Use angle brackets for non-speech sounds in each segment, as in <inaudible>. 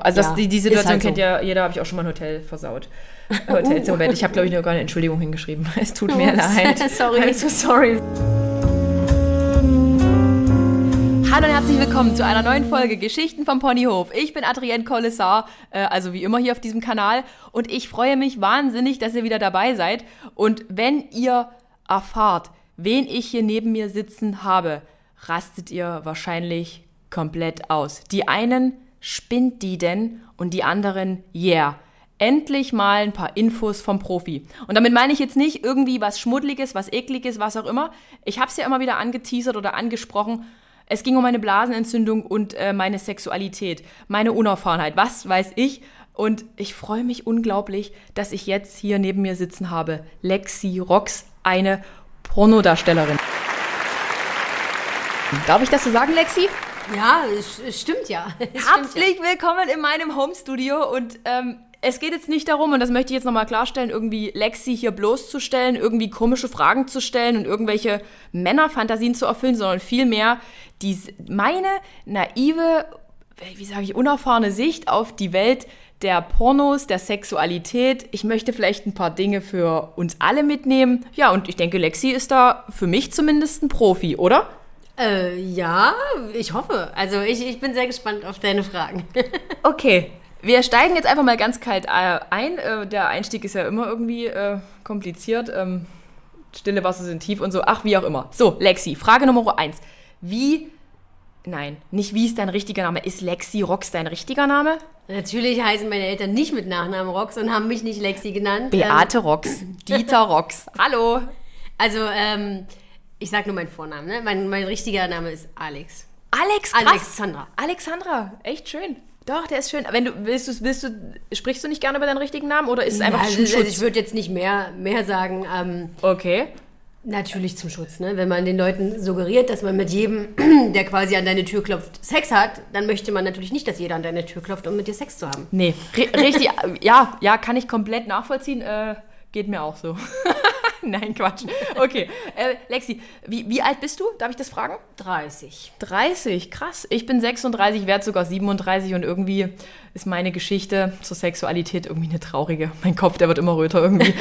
Also das, Ja, die, die Situation halt so. kennt ja jeder, habe ich auch schon mal ein Hotel versaut. <laughs> Hotelzimmerbett. Ich habe, glaube ich, noch gar eine Entschuldigung hingeschrieben. <laughs> Es tut mir Ups. leid. <laughs> Sorry. I'm so sorry. Hallo und herzlich willkommen zu einer neuen Folge Geschichten vom Ponyhof. Ich bin Adrienne Collessar, äh, also wie immer hier auf diesem Kanal. Und ich freue mich wahnsinnig, dass ihr wieder dabei seid. Und wenn ihr erfahrt, wen ich hier neben mir sitzen habe, rastet ihr wahrscheinlich komplett aus. Die einen spinnt die denn und die anderen yeah. Endlich mal ein paar Infos vom Profi. Und damit meine ich jetzt nicht irgendwie was Schmuddeliges, was Ekliges, was auch immer. Ich habe es ja immer wieder angeteasert oder angesprochen. Es ging um meine Blasenentzündung und äh, meine Sexualität, meine Unerfahrenheit, was weiß ich. Und ich freue mich unglaublich, dass ich jetzt hier neben mir sitzen habe. Lexi Rox, eine Pornodarstellerin. Darf ich das so sagen, Lexi? Ja, es, es stimmt ja. <laughs> Es stimmt ja. Herzlich willkommen in meinem Homestudio und ähm, es geht jetzt nicht darum, und das möchte ich jetzt nochmal klarstellen, irgendwie Lexi hier bloßzustellen, irgendwie komische Fragen zu stellen und irgendwelche Männerfantasien zu erfüllen, sondern vielmehr dies, meine naive, wie sage ich, unerfahrene Sicht auf die Welt der Pornos, der Sexualität. Ich möchte vielleicht ein paar Dinge für uns alle mitnehmen. Ja, und ich denke, Lexi ist da für mich zumindest ein Profi, oder? Äh, ja, ich hoffe. Also ich, ich bin sehr gespannt auf deine Fragen. <laughs> Okay, wir steigen jetzt einfach mal ganz kalt äh, ein. Äh, der Einstieg ist ja immer irgendwie äh, kompliziert. Ähm, stille Wasser sind tief und so. Ach, wie auch immer. So, Lexi, Frage Nummer eins. Wie, nein, nicht wie ist dein richtiger Name. Ist Lexi Rox dein richtiger Name? Natürlich heißen meine Eltern nicht mit Nachnamen Rox und haben mich nicht Lexi genannt. Beate Rox, <laughs> Dieter Rox. Hallo. Ähm, also, ähm, ich sag nur meinen Vornamen, ne? Mein, mein richtiger Name ist Alex. Alex, krass. Alexandra. Alexandra, echt schön. Doch, der ist schön. Wenn du willst, du willst du sprichst du nicht gerne über deinen richtigen Namen oder ist es einfach zum also Schutz? ich würde jetzt nicht mehr, mehr sagen, ähm, Okay. natürlich zum Schutz, ne? Wenn man den Leuten suggeriert, dass man mit jedem, <clears throat> der quasi an deine Tür klopft, Sex hat, dann möchte man natürlich nicht, dass jeder an deine Tür klopft, um mit dir Sex zu haben. Nee, ri- richtig, <laughs> ja, ja, kann ich komplett nachvollziehen. Äh, geht mir auch so. <laughs> <laughs> Nein, Quatsch. Okay, äh, Lexi, wie, wie alt bist du? Darf ich das fragen? 30. 30, krass. Ich bin 36, werde sogar 37 und irgendwie ist meine Geschichte zur Sexualität irgendwie eine traurige. Mein Kopf, der wird immer röter irgendwie.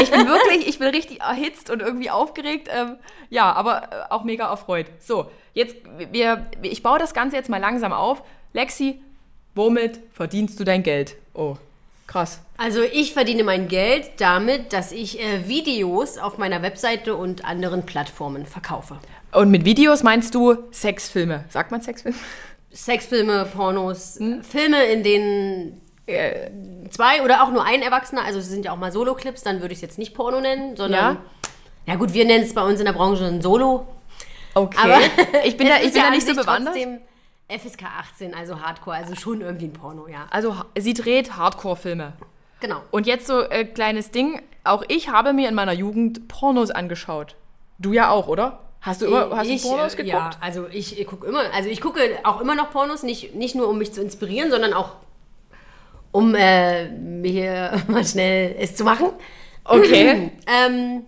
Ich bin wirklich, ich bin richtig erhitzt und irgendwie aufgeregt. Ähm, ja, aber äh, auch mega erfreut. So, jetzt, wir, ich baue das Ganze jetzt mal langsam auf. Lexi, womit verdienst du dein Geld? Oh, krass. Also ich verdiene mein Geld damit, dass ich äh, Videos auf meiner Webseite und anderen Plattformen verkaufe. Und mit Videos meinst du Sexfilme? Sagt man Sexfilme? Sexfilme, Pornos, Filme, in denen äh, zwei oder auch nur ein Erwachsener, also es sind ja auch mal Solo-Clips, dann würde ich es jetzt nicht Porno nennen, sondern, Ja. ja gut, wir nennen es bei uns in der Branche ein Solo. Okay. Aber ich bin <laughs> da, ich bin ja da nicht so bewandert. trotzdem FSK 18, also Hardcore, also schon irgendwie ein Porno, ja. Also sie dreht Hardcore-Filme. Genau. Und jetzt so äh, kleines Ding. Auch ich habe mir in meiner Jugend Pornos angeschaut. Du ja auch, oder? Hast du immer hast ich, du Pornos äh, geguckt? Ja, also ich, ich gucke immer, also ich gucke auch immer noch Pornos, nicht, nicht nur um mich zu inspirieren, sondern auch um äh, mir <laughs> mal schnell es zu machen. Okay. <clears throat> Ähm,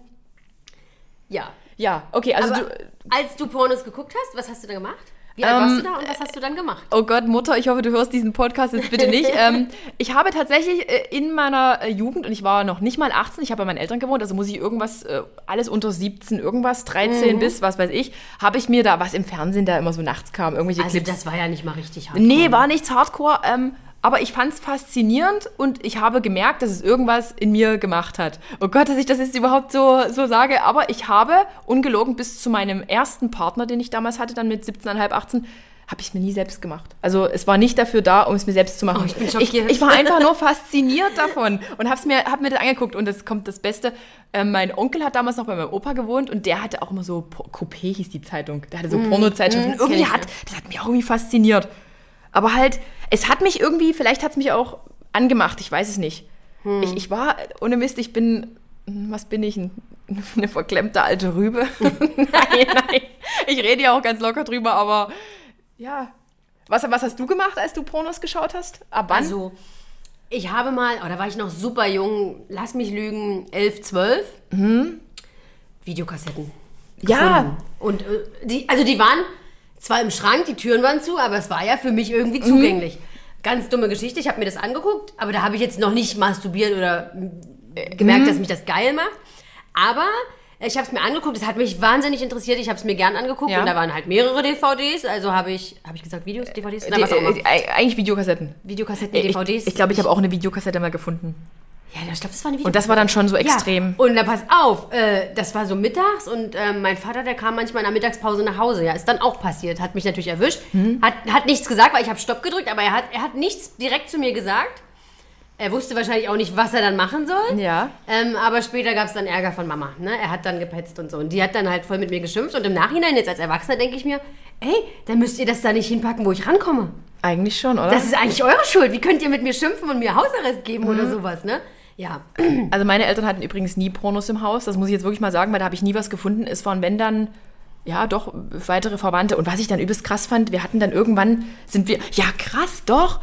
ja. ja, okay, also Aber du. als du Pornos geguckt hast, was hast du da gemacht? Wie alt warst Ähm, du da und was hast du dann gemacht? Oh Gott, Mutter, ich hoffe, du hörst diesen Podcast jetzt bitte nicht. <laughs> ähm, ich habe tatsächlich äh, in meiner äh, Jugend, und ich war noch nicht mal 18, ich habe bei meinen Eltern gewohnt, also muss ich irgendwas, äh, alles unter 17, irgendwas, 13 bis, was weiß ich, habe ich mir da, was im Fernsehen da immer so nachts kam, irgendwelche Also Clips. das war ja nicht mal richtig hart. Nee, war nichts Hardcore, ähm, aber ich fand es faszinierend und ich habe gemerkt, dass es irgendwas in mir gemacht hat. Oh Gott, dass ich das jetzt überhaupt so, so sage, aber ich habe ungelogen bis zu meinem ersten Partner, den ich damals hatte, dann mit 17,5, 18, habe ich es mir nie selbst gemacht. Also es war nicht dafür da, um es mir selbst zu machen. Oh, ich bin ich, schockiert. ich war einfach nur <laughs> fasziniert davon und habe mir, hab mir das angeguckt und es kommt das Beste. Ähm, mein Onkel hat damals noch bei meinem Opa gewohnt und der hatte auch immer so, Coupé hieß die Zeitung, der hatte so Pornozeitschriften. mm, Irgendwie hat, das hat mich auch irgendwie fasziniert. Aber halt, es hat mich irgendwie, vielleicht hat es mich auch angemacht, ich weiß es nicht. Hm. Ich, ich war, ohne Mist, ich bin, was bin ich, ein, <laughs> eine verklemmte alte Rübe? <laughs> <laughs> nein, nein, ich rede ja auch ganz locker drüber, aber ja. Was, was hast du gemacht, als du Pornos geschaut hast? Ab wann? Also, ich habe mal, oh, da war ich noch super jung, lass mich lügen, 11, 12. Videokassetten. Mhm. Ja. gefunden. Und äh, die, also die waren zwar im Schrank, die Türen waren zu, aber es war ja für mich irgendwie zugänglich. ganz dumme Geschichte. Ich habe mir das angeguckt, aber da habe ich jetzt noch nicht masturbiert oder äh, gemerkt, dass mich das geil macht. Aber ich habe es mir angeguckt, es hat mich wahnsinnig interessiert, ich habe es mir gern angeguckt Ja. und da waren halt mehrere DVDs, also habe ich, habe ich gesagt Videos, DVDs? Die, was auch immer. äh, äh, eigentlich Videokassetten. Videokassetten, Ich, DVDs. ich glaube, ich habe auch eine Videokassette mal gefunden. Ja, ich glaube, das war eine Und das war dann schon so Ja, extrem. und da pass auf, äh, das war so mittags und äh, mein Vater, der kam manchmal in der Mittagspause nach Hause. Ja, ist dann auch passiert. Hat mich natürlich erwischt. Hm. Hat, hat nichts gesagt, weil ich habe Stopp gedrückt, aber er hat, er hat nichts direkt zu mir gesagt. Er wusste wahrscheinlich auch nicht, was er dann machen soll. Ja. Ähm, aber später gab es dann Ärger von Mama. Ne? Er hat dann gepetzt und so. Und die hat dann halt voll mit mir geschimpft. Und im Nachhinein, jetzt als Erwachsener, denke ich mir, ey, dann müsst ihr das da nicht hinpacken, wo ich rankomme. Eigentlich schon, oder? Das ist eigentlich eure Schuld. Wie könnt ihr mit mir schimpfen und mir Hausarrest geben Mhm. oder sowas, ne? Ja. Also meine Eltern hatten übrigens nie Pornos im Haus. Das muss ich jetzt wirklich mal sagen, weil da habe ich nie was gefunden. Es waren, wenn dann, ja doch, weitere Verwandte. Und was ich dann übelst krass fand, wir hatten dann irgendwann, sind wir, ja krass, doch,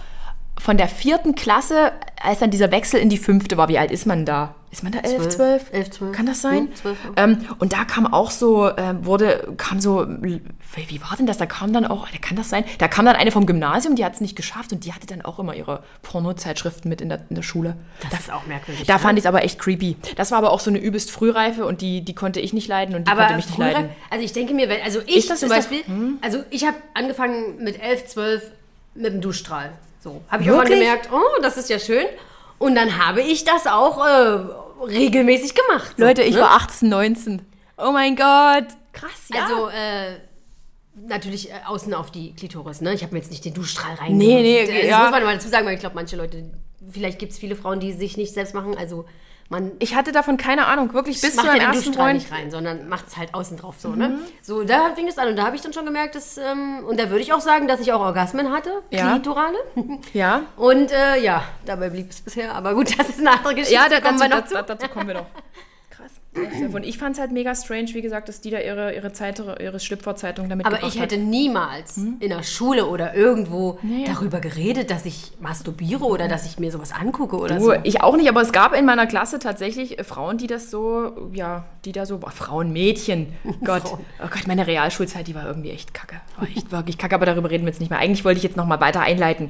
von der vierten Klasse, als dann dieser Wechsel in die fünfte war, wie alt ist man da? Ist man da elf, Zwölf. zwölf? Elf, zwölf. Kann das sein? Hm, zwölf, ja. ähm, und da kam auch so, ähm, wurde, kam so, wie wie war denn das? Da kam dann auch, kann das sein? Da kam dann eine vom Gymnasium, die hat es nicht geschafft und die hatte dann auch immer ihre Pornozeitschriften mit in der, in der Schule. Das ist auch merkwürdig. Da ne? fand ich es aber echt creepy. Das war aber auch so eine übelst Frühreife und die, die konnte ich nicht leiden und die aber konnte mich nicht leiden. also ich denke mir, wenn, also ich das- zum ist das- Beispiel, also ich habe angefangen mit 11, 12 mit dem Duschstrahl. So, habe ich Wirklich? gemerkt, oh, das ist ja schön. Und dann habe ich das auch äh, regelmäßig gemacht. So, Leute, ich ne? war 18, 19. Oh mein Gott. Krass, ja. Also, äh, natürlich äh, außen auf die Klitoris, ne? Ich habe mir jetzt nicht den Duschstrahl rein. Nee, nee, das ja. muss man mal dazu sagen, weil ich glaube, manche Leute, vielleicht gibt es viele Frauen, die sich nicht selbst machen. Also, man ich hatte davon keine Ahnung. Wirklich bis zu meinem den ersten Freund. nicht rein, sondern macht es halt außen drauf so, Mhm. ne? So, da fing es an und da habe ich dann schon gemerkt, dass, ähm, und da würde ich auch sagen, dass ich auch Orgasmen hatte, Ja. klitorale. Ja. Und äh, ja, dabei blieb es bisher, aber gut, <laughs> das ist eine andere Geschichte. Ja, da, kommen dazu, dazu, zu. dazu kommen wir noch. <laughs> Und ich fand es halt mega strange, wie gesagt, dass die da ihre, ihre, Zeit, ihre Schlüpferzeitung damit Aber ich hätte hat. niemals in der Schule oder irgendwo Nee. darüber geredet, dass ich masturbiere oder dass ich mir sowas angucke oder Du, so. ich auch nicht, aber es gab in meiner Klasse tatsächlich äh, Frauen, die das so, ja, die da so, boah, <laughs> Frauen, Mädchen, Gott, Frauen. oh Gott, meine Realschulzeit, die war irgendwie echt kacke, war echt wirklich kacke, aber darüber reden wir jetzt nicht mehr. Eigentlich wollte ich jetzt noch mal weiter einleiten.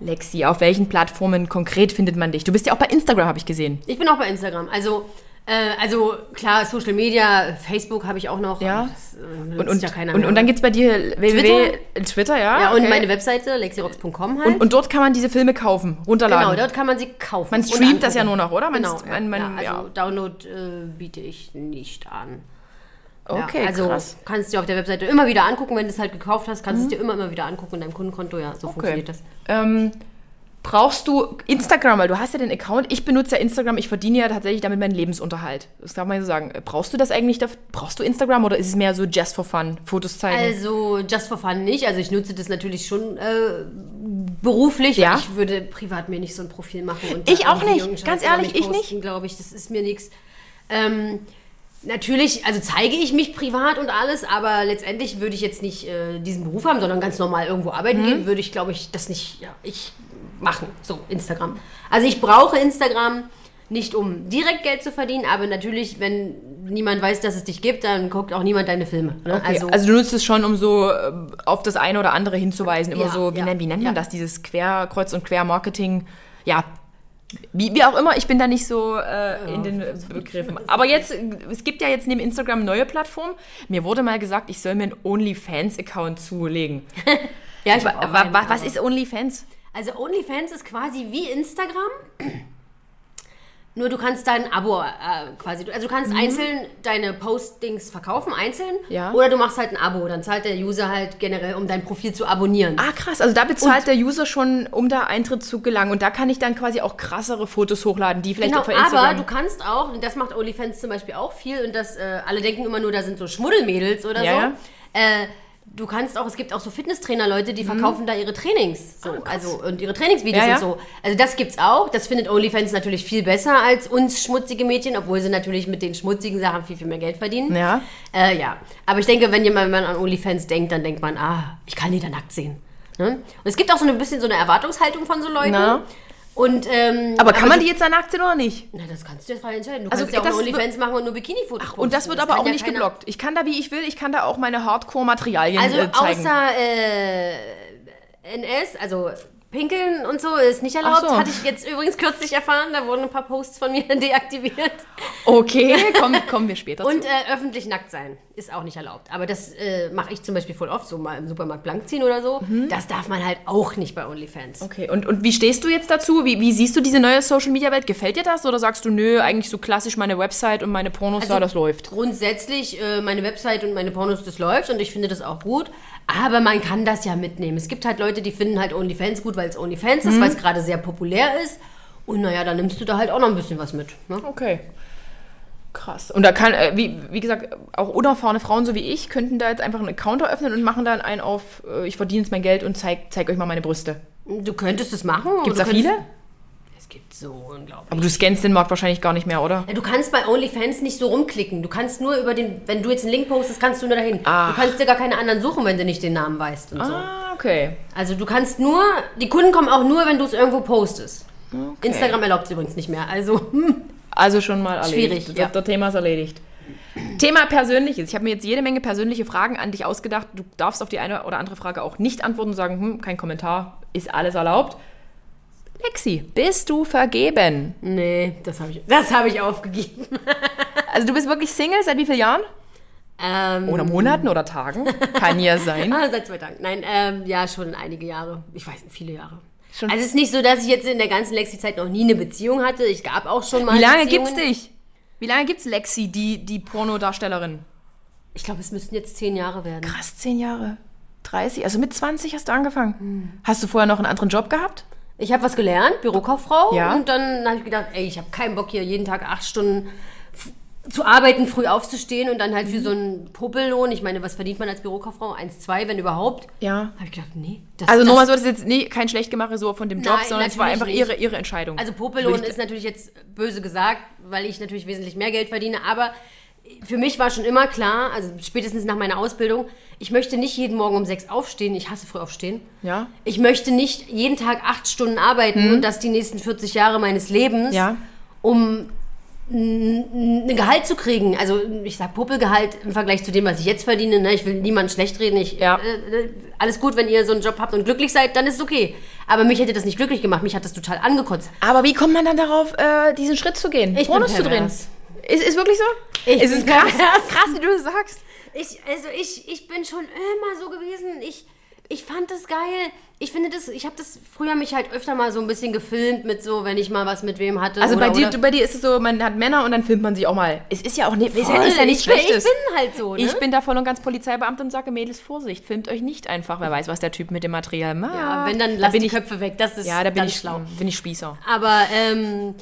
Lexi, auf welchen Plattformen konkret findet man dich? Du bist ja auch bei Instagram, habe ich gesehen. Ich bin auch bei Instagram. Also, also klar, Social Media, Facebook habe ich auch noch. Ja. Das, äh, Und, und, ja keiner und, und dann gibt es bei dir www. Twitter, ja? ja, und okay. meine Webseite, lexirox.com halt. und, und dort kann man diese Filme kaufen, runterladen. genau, dort kann man sie kaufen. Man streamt das ja nur noch, oder? Man Genau, man- man- ja, also ja. Download äh, biete ich nicht an. okay, ja, also krass. kannst du dir auf der Webseite immer wieder angucken, wenn du es halt gekauft hast, kannst du es dir immer, immer wieder angucken in deinem Kundenkonto. Ja, so funktioniert das. Ähm, brauchst du Instagram, weil du hast ja den Account. Ich benutze ja Instagram, ich verdiene ja tatsächlich damit meinen Lebensunterhalt. Das darf man ja so sagen. Brauchst du das eigentlich? Brauchst du Instagram oder ist es mehr so just for fun, Fotos zeigen? Also just for fun nicht. Also ich nutze das natürlich schon äh, beruflich. Ja. Ich würde privat mir nicht so ein Profil machen. Und Ich auch nicht. Ganz ehrlich, ich nicht. posten, glaube ich, das ist mir nichts. Ähm, natürlich, also zeige ich mich privat und alles, aber letztendlich würde ich jetzt nicht äh, diesen Beruf haben, sondern ganz normal irgendwo Mhm. arbeiten gehen, würde ich, glaube ich, das nicht, ja, ich machen. So, Instagram. Also ich brauche Instagram nicht um direkt Geld zu verdienen, aber natürlich, wenn niemand weiß, dass es dich gibt, dann guckt auch niemand deine Filme. Ne? Okay, also, du nutzt es schon, um so äh, auf das eine oder andere hinzuweisen. Immer Ja, so, wie, ja, nennt, wie nennt man ja. das? Dieses Quer, Kreuz- und Quer-Marketing. Ja. Wie, wie auch immer, ich bin da nicht so äh, in den Begriffen. Aber jetzt, es gibt ja jetzt neben Instagram neue Plattformen. Mir wurde mal gesagt, ich soll mir einen OnlyFans-Account zulegen. <laughs> ja, ich Wa- wa- was ist OnlyFans? Also OnlyFans ist quasi wie Instagram. Nur du kannst da ein Abo äh, quasi, also du kannst einzeln deine Postings verkaufen, einzeln. Mhm. Ja. Oder du machst halt ein Abo. Dann zahlt der User halt generell, um dein Profil zu abonnieren. Ah, krass. Also da bezahlt der User schon, um da Eintritt zu gelangen. Und da kann ich dann quasi auch krassere Fotos hochladen, die vielleicht Genau, auch für Instagram... aber du kannst auch, und das macht OnlyFans zum Beispiel auch viel, und das, äh, alle denken immer nur, da sind so Schmuddelmädels oder Ja, so. Äh, du kannst auch, es gibt auch so Fitnesstrainer-Leute, Mhm. die verkaufen da ihre Trainings. So, also, und ihre Trainingsvideos Ja, ja. und so. Also das gibt's auch. Das findet OnlyFans natürlich viel besser als uns schmutzige Mädchen, obwohl sie natürlich mit den schmutzigen Sachen viel, viel mehr Geld verdienen. Ja. Äh, ja. Aber ich denke, wenn jemand an OnlyFans denkt, dann denkt man, ah, ich kann die da nackt sehen. Ne? Und es gibt auch so ein bisschen so eine Erwartungshaltung von so Leuten. Na. Und, ähm, aber kann man die jetzt da nackt sehen oder nicht? na, das kannst du jetzt frei entscheiden. Du Also, kannst ja auch das OnlyFans machen und nur Bikini-Fotos posten. Und das wird aber kann auch ja nicht keiner- geblockt. Ich kann da, wie ich will, ich kann da auch meine Hardcore-Materialien Also äh, zeigen. außer äh, NS, also Pinkeln und so ist nicht erlaubt. So. Hatte ich jetzt übrigens kürzlich erfahren. Da wurden ein paar Posts von mir <laughs> deaktiviert. Okay, komm, kommen wir später Und zu. äh, öffentlich nackt sein ist auch nicht erlaubt. Aber das äh, mache ich zum Beispiel voll oft, so mal im Supermarkt blank ziehen oder so. Das darf man halt auch nicht bei OnlyFans. Okay, und, und wie stehst du jetzt dazu? Wie, wie siehst du diese neue Social-Media-Welt? Gefällt dir das? Oder sagst du, nö, eigentlich so klassisch meine Website und meine Pornos, Also ja, das läuft? Grundsätzlich, äh, meine Website und meine Pornos, das läuft und ich finde das auch gut. Aber man kann das ja mitnehmen. Es gibt halt Leute, die finden halt OnlyFans gut, weil es OnlyFans ist, weil es gerade sehr populär ist. Und naja, dann nimmst du da halt auch noch ein bisschen was mit. Ne? Okay. Krass. Und da kann, äh, wie, wie gesagt, auch unerfahrene Frauen so wie ich könnten da jetzt einfach einen Account eröffnen und machen dann einen auf, äh, ich verdiene jetzt mein Geld und zeig, zeig euch mal meine Brüste. Du könntest es machen. Gibt es da viele? So unglaublich. Aber du scannst den Markt wahrscheinlich gar nicht mehr, oder? Ja, Du kannst bei OnlyFans nicht so rumklicken. Du kannst nur über den, wenn du jetzt einen Link postest, kannst du nur dahin. Ach. Du kannst dir gar keine anderen suchen, wenn du nicht den Namen weißt und so. Ah, okay. Also du kannst nur, die Kunden kommen auch nur, wenn du es irgendwo postest. Instagram erlaubt es übrigens nicht mehr. Also, hm. Also schon mal erledigt. Schwierig, Das, ja. das Thema ist erledigt. Thema Persönliches. Ich habe mir jetzt jede Menge persönliche Fragen an dich ausgedacht. Du darfst auf die eine oder andere Frage auch nicht antworten und sagen, hm, kein Kommentar, ist alles erlaubt. Lexi, bist du vergeben? nee, das habe ich, das habe ich aufgegeben. <laughs> Also du bist wirklich Single seit wie vielen Jahren? Ähm, Oder Monaten oder Tagen? Kann ja sein. <laughs> ah, seit zwei Tagen. Nein, ähm, ja, schon einige Jahre. Ich weiß nicht, viele Jahre. Schon- Also es ist nicht so, dass ich jetzt in der ganzen Lexi-Zeit noch nie eine Beziehung hatte. Ich gab auch schon mal Wie lange Beziehungen. gibt's dich? Wie lange gibt's Lexi, die, die Pornodarstellerin? Ich glaube, es müssten jetzt zehn Jahre werden. Krass, zehn Jahre. 30, also mit 20 hast du angefangen. Hast du vorher noch einen anderen Job gehabt? Ich habe was gelernt, Bürokauffrau. Ja. Und dann habe ich gedacht, ey, ich habe keinen Bock hier jeden Tag acht Stunden zu arbeiten, früh aufzustehen und dann halt Mhm. für so einen Popellohn. Ich meine, was verdient man als Bürokauffrau? Eins, zwei, wenn überhaupt. Ja. Habe ich gedacht, nee. Das, Also nochmal so, das ist jetzt nie, kein Schlechtgemache so von dem Job, Nein, sondern es war einfach nicht. ihre, ihre Entscheidung. Also ich- ist natürlich jetzt böse gesagt, weil ich natürlich wesentlich mehr Geld verdiene, aber für mich war schon immer klar, also spätestens nach meiner Ausbildung, ich möchte nicht jeden Morgen um sechs aufstehen, ich hasse früh aufstehen. Ja. Ich möchte nicht jeden Tag acht Stunden arbeiten und das die nächsten 40 Jahre meines Lebens, Ja. um ein Gehalt zu kriegen. Also ich sag Puppelgehalt im Vergleich zu dem, was ich jetzt verdiene. Ne? Ich will niemanden schlecht reden. Ich, Ja. äh, äh, alles gut, wenn ihr so einen Job habt und glücklich seid, dann ist es okay. Aber mich hätte das nicht glücklich gemacht. Mich hat das total angekotzt. Aber wie kommt man dann darauf, äh, diesen Schritt zu gehen? Ich bin Pornos zu drehen? Ist, ist wirklich so? Ich ist es krass, <laughs> pervers. krass, wie du das sagst. Ich, also ich, ich bin schon immer so gewesen. Ich, ich fand das geil. Ich finde das, ich habe das früher mich halt öfter mal so ein bisschen gefilmt mit so, wenn ich mal was mit wem hatte. Also oder, bei dir, oder. bei dir ist es so, man hat Männer und dann filmt man sie auch mal. Es ist ja auch nicht, ist ja, ist ja nichts ich, bin, ich Schlechtes. bin halt so, ne? Ich bin da voll und ganz Polizeibeamte und sage, Mädels, Vorsicht, filmt euch nicht einfach. Wer weiß, was der Typ mit dem Material macht. ja, wenn dann da lass bin die ich, Köpfe weg. Das ist Ja, da bin ich, schlau. bin ich Spießer. Aber ähm,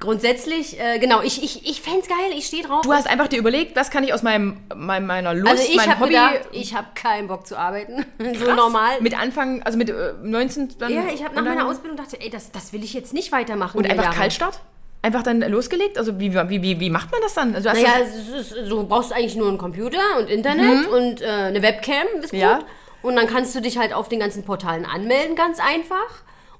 grundsätzlich, äh, genau, ich, ich, ich fänd's geil, ich stehe drauf. Du hast einfach dir überlegt, was kann ich aus meinem, meinem meiner Lust, also ich meinem habe Hobby gedacht, ich habe keinen Bock zu arbeiten. <laughs> so krass, normal. mit Anfang, also mit äh, 19 dann ja, ich habe nach meiner Ausbildung gedacht, ey, das, das will ich jetzt nicht weitermachen. und einfach Jahre. Kaltstart? Einfach dann losgelegt? Also wie, wie, wie, wie macht man das dann? Also Naja, du- es ist, du brauchst eigentlich nur einen Computer und Internet und äh, eine Webcam, ist gut. Mhm. Ja. Und dann kannst du dich halt auf den ganzen Portalen anmelden, ganz einfach.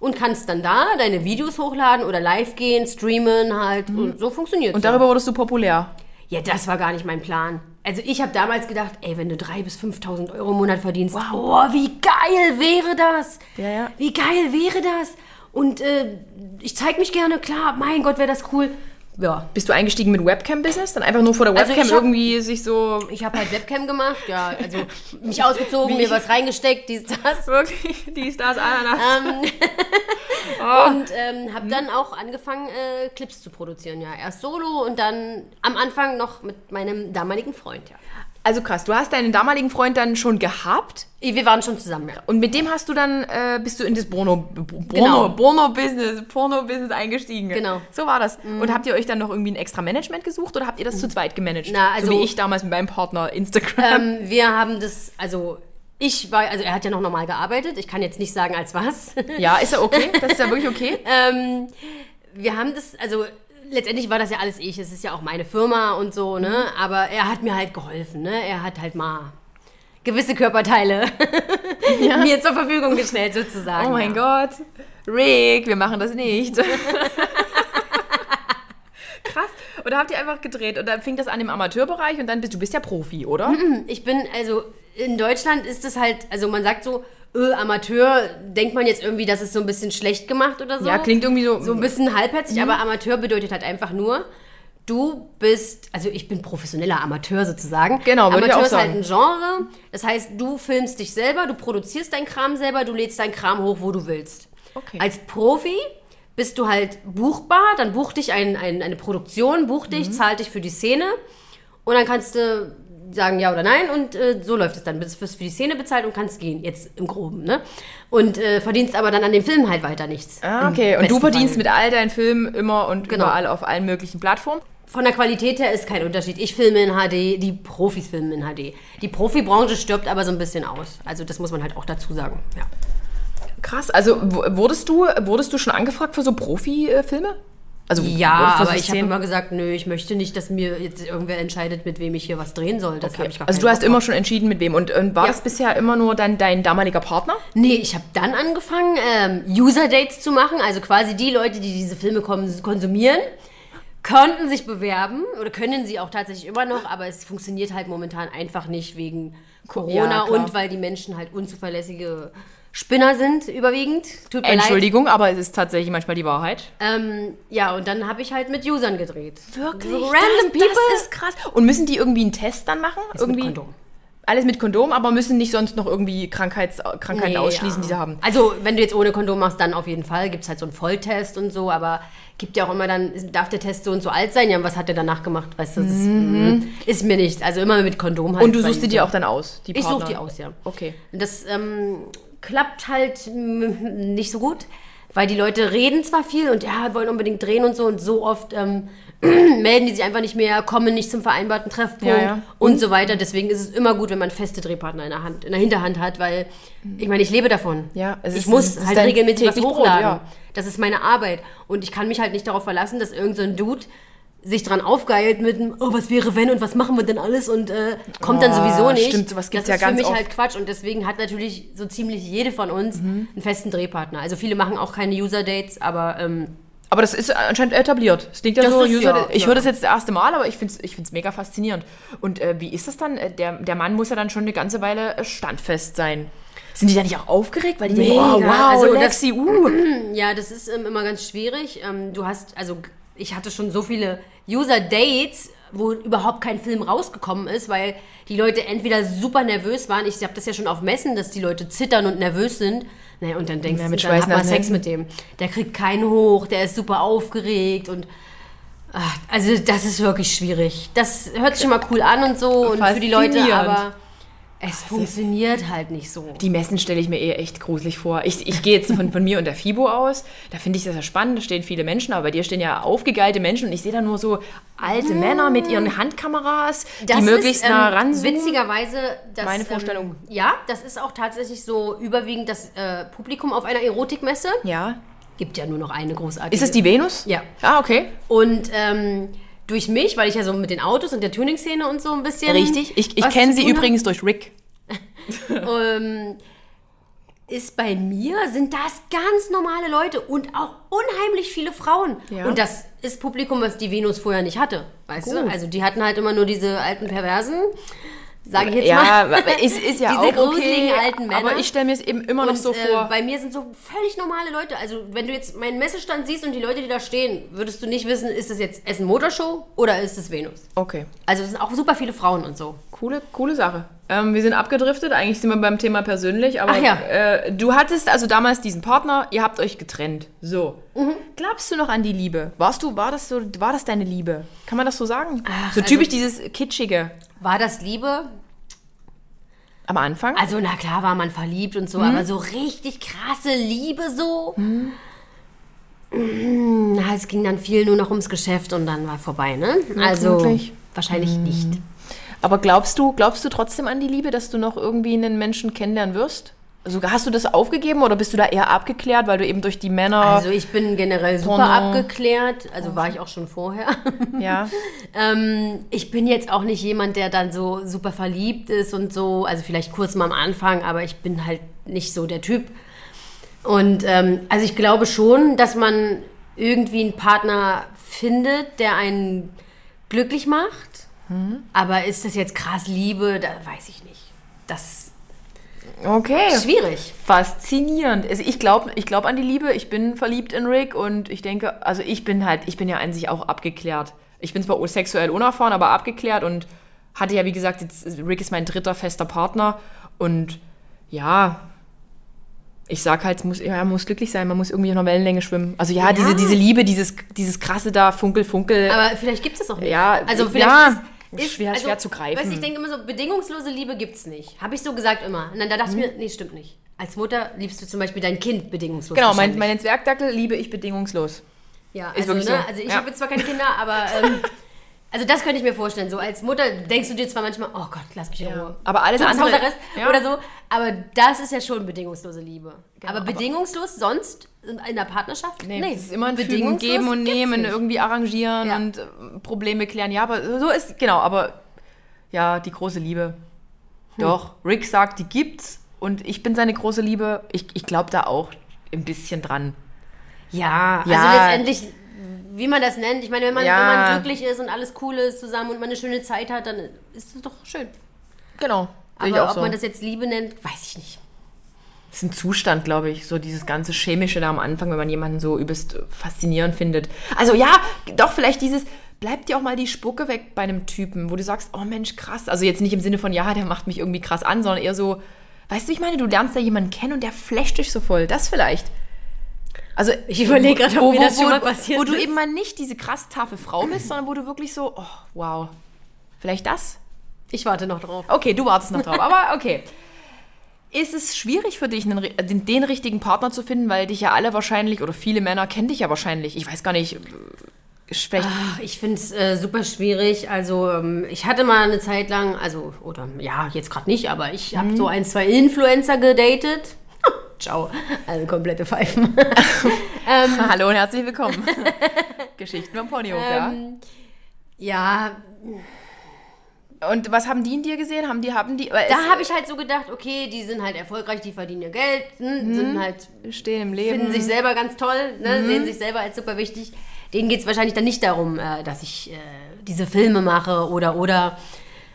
Und kannst dann da deine Videos hochladen oder live gehen, streamen halt. Und so funktioniert Mhm. und darüber wurdest du populär. Ja, das war gar nicht mein Plan. Also ich habe damals gedacht, ey, wenn du 3.000 bis 5.000 Euro im Monat verdienst, oh, wie geil wäre das? Ja, ja. Wie geil wäre das? Und äh, ich zeig mich gerne, klar, mein Gott, wäre das cool. Ja, Bist du eingestiegen mit Webcam-Business? Dann einfach nur vor der Also Webcam ich hab- irgendwie sich so... ich habe halt Webcam gemacht, ja, also <laughs> mich ausgezogen, mir was reingesteckt, dies, das. Wirklich, die Stars Ananas. Ähm, Oh. <laughs> <laughs> Und ähm, habe dann auch angefangen, äh, Clips zu produzieren, ja. Erst solo und dann am Anfang noch mit meinem damaligen Freund, ja. Also krass, du hast deinen damaligen Freund dann schon gehabt Wir waren schon zusammen, ja. und mit dem hast du dann, äh, bist du in das Porno, Genau. Porno, Porno-Business, Porno-Business eingestiegen. Genau. So war das. Und habt ihr euch dann noch irgendwie ein extra Management gesucht oder habt ihr das zu zweit gemanagt? Na, also- so wie ich damals mit meinem Partner Instagram. Ähm, wir haben das, also ich war, also er hat ja noch normal gearbeitet. Ich kann jetzt nicht sagen, als was. ja, ist ja okay. <laughs> Das ist ja wirklich okay. ähm, wir haben das, also letztendlich war das ja alles ich. Es ist ja auch meine Firma und so, ne? Aber er hat mir halt geholfen, ne? Er hat halt mal gewisse Körperteile <laughs> mir zur Verfügung gestellt, sozusagen. Oh mein ja. Gott. Rick, wir machen das nicht. <laughs> Krass. Oder habt ihr einfach gedreht und dann fing das an im Amateurbereich und dann bist du bist ja Profi, oder? Ich bin, also, in Deutschland ist es halt, also man sagt so, äh, Amateur, denkt man jetzt irgendwie, das ist so ein bisschen schlecht gemacht oder so. Ja, klingt irgendwie so. So ein bisschen halbherzig, aber Amateur bedeutet halt einfach nur, du bist, also ich bin professioneller Amateur sozusagen. Genau, würde ich Amateur auch ist halt sagen. ein Genre. Das heißt, du filmst dich selber, du produzierst deinen Kram selber, du lädst deinen Kram hoch, wo du willst. Okay. Als Profi bist du halt buchbar, dann bucht dich ein, ein, eine Produktion, bucht Mhm. dich, zahlt dich für die Szene und dann kannst du sagen ja oder nein und äh, so läuft es dann. Bist wirst für die Szene bezahlt und kannst gehen, jetzt im Groben, ne? Und äh, verdienst aber dann an dem Film halt weiter nichts. Ah, okay. Und du verdienst Fall. mit all deinen Filmen immer und Genau. überall auf allen möglichen Plattformen. Von der Qualität her ist kein Unterschied. Ich filme in HD, die Profis filmen in HD. Die Profibranche stirbt aber so ein bisschen aus. Also das muss man halt auch dazu sagen. Ja. Krass. Also wurdest du, wurdest du schon angefragt für so Profi-Filme? Also Ja, aber ich habe immer gesagt, nö, ich möchte nicht, dass mir jetzt irgendwer entscheidet, mit wem ich hier was drehen soll. Das Okay. ich gar Also du hast Bock immer drauf. schon entschieden, mit wem. Und, und war Ja. das bisher immer nur dann dein damaliger Partner? Nee, ich habe dann angefangen, ähm, User-Dates zu machen. Also quasi die Leute, die diese Filme kon- konsumieren, konnten sich bewerben oder können sie auch tatsächlich immer noch, aber es funktioniert halt momentan einfach nicht wegen Corona Ja, und weil die Menschen halt unzuverlässige Spinner sind, überwiegend. Tut mir leid. Entschuldigung, aber es ist tatsächlich manchmal die Wahrheit. Ähm, ja, und dann habe ich halt mit Usern gedreht. Wirklich? So das, random people. Das ist krass. Und müssen die irgendwie einen Test dann machen? mit irgendwie? Kondom. Alles mit Kondom, aber müssen nicht sonst noch irgendwie Krankheits Krankheiten Nee, ausschließen, ja. die sie haben. Also, wenn du jetzt ohne Kondom machst, dann auf jeden Fall. Gibt es halt so einen Volltest und so, aber gibt ja auch immer dann, darf der Test so und so alt sein? Ja, und was hat der danach gemacht? Weißt du, das mm, ist mir nicht. Also immer mit Kondom halt. Und du suchst die dir auch dann aus, die Ich suche Partner? die aus, ja. Okay. Das ähm, klappt halt mm, nicht so gut, weil die Leute reden zwar viel und ja, wollen unbedingt drehen und so und so oft ähm, <clears throat> melden die sich einfach nicht mehr, kommen nicht zum vereinbarten Treffpunkt Ja, ja. und so weiter. Deswegen ist es immer gut, wenn man feste Drehpartner in der Hand, in der Hinterhand hat, weil ich meine, ich lebe davon. Ja, es ich ist- muss es halt regelmäßig was täglich Brot, hochladen. ja. Das ist meine Arbeit und ich kann mich halt nicht darauf verlassen, dass irgendein so ein Dude sich dran aufgeilt mit dem, oh, was wäre wenn und was machen wir denn alles und äh, kommt dann Oh, sowieso nicht. stimmt, sowas gibt's das ja ist für ganz mich oft. halt Quatsch und deswegen hat natürlich so ziemlich jede von uns Mhm. einen festen Drehpartner. Also viele machen auch keine User-Dates, aber ähm, Aber das ist anscheinend etabliert. Es klingt ja Das so, ist User, ja, ich ja. höre das jetzt das erste Mal, aber ich finde es ich find's mega faszinierend. Und äh, wie ist das dann? Äh, Der, der Mann muss ja dann schon eine ganze Weile äh, standfest sein. Sind die da nicht auch aufgeregt? Weil die denken, Mega. oh, wow, Also das- Lexi, <clears throat> uh. ja, das ist ähm, immer ganz schwierig. Ähm, du hast, also ich hatte schon so viele User-Dates, wo überhaupt kein Film rausgekommen ist, weil die Leute entweder super nervös waren. Ich habe das ja schon auf Messen, dass die Leute zittern und nervös sind. Naja, und dann denkst Ja, du, mit dann hat man Sex mit dem. Der kriegt keinen hoch, der ist super aufgeregt und ach, also das ist wirklich schwierig. Das hört sich schon mal cool an und so und für die Leute, aber es funktioniert halt nicht so. Die Messen stelle ich mir eher echt gruselig vor. Ich, ich gehe jetzt von, von mir und der FIBO aus. Da finde ich das ja spannend. Da stehen viele Menschen, aber bei dir stehen ja aufgegeilte Menschen und ich sehe da nur so alte Männer mit ihren Handkameras, die möglichst ist, nah ähm, ranzoomen. Witzigerweise, das, Meine Vorstellung. Ähm, ja, das ist auch tatsächlich so überwiegend das äh, Publikum auf einer Erotikmesse. Ja. Gibt ja nur noch eine großartige. Ist es die Venus? Ja. Ah, okay. Und ähm, durch mich, weil ich ja so mit den Autos und der Tuning-Szene und so ein bisschen. Richtig. Ich, ich kenne sie übrigens durch Rick. <laughs> ähm, ist bei mir, sind das ganz normale Leute und auch unheimlich viele Frauen. Ja. Und das ist Publikum, was die Venus vorher nicht hatte. Weißt Gut. du? Also die hatten halt immer nur diese alten Perversen. Sage ich jetzt Ja, mal. aber ist, ist <laughs> ja Diese auch okay. gruseligen alten Männer. Aber ich stelle mir es eben immer noch Und, so äh, vor. bei mir sind so völlig normale Leute. Also, wenn du jetzt meinen Messestand siehst und die Leute, die da stehen, würdest du nicht wissen, ist das jetzt Essen Motorshow oder ist es Venus? Okay. Also, es sind auch super viele Frauen und so. Coole, coole Sache. Ähm, wir sind abgedriftet, eigentlich sind wir beim Thema persönlich, aber Ach ja. äh, du hattest also damals diesen Partner, ihr habt euch getrennt. So. Mhm. Glaubst du noch an die Liebe? Warst du, war das so, war das deine Liebe? Kann man das so sagen? Ach, so also- typisch dieses Kitschige War das Liebe? am Anfang? Also, na klar war man verliebt und so, Mhm. aber so richtig krasse Liebe so. Mm, Na, es ging dann viel nur noch ums Geschäft und dann war vorbei, ne? Also, wirklich. wahrscheinlich nicht. aber glaubst du, glaubst du trotzdem an die Liebe, dass du noch irgendwie einen Menschen kennenlernen wirst? Also hast du das aufgegeben oder bist du da eher abgeklärt, weil du eben durch die Männer. Also, ich bin generell super Porno. abgeklärt. Also, war ich auch schon vorher. <laughs> ja. Ähm, ich bin jetzt auch nicht jemand, der dann so super verliebt ist und so. Also vielleicht kurz mal am Anfang, aber ich bin halt nicht so der Typ. Und ähm, also ich glaube schon, dass man irgendwie einen Partner findet, der einen glücklich macht. Aber ist das jetzt krass Liebe? Da weiß ich nicht. das Okay. schwierig. Faszinierend. Also ich glaube ich glaub an die Liebe. Ich bin verliebt in Rick und ich denke, also ich bin halt, ich bin ja an sich auch abgeklärt. Ich bin zwar sexuell unerfahren, aber abgeklärt und hatte ja, wie gesagt, jetzt, Rick ist mein dritter fester Partner und ja, ich sag halt, es muss, ja, man muss glücklich sein, man muss irgendwie auf einer Wellenlänge schwimmen. Also ja, Ja. Diese, diese Liebe, dieses, dieses krasse da, Funkel, Funkel. Aber vielleicht gibt es das auch nicht. Ja, also ja, vielleicht ist, ist schwer- also, schwer zu greifen. Weißt, ich denke immer so, bedingungslose Liebe gibt es nicht. Habe ich so gesagt immer. Und dann da dachte Mhm. ich mir, nee, stimmt nicht. Als Mutter liebst du zum Beispiel dein Kind bedingungslos. genau, mein, meinen Zwergdackel liebe ich bedingungslos. Ja, also, ne, so. also ich Ja. habe jetzt zwar keine Kinder, aber ähm, <laughs> also das könnte ich mir vorstellen. So als Mutter denkst du dir zwar manchmal, oh Gott, lass mich in Ruhe. Aber alles andere- Rest ja. oder so. Aber das ist ja schon bedingungslose Liebe. aber aber- bedingungslos sonst in der Partnerschaft? Nee, es ist immer ein Fügen, bedingungslos geben und nehmen, irgendwie arrangieren Ja. und äh, Probleme klären. Ja, aber so ist, genau, aber ja, die große Liebe. Hm. Doch, Rick sagt, die gibt's und ich bin seine große Liebe. Ich, ich glaube da auch ein bisschen dran. Ja, Ja. also letztendlich, wie man das nennt. Ich meine, wenn man, Ja. wenn man glücklich ist und alles cool ist zusammen und man eine schöne Zeit hat, dann ist es doch schön. Genau. Aber ob so. man das jetzt Liebe nennt, weiß ich nicht. Das ist ein Zustand, glaube ich, so dieses ganze Chemische da am Anfang, wenn man jemanden so übelst faszinierend findet. Also ja, doch vielleicht dieses, bleibt dir auch mal die Spucke weg bei einem Typen, wo du sagst, oh Mensch, krass. Also jetzt nicht im Sinne von, ja, der macht mich irgendwie krass an, sondern eher so, weißt du, ich meine, du lernst da jemanden kennen und der flasht dich so voll. Das vielleicht. Also Ich überlege gerade, ob wo, mir wo, das schon wo, mal passiert Wo du ist. eben mal nicht diese krass taffe Frau bist, sondern wo du wirklich so, oh, wow. Vielleicht das? Ich warte noch drauf. Okay, du wartest noch drauf, aber okay. Ist es schwierig für dich, einen, ri- den, den richtigen Partner zu finden, weil dich ja alle wahrscheinlich, oder viele Männer kennen dich ja wahrscheinlich, ich weiß gar nicht, äh, vielleicht, Ach, Ich finde es äh, super schwierig. Also ähm, ich hatte mal eine Zeit lang, also, oder ja, jetzt gerade nicht, aber ich Mhm. habe so ein, zwei Influencer gedatet. Ciao. Also komplette Pfeifen. <laughs> <laughs> hallo und herzlich willkommen. <laughs> Geschichten vom Ponyhof, Ähm, ja, ja. Und was haben die in dir gesehen? Haben die, haben die, da habe ich halt so gedacht, okay, die sind halt erfolgreich, die verdienen ihr Geld, hm, sind halt, stehen im Leben. finden sich selber ganz toll, ne, Mhm. sehen sich selber als super wichtig. Denen geht es wahrscheinlich dann nicht darum, äh, dass ich äh, diese Filme mache oder, oder.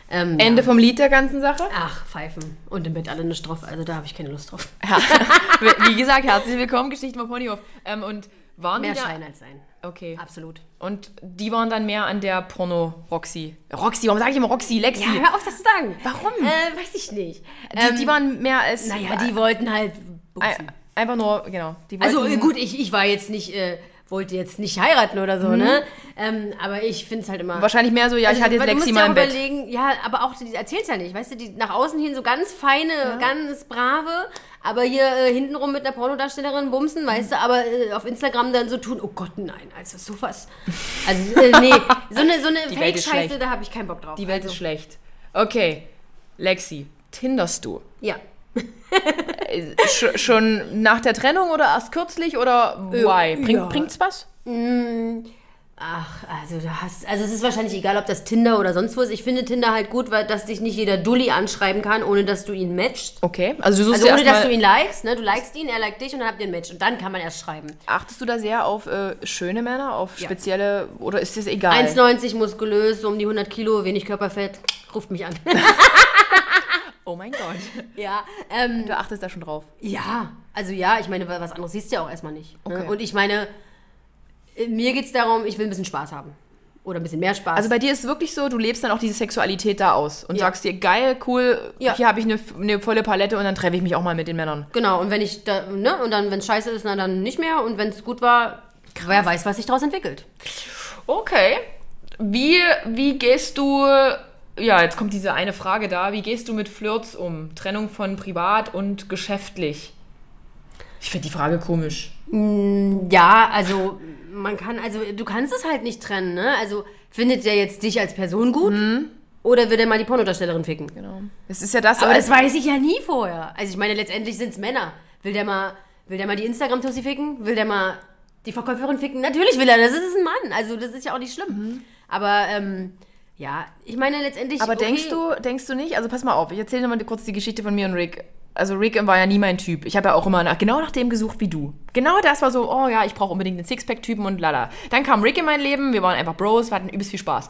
Ähm, Ende vom Lied der ganzen Sache. Ach, Pfeifen. Und im Bett alle nicht drauf. Also da habe ich keine Lust drauf. Ja. <laughs> Wie gesagt, herzlich willkommen, Geschichten vom Ponyhof. Ähm, und waren Mehr Schein als Sein. Okay. Absolut. Und die waren dann mehr an der Porno-Roxy. Roxy, warum sage ich immer Roxy? Lexi. Ja, hör auf, das zu sagen. Warum? Äh, weiß ich nicht. Die, die waren mehr als. Naja, die wollten halt buchsen. Ein- Einfach nur, genau. Also gut, ich, ich war jetzt nicht, äh, wollte jetzt nicht heiraten oder so, ne? Ähm, aber ich finde es halt immer... Wahrscheinlich mehr so, ja, ich hatte jetzt Lexi mal dir im Bett. überlegen, ja, aber auch, die erzählt's ja nicht, weißt du, die nach außen hin so ganz feine, ganz brave, aber hier äh, hintenrum mit einer Pornodarstellerin bumsen, weißt du, aber äh, auf Instagram dann so tun, oh Gott, nein, also sowas. Also, äh, nee, so eine, so eine <laughs> Fake-Scheiße, da habe ich keinen Bock drauf. Die Welt also, ist schlecht. Okay, Lexi, tinderst du? Ja. <laughs> Sch schon nach der Trennung oder erst kürzlich oder why? Bring, ja. Bringt's was? Ach, also du hast, also es ist wahrscheinlich egal, ob das Tinder oder sonst wo ist. Ich finde Tinder halt gut, weil dass dich nicht jeder Dulli anschreiben kann, ohne dass du ihn matchst. Okay, also du suchst Also ohne, dass du ihn likest, ne? Du likest ihn, er liked dich und dann habt ihr ein Match. Und dann kann man erst schreiben. achtest du da sehr auf äh, schöne Männer, auf Ja. spezielle, oder ist das egal? 1,90 muskulös, so um die 100 Kilo, wenig Körperfett. Ruft mich an. <laughs> Oh mein Gott. <laughs> ja, ähm, Du achtest da schon drauf. ja, also ja, ich meine, was anderes siehst du ja auch erstmal nicht. Ne? Okay. Und ich meine, äh, mir geht es darum, ich will ein bisschen Spaß haben. Oder ein bisschen mehr Spaß. Also bei dir ist es wirklich so, du lebst dann auch diese Sexualität da aus und Ja. sagst dir, geil, cool, Ja. hier habe ich eine, eine volle Palette und dann treffe ich mich auch mal mit den Männern. Genau, und wenn ich da, ne, und dann, wenn es scheiße ist, na, dann nicht mehr. Und wenn es gut war, wer weiß, was sich daraus entwickelt. Okay. Wie, wie gehst du, ja, jetzt kommt diese eine Frage da, wie gehst du mit Flirts um? Trennung von privat und geschäftlich? Ich finde die Frage komisch. Ja, also man kann, also du kannst es halt nicht trennen, ne? Also findet der jetzt dich als Person gut? Oder will der mal die Pornodarstellerin ficken? Genau. Es ist ja das, Aber das weiß ich ja nie vorher. Also ich meine, letztendlich sind es Männer. Will der mal, will der mal die Instagram-Tussi ficken? Will der mal die Verkäuferin ficken? Natürlich will er, das ist ein Mann. Also das ist ja auch nicht schlimm. Aber ähm, ja, ich meine letztendlich. Aber okay, denkst du, denkst du nicht, also pass mal auf, ich erzähle dir mal kurz die Geschichte von mir und Rick. Also Rick war ja nie mein Typ. Ich habe ja auch immer nach, genau nach dem gesucht wie du. Genau das war so, oh ja, ich brauche unbedingt einen Sixpack-Typen und lala. Dann kam Rick in mein Leben, wir waren einfach Bros, wir hatten übelst viel Spaß.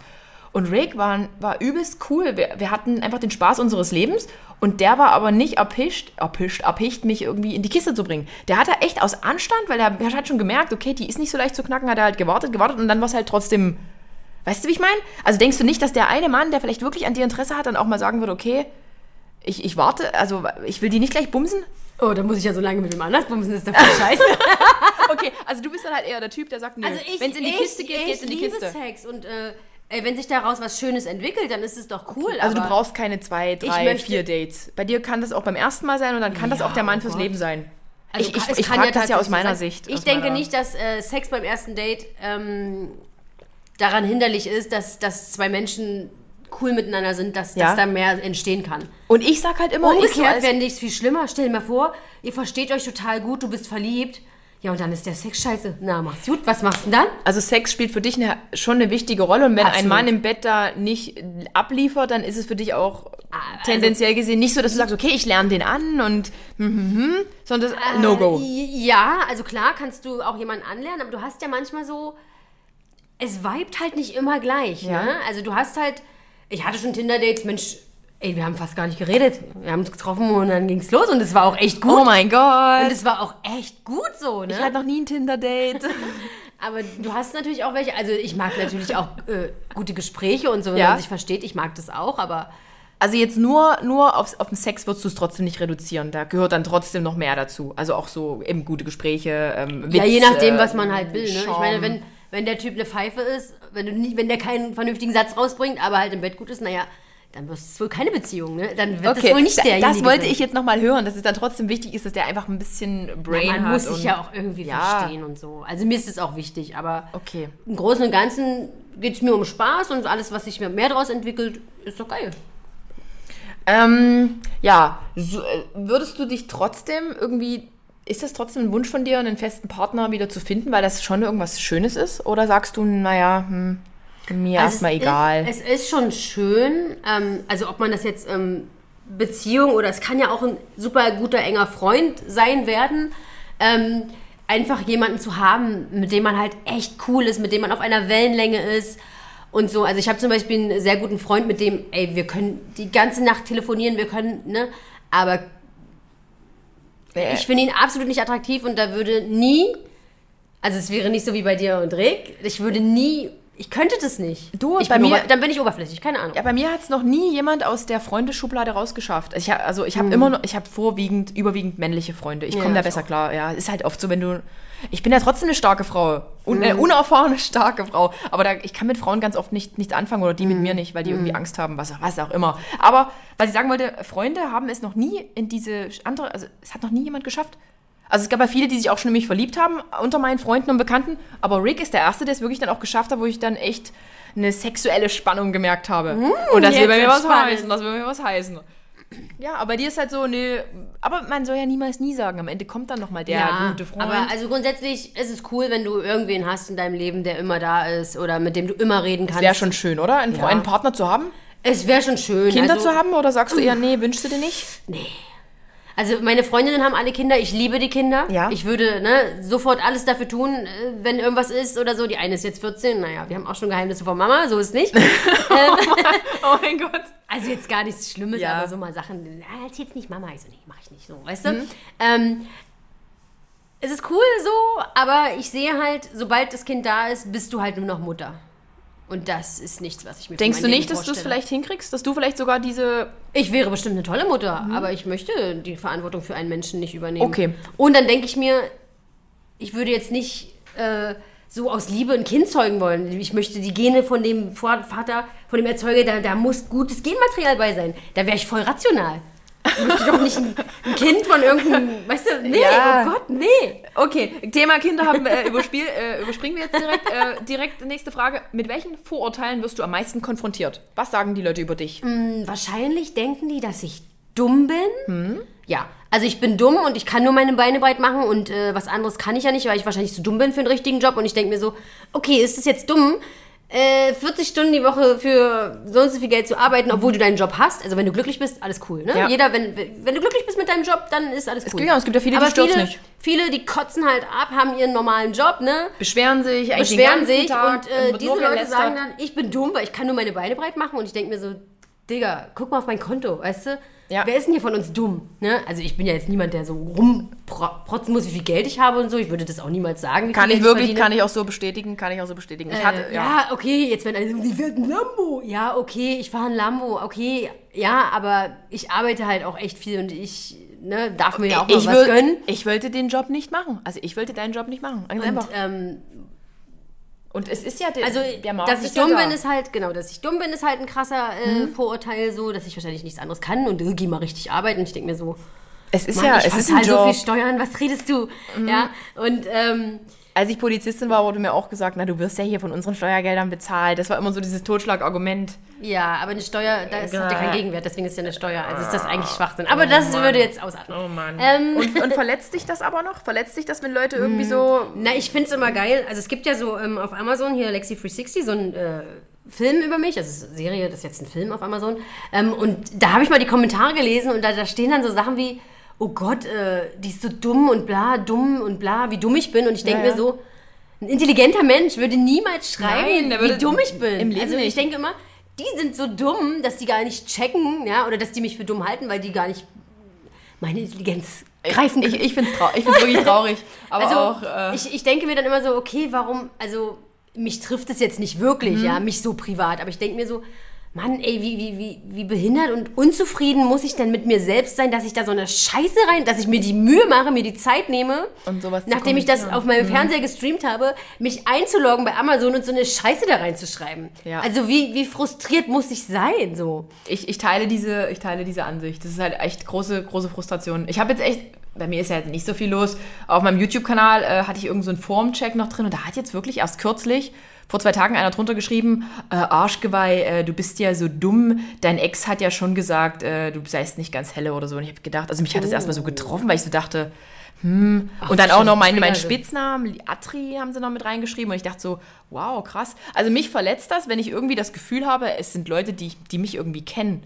Und Rick war, war übelst cool. Wir, wir hatten einfach den Spaß unseres Lebens. Und der war aber nicht erpischt, erpischt, erpicht, mich irgendwie in die Kiste zu bringen. Der hat da echt aus Anstand, weil er, er hat schon gemerkt, okay, die ist nicht so leicht zu knacken, hat er halt gewartet, gewartet und dann war es halt trotzdem. Weißt du, wie ich meine? Also denkst du nicht, dass der eine Mann, der vielleicht wirklich an dir Interesse hat, dann auch mal sagen würde, okay, ich, ich warte, also ich will die nicht gleich bumsen? Oh, dann muss ich ja so lange mit dem anders bumsen, das ist doch voll <laughs> scheiße. Okay, also du bist dann halt eher der Typ, der sagt, nö, Also ich, wenn es in die ich, Kiste geht, ich geht's in die liebe Kiste. Sex und äh, ey, wenn sich daraus was Schönes entwickelt, dann ist es doch cool. Also du brauchst keine zwei, drei, vier Dates. Bei dir kann das auch beim ersten Mal sein und dann kann das Ja, auch der Mann oh fürs Gott. Leben sein. Also ich ich, es ich frage das ja aus meiner sein. Sicht. Ich denke meiner- nicht, dass äh, Sex beim ersten Date ähm, daran hinderlich ist, dass, dass zwei Menschen cool miteinander sind, dass, Ja. dass da mehr entstehen kann. Und ich sag halt immer, Umgekehrt fände ich es viel schlimmer. Stell dir mal vor, ihr versteht euch total gut, du bist verliebt. Ja, und dann ist der Sex scheiße. Na, mach's gut. Was machst du denn dann? also Sex spielt für dich eine, schon eine wichtige Rolle und wenn ein Absolut. Mann im Bett da nicht abliefert, dann ist es für dich auch also- tendenziell gesehen nicht so, dass du sagst, okay, ich lerne den an und hm, hm, hm, sondern das No-Go. Äh, Ja, also klar kannst du auch jemanden anlernen, aber du hast ja manchmal so, es vibet halt nicht immer gleich. Ja. Ne? Also du hast halt, ich hatte schon Tinder-Dates, Mensch, ey, wir haben fast gar nicht geredet. Wir haben uns getroffen und dann ging's los und es war auch echt gut. Oh mein und Gott. es war auch echt gut so, ne? Ich hatte noch nie ein Tinder-Date. <laughs> <laughs> Aber du hast natürlich auch welche, also ich mag natürlich auch äh, gute Gespräche und so, wenn Ja. man sich versteht, ich mag das auch, aber Also jetzt nur, nur aufs, auf den Sex würdest du es trotzdem nicht reduzieren. Da gehört dann trotzdem noch mehr dazu. Also auch so eben gute Gespräche, ähm, ja, je nachdem, was man halt will. Ne? Ich meine, wenn, wenn der Typ eine Pfeife ist, wenn, du nie, wenn der keinen vernünftigen Satz rausbringt, aber halt im Bett gut ist, naja, dann wird es wohl keine Beziehung, ne? Dann wird Okay, das wohl nicht derjenige das wollte sein. ich jetzt nochmal hören, dass es dann trotzdem wichtig ist, dass der einfach ein bisschen Brain Ja, man hat. muss sich und- ja auch irgendwie Ja. verstehen und so. Also mir ist es auch wichtig, aber Okay. im Großen und Ganzen geht es mir um Spaß und alles, was sich mir mehr daraus entwickelt, ist doch geil. Ähm, ja, so, äh, würdest du dich trotzdem irgendwie, ist das trotzdem ein Wunsch von dir, einen festen Partner wieder zu finden, weil das schon irgendwas Schönes ist? Oder sagst du, naja, hm, mir Also erstmal egal? Ist, es ist schon schön, ähm, also ob man das jetzt ähm, Beziehung oder es kann ja auch ein super guter, enger Freund sein werden. Ähm, einfach jemanden zu haben, mit dem man halt echt cool ist, mit dem man auf einer Wellenlänge ist und so. Also ich habe zum Beispiel einen sehr guten Freund, mit dem, ey, wir können die ganze Nacht telefonieren, wir können, ne, aber ich finde ihn absolut nicht attraktiv und da würde nie, also es wäre nicht so wie bei dir und Rick, ich würde nie, ich könnte das nicht. Du, ich bei mir- dann bin ich oberflächlich, keine Ahnung. Ja, bei mir hat es noch nie jemand aus der Freundeschublade rausgeschafft. Also ich habe also ich habe Hm. immer noch, ich habe vorwiegend, überwiegend männliche Freunde. Ich komme da ich besser auch. klar. Ja, ist halt oft so, wenn du. Ich bin ja trotzdem eine starke Frau. Un, Hm. äh, unerfahrene, starke Frau. Aber da, ich kann mit Frauen ganz oft nicht, nichts anfangen oder die Hm. mit mir nicht, weil die irgendwie Angst haben, was, was auch immer. Aber was ich sagen wollte, Freunde haben es noch nie in diese andere, also es hat noch nie jemand geschafft. Also es gab ja viele, die sich auch schon in mich verliebt haben unter meinen Freunden und Bekannten. Aber Rick ist der Erste, der es wirklich dann auch geschafft hat, wo ich dann echt eine sexuelle Spannung gemerkt habe. und das will bei mir was spannend. heißen. Das will bei mir was heißen. Ja, aber bei dir ist halt so, nee, aber man soll ja niemals nie sagen. Am Ende kommt dann nochmal der gute Freund. aber also grundsätzlich ist es cool, wenn du irgendwen hast in deinem Leben, der immer da ist oder mit dem du immer reden kannst. Wäre schon schön, oder? Einen, Ja. einen Partner zu haben? es wäre schon schön. Kinder also, zu haben? Oder sagst du eher, nee, wünschst du dir nicht? Also meine Freundinnen haben alle Kinder, ich liebe die Kinder. Ja. Ich würde ne, sofort alles dafür tun, äh, wenn irgendwas ist oder so. Die eine ist jetzt 14, naja, wir haben auch schon Geheimnisse von Mama, so ist nicht. <laughs> Oh mein Gott. Also jetzt gar nichts Schlimmes, Ja. aber so mal Sachen, ah, erzähl's nicht Mama, ich so, nee, mach ich nicht so, weißt du? Ähm, es ist cool so, aber ich sehe halt, sobald das Kind da ist, bist du halt nur noch Mutter. Und das ist nichts, was ich mir Denkst du Leben nicht, dass du es vielleicht hinkriegst? Dass du vielleicht sogar diese. Ich wäre bestimmt eine tolle Mutter, aber ich möchte die Verantwortung für einen Menschen nicht übernehmen. Okay. Und dann denke ich mir, ich würde jetzt nicht äh, so aus Liebe ein Kind zeugen wollen. Ich möchte die Gene von dem Vater, von dem Erzeuger, da, da muss gutes Genmaterial bei sein. Da wäre ich voll rational. Ich möchte doch nicht ein, ein Kind von irgendeinem, weißt du, nee, Ja. oh Gott, nee. Okay, Thema Kinder haben äh, überspiel, äh, überspringen wir jetzt direkt. Äh, direkt nächste Frage. Mit welchen Vorurteilen wirst du am meisten konfrontiert? Was sagen die Leute über dich? Wahrscheinlich denken die, dass ich dumm bin. Ja, also ich bin dumm und ich kann nur meine Beine breit machen und äh, was anderes kann ich ja nicht, weil ich wahrscheinlich zu dumm bin für den richtigen Job. Und ich denke mir so, okay, ist das jetzt dumm? Äh, 40 Stunden die Woche für so und so viel Geld zu arbeiten, obwohl du deinen Job hast. Also wenn du glücklich bist, alles cool. Ne? Ja. Jeder, wenn, wenn du glücklich bist mit deinem Job, dann ist alles cool. gibt ja- es gibt ja viele, die Aber stört's viele, nicht. viele, die kotzen halt ab, haben ihren normalen Job, ne? Beschweren sich, eigentlich beschweren sich Tag, und äh, diese Leute gelästert. sagen dann, ich bin dumm, weil ich kann nur meine Beine breit machen und ich denke mir so, Digga, guck mal auf mein Konto, weißt du? Ja. Wer ist denn hier von uns dumm? Ne? Also ich bin ja jetzt niemand, der so rumprotzen muss, wie viel Geld ich habe und so. Ich würde das auch niemals sagen. Kann ich wirklich, verdiene. kann ich auch so bestätigen, kann ich auch so bestätigen. Ich hatte, Äh, ja. ja. okay, jetzt wenn alle sagen, die fährt ein Lambo. Ja, okay, ich fahre ein Lambo, okay. Ja, aber ich arbeite halt auch echt viel und ich ne, darf mir ja auch mal ich, was gönnen. ich wollte den Job nicht machen. Also ich wollte deinen Job nicht machen. Ganz Und einfach. ähm, Und es ist ja der, Also, der Markt dass ich ja dumm bin, ist halt, genau, dass ich dumm bin, ist halt ein krasser äh, Vorurteil so, dass ich wahrscheinlich nichts anderes kann und irgendwie mal richtig arbeiten. Und ich denke mir so, Es ist Mann, ja, ich es ist ein so Job. Mhm. viel Steuern, was redest du? Ja, und ähm, Als ich Polizistin war, wurde mir auch gesagt, na, du wirst ja hier von unseren Steuergeldern bezahlt. Das war immer so dieses Totschlagargument. ja, aber eine Steuer, da ist, hat ja keinen Gegenwert, deswegen ist ja eine Steuer. Also ist das eigentlich Schwachsinn. Aber das würde jetzt ausatmen. Oh Mann. Ähm, Und, und <laughs> verletzt dich das aber noch? Verletzt dich das, wenn Leute irgendwie so... Na, ich finde es immer geil. Also es gibt ja so ähm, auf Amazon hier Lexi 360 so ein äh, Film über mich. Also Serie, das ist jetzt ein Film auf Amazon. Ähm, und da habe ich mal die Kommentare gelesen und da, da stehen dann so Sachen wie, oh Gott, äh, die ist so dumm und bla, dumm und bla, wie dumm ich bin. Und ich denke Ja, ja. mir so, ein intelligenter Mensch würde niemals schreiben, Nein, wie dumm ich bin. im Leben also ich denke immer, die sind so dumm, dass die gar nicht checken, ja, oder dass die mich für dumm halten, weil die gar nicht meine Intelligenz greifen Ich, ich finde es ich wirklich <laughs> traurig. Aber also, auch... Äh, ich, ich denke mir dann immer so, okay, warum, also mich trifft es jetzt nicht wirklich, Mhm. ja, mich so privat, aber ich denke mir so, Mann, ey, wie, wie, wie, wie behindert und unzufrieden muss ich denn mit mir selbst sein, dass ich da so eine Scheiße rein, dass ich mir die Mühe mache, mir die Zeit nehme, Und sowas nachdem ich das auf meinem Fernseher gestreamt habe, mich einzuloggen bei Amazon und so eine Scheiße da reinzuschreiben. Ja. Also wie, wie frustriert muss ich sein, so? ich, ich, teile diese, ich teile diese Ansicht. Das ist halt echt große, große Frustration. Ich habe jetzt echt, bei mir ist ja jetzt nicht so viel los. Auf meinem YouTube-Kanal äh, hatte ich irgend so einen Formcheck noch drin und da hat jetzt wirklich erst kürzlich, vor zwei Tagen, einer drunter geschrieben, äh, Arschgeweih, äh, du bist ja so dumm. Dein Ex hat ja schon gesagt, äh, du seist nicht ganz helle oder so. Und ich habe gedacht, also mich hat das erstmal so getroffen, weil ich so dachte, hm. und dann auch noch meinen mein. Spitznamen, Atri, haben sie noch mit reingeschrieben. Und ich dachte so, wow, krass. Also mich verletzt das, wenn ich irgendwie das Gefühl habe, es sind Leute, die, die mich irgendwie kennen.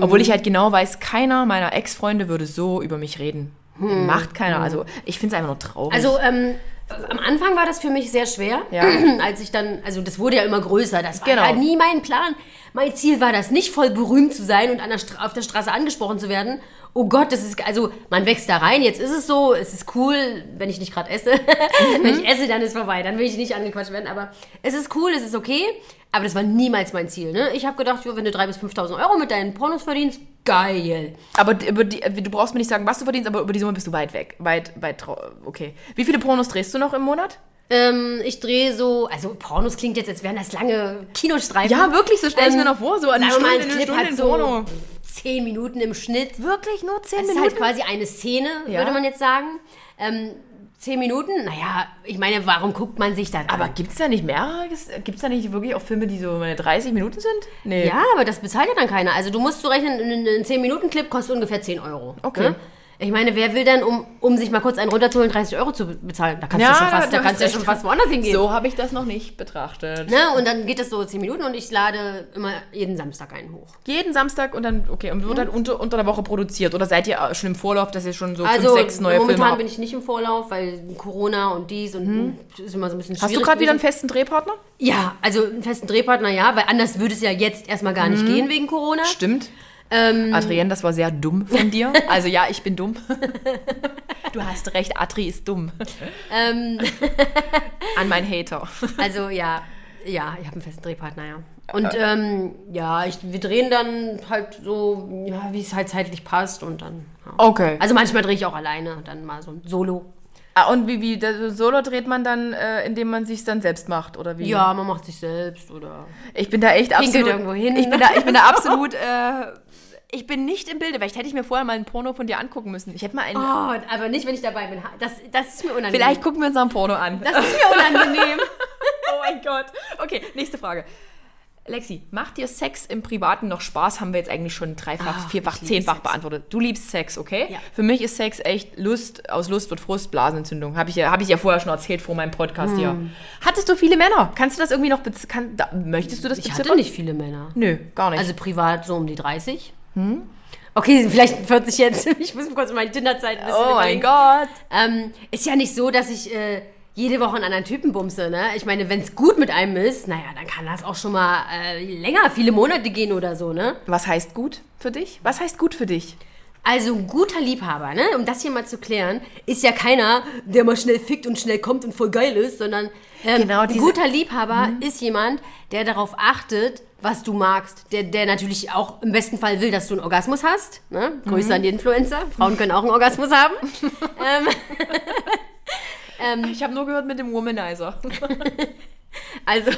Obwohl ich halt genau weiß, keiner meiner Ex-Freunde würde so über mich reden. Macht keiner. Also ich finde es einfach nur traurig. Also ähm, am Anfang war das für mich sehr schwer, Ja. <clears throat> als ich dann, also das wurde ja immer größer. Das war Genau. ja nie mein Plan. Mein Ziel war das nicht, voll berühmt zu sein und der auf der Straße angesprochen zu werden. Oh Gott, das ist, also man wächst da rein, jetzt ist es so, es ist cool, wenn ich nicht gerade esse. <laughs> wenn ich esse, dann ist vorbei, dann will ich nicht angequatscht werden. Aber es ist cool, es ist okay, aber das war niemals mein Ziel. Ne? Ich habe gedacht, wenn du 3.000 bis 5.000 Euro mit deinen Pornos verdienst, geil. aber über die, du brauchst mir nicht sagen, was du verdienst, aber über die Summe bist du weit weg. Weit, weit, okay. Wie viele Pornos drehst du noch im Monat? Ähm, ich drehe so, also Pornos klingt jetzt, als wären das lange Kinostreifen. Ja, wirklich, so stell ich Ähm, mir noch vor. So eine wir mal, Stunde, ein eine Clip Stunde in so Porno. Zehn Minuten im Schnitt. Wirklich nur zehn Das ist Minuten? halt quasi eine Szene, Ja. würde man jetzt sagen. Ähm, zehn Minuten, naja, ich meine, warum guckt man sich dann aber gibt es da nicht mehrere? Gibt es da nicht wirklich auch Filme, die so meine 30 Minuten sind? Nee. Ja, aber das bezahlt ja dann keiner. Also du musst so rechnen, ein ein 10-Minuten-Clip kostet ungefähr 10 Euro. Okay. Ne? Ich meine, wer will denn, um, um sich mal kurz einen runterzuholen, 30 Euro zu be- bezahlen? Da kannst Ja, du schon fast, da kannst du schon fast woanders hingehen. So habe ich das noch nicht betrachtet. Ne? Und dann geht es so 10 Minuten und ich lade immer jeden Samstag einen hoch. Jeden Samstag und dann, okay, und wird dann unter, unter der Woche produziert? Oder seid ihr schon im Vorlauf, dass ihr schon so Also fünf, sechs neue Filme momentan habt? bin ich nicht im Vorlauf, weil Corona und dies und ist immer so ein bisschen schwierig. Hast du gerade wieder einen festen Drehpartner? Ja, also einen festen Drehpartner, ja, weil anders würde es ja jetzt erstmal gar nicht gehen wegen Corona. Stimmt. Ähm, Adrienne, das war sehr dumm von dir. <laughs> Also ja, ich bin dumm. <laughs> Du hast recht, Adri ist dumm. ähm, <laughs> An meinen Hater. also ja, ja, ich habe einen festen Drehpartner, ja. Und ähm, ja, ich, wir drehen dann halt so, ja, wie es halt zeitlich passt und dann. Ja. Okay. Also manchmal drehe ich auch alleine, dann mal so ein Solo. Ah, und wie, wie, das Solo dreht man dann, äh, indem man sich dann selbst macht, oder wie? Ja, man macht sich selbst oder. Ich bin da echt absolut. irgendwo hin. Ich bin da, ich bin da absolut. Äh, ich bin nicht im Bilde. Vielleicht hätte ich mir vorher mal ein Porno von dir angucken müssen. Ich hätte mal einen. Oh, aber nicht, wenn ich dabei bin. Das, das ist mir unangenehm. Vielleicht gucken wir uns noch ein Porno an. Das ist mir unangenehm. <laughs> oh mein Gott. Okay, nächste Frage. Lexi, macht dir Sex im Privaten noch Spaß? Haben wir jetzt eigentlich schon dreifach, Ach, vierfach, zehnfach Sex. beantwortet. Du liebst Sex, okay? Ja. Für mich ist Sex echt Lust, aus Lust wird Frust, Blasenentzündung. Habe ich, ja, hab ich ja vorher schon erzählt vor meinem Podcast hier. Hm. Hattest du viele Männer? Kannst du das irgendwie noch, kann, da, möchtest du das Ich beziffern? hatte nicht viele Männer. Nö, gar nicht. Also privat so um die 30. Okay, vielleicht 40 jetzt. <laughs> Ich muss kurz meine Tinderzeit ein bisschen oh mein. Gott. Ähm, ist ja nicht so, dass ich äh, jede Woche einen anderen Typen bumse, ne? Ich meine, wenn es gut mit einem ist, naja, dann kann das auch schon mal äh, länger, viele Monate gehen oder so, ne? Was heißt gut für dich? Was heißt gut für dich? Also ein guter Liebhaber, ne? Um das hier mal zu klären, ist ja keiner, der mal schnell fickt und schnell kommt und voll geil ist, sondern ähm, Genau, ein guter Liebhaber ist jemand, der darauf achtet, was du magst. Der, der natürlich auch im besten Fall will, dass du einen Orgasmus hast. Ne? Grüße an die Influencer. Frauen können auch einen Orgasmus haben. <laughs> <laughs> ähm, Ich habe nur gehört mit dem Womanizer. <laughs> also,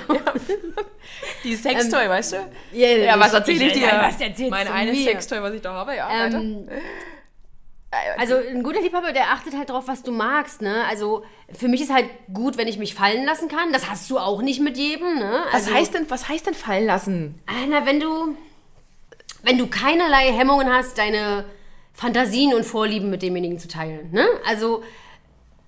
Die Sextoy, weißt du? ja, Ja, was erzähle ich, dir? Was erzählst mein eines? Sextoy, was ich da habe, ja. Ähm, also ein guter Liebhaber, der achtet halt drauf, was du magst, ne? Also für mich ist halt gut, wenn ich mich fallen lassen kann. Das hast du auch nicht mit jedem, ne? was, Also, heißt denn, was heißt denn fallen lassen? Ah, Na, wenn du, wenn du keinerlei Hemmungen hast, deine Fantasien und Vorlieben mit demjenigen zu teilen, ne? Also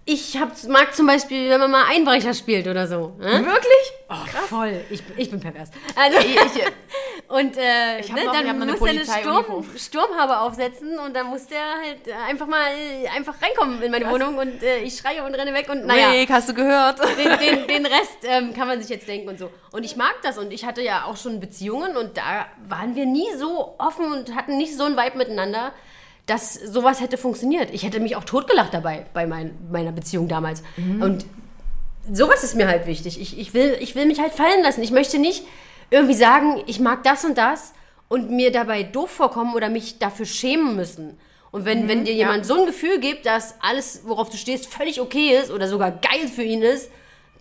ich hab, mag zum Beispiel, wenn man mal Einbrecher spielt oder so. Ne? Wirklich? Oh, voll. Ich, ich bin pervers. Also, Ich, <laughs> und äh, Ich ne, noch- dann muss er eine Sturm. Sturmhaube aufsetzen und dann muss der halt äh, einfach mal äh, einfach reinkommen in meine Wohnung und äh, ich schreie und renne weg und naja. Rick, hast du gehört? Den, den, <laughs> den Rest ähm, kann man sich jetzt denken und so. Und ich mag das und ich hatte ja auch schon Beziehungen und da waren wir nie so offen und hatten nicht so ein Vibe miteinander, dass sowas hätte funktioniert. Ich hätte mich auch totgelacht dabei bei mein, meiner Beziehung damals. Und sowas ist mir halt wichtig. Ich, ich, will, ich will mich halt fallen lassen. Ich möchte nicht irgendwie sagen, ich mag das und das und mir dabei doof vorkommen oder mich dafür schämen müssen. Und wenn, wenn dir jemand so ein Gefühl gibt, dass alles, worauf du stehst, völlig okay ist oder sogar geil für ihn ist,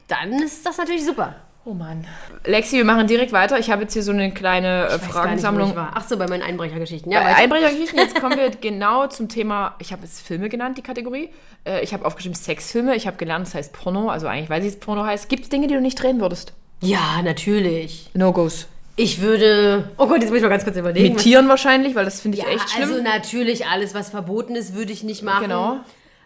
dann ist das natürlich super. Oh Mann. Lexi, wir machen direkt weiter. Ich habe jetzt hier so eine kleine äh, Ich nicht, wo Fragensammlung. ich war. Ach so, bei meinen Einbrechergeschichten. Ja, Bei. Einbrechergeschichten, jetzt kommen wir <laughs> genau zum Thema, ich habe jetzt Filme genannt, die Kategorie. Äh, Ich habe aufgeschrieben Sexfilme, ich habe gelernt, das heißt Porno, also eigentlich weiß ich, was Porno heißt. Gibt es Dinge, die du nicht drehen würdest? ja, natürlich. No-Gos. Ich würde. Oh Gott, jetzt muss ich mal ganz kurz überlegen. Mit Tieren wahrscheinlich, weil das finde ich ja, echt schlimm. also natürlich alles, was verboten ist, würde ich nicht machen. Genau.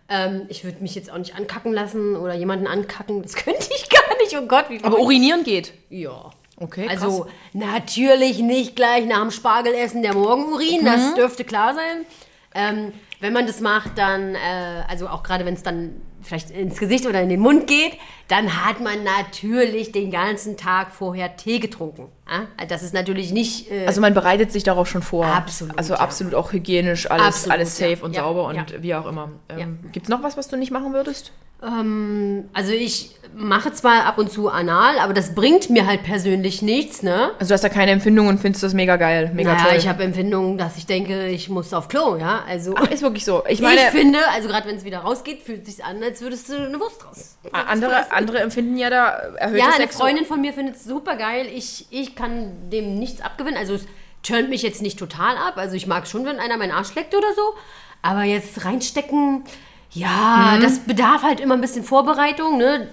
Ähm, ich würde mich jetzt auch nicht ankacken lassen oder jemanden ankacken. Das <laughs> könnte ich gar nicht. Oh Gott, wie Aber urinieren geht. Ja. Okay, Also natürlich nicht gleich nach dem Spargelessen der Morgenurin, Mhm. das dürfte klar sein. Ähm, wenn man das macht, dann, äh, also auch gerade wenn es dann vielleicht ins Gesicht oder in den Mund geht, dann hat man natürlich den ganzen Tag vorher Tee getrunken. Ja? Das ist natürlich nicht... Äh, Also man bereitet sich darauf schon vor. Absolut, Also ja. absolut auch hygienisch, alles, Absolut, alles safe ja. und Ja, sauber und ja. wie auch immer. Ähm, Ja. Gibt es noch was, was du nicht machen würdest? ähm, also ich mache zwar ab und zu anal, aber das bringt mir halt persönlich nichts, ne? Also du hast da keine Empfindung und findest das mega geil, mega Naja, toll. ich habe Empfindungen, dass ich denke, ich muss auf Klo, ja? Also... Ach, ist wirklich so. Ich meine, ich finde, also gerade wenn es wieder rausgeht, fühlt es sich an, als würdest du eine Wurst raus. andere, andere empfinden ja da erhöhte Ja, eine. Freundin von mir findet es super geil. Ich, ich kann dem nichts abgewinnen. Also es turnt mich jetzt nicht total ab. Also ich mag schon, wenn einer meinen Arsch leckt oder so. Aber jetzt reinstecken, ja, das bedarf halt immer ein bisschen Vorbereitung. Ne?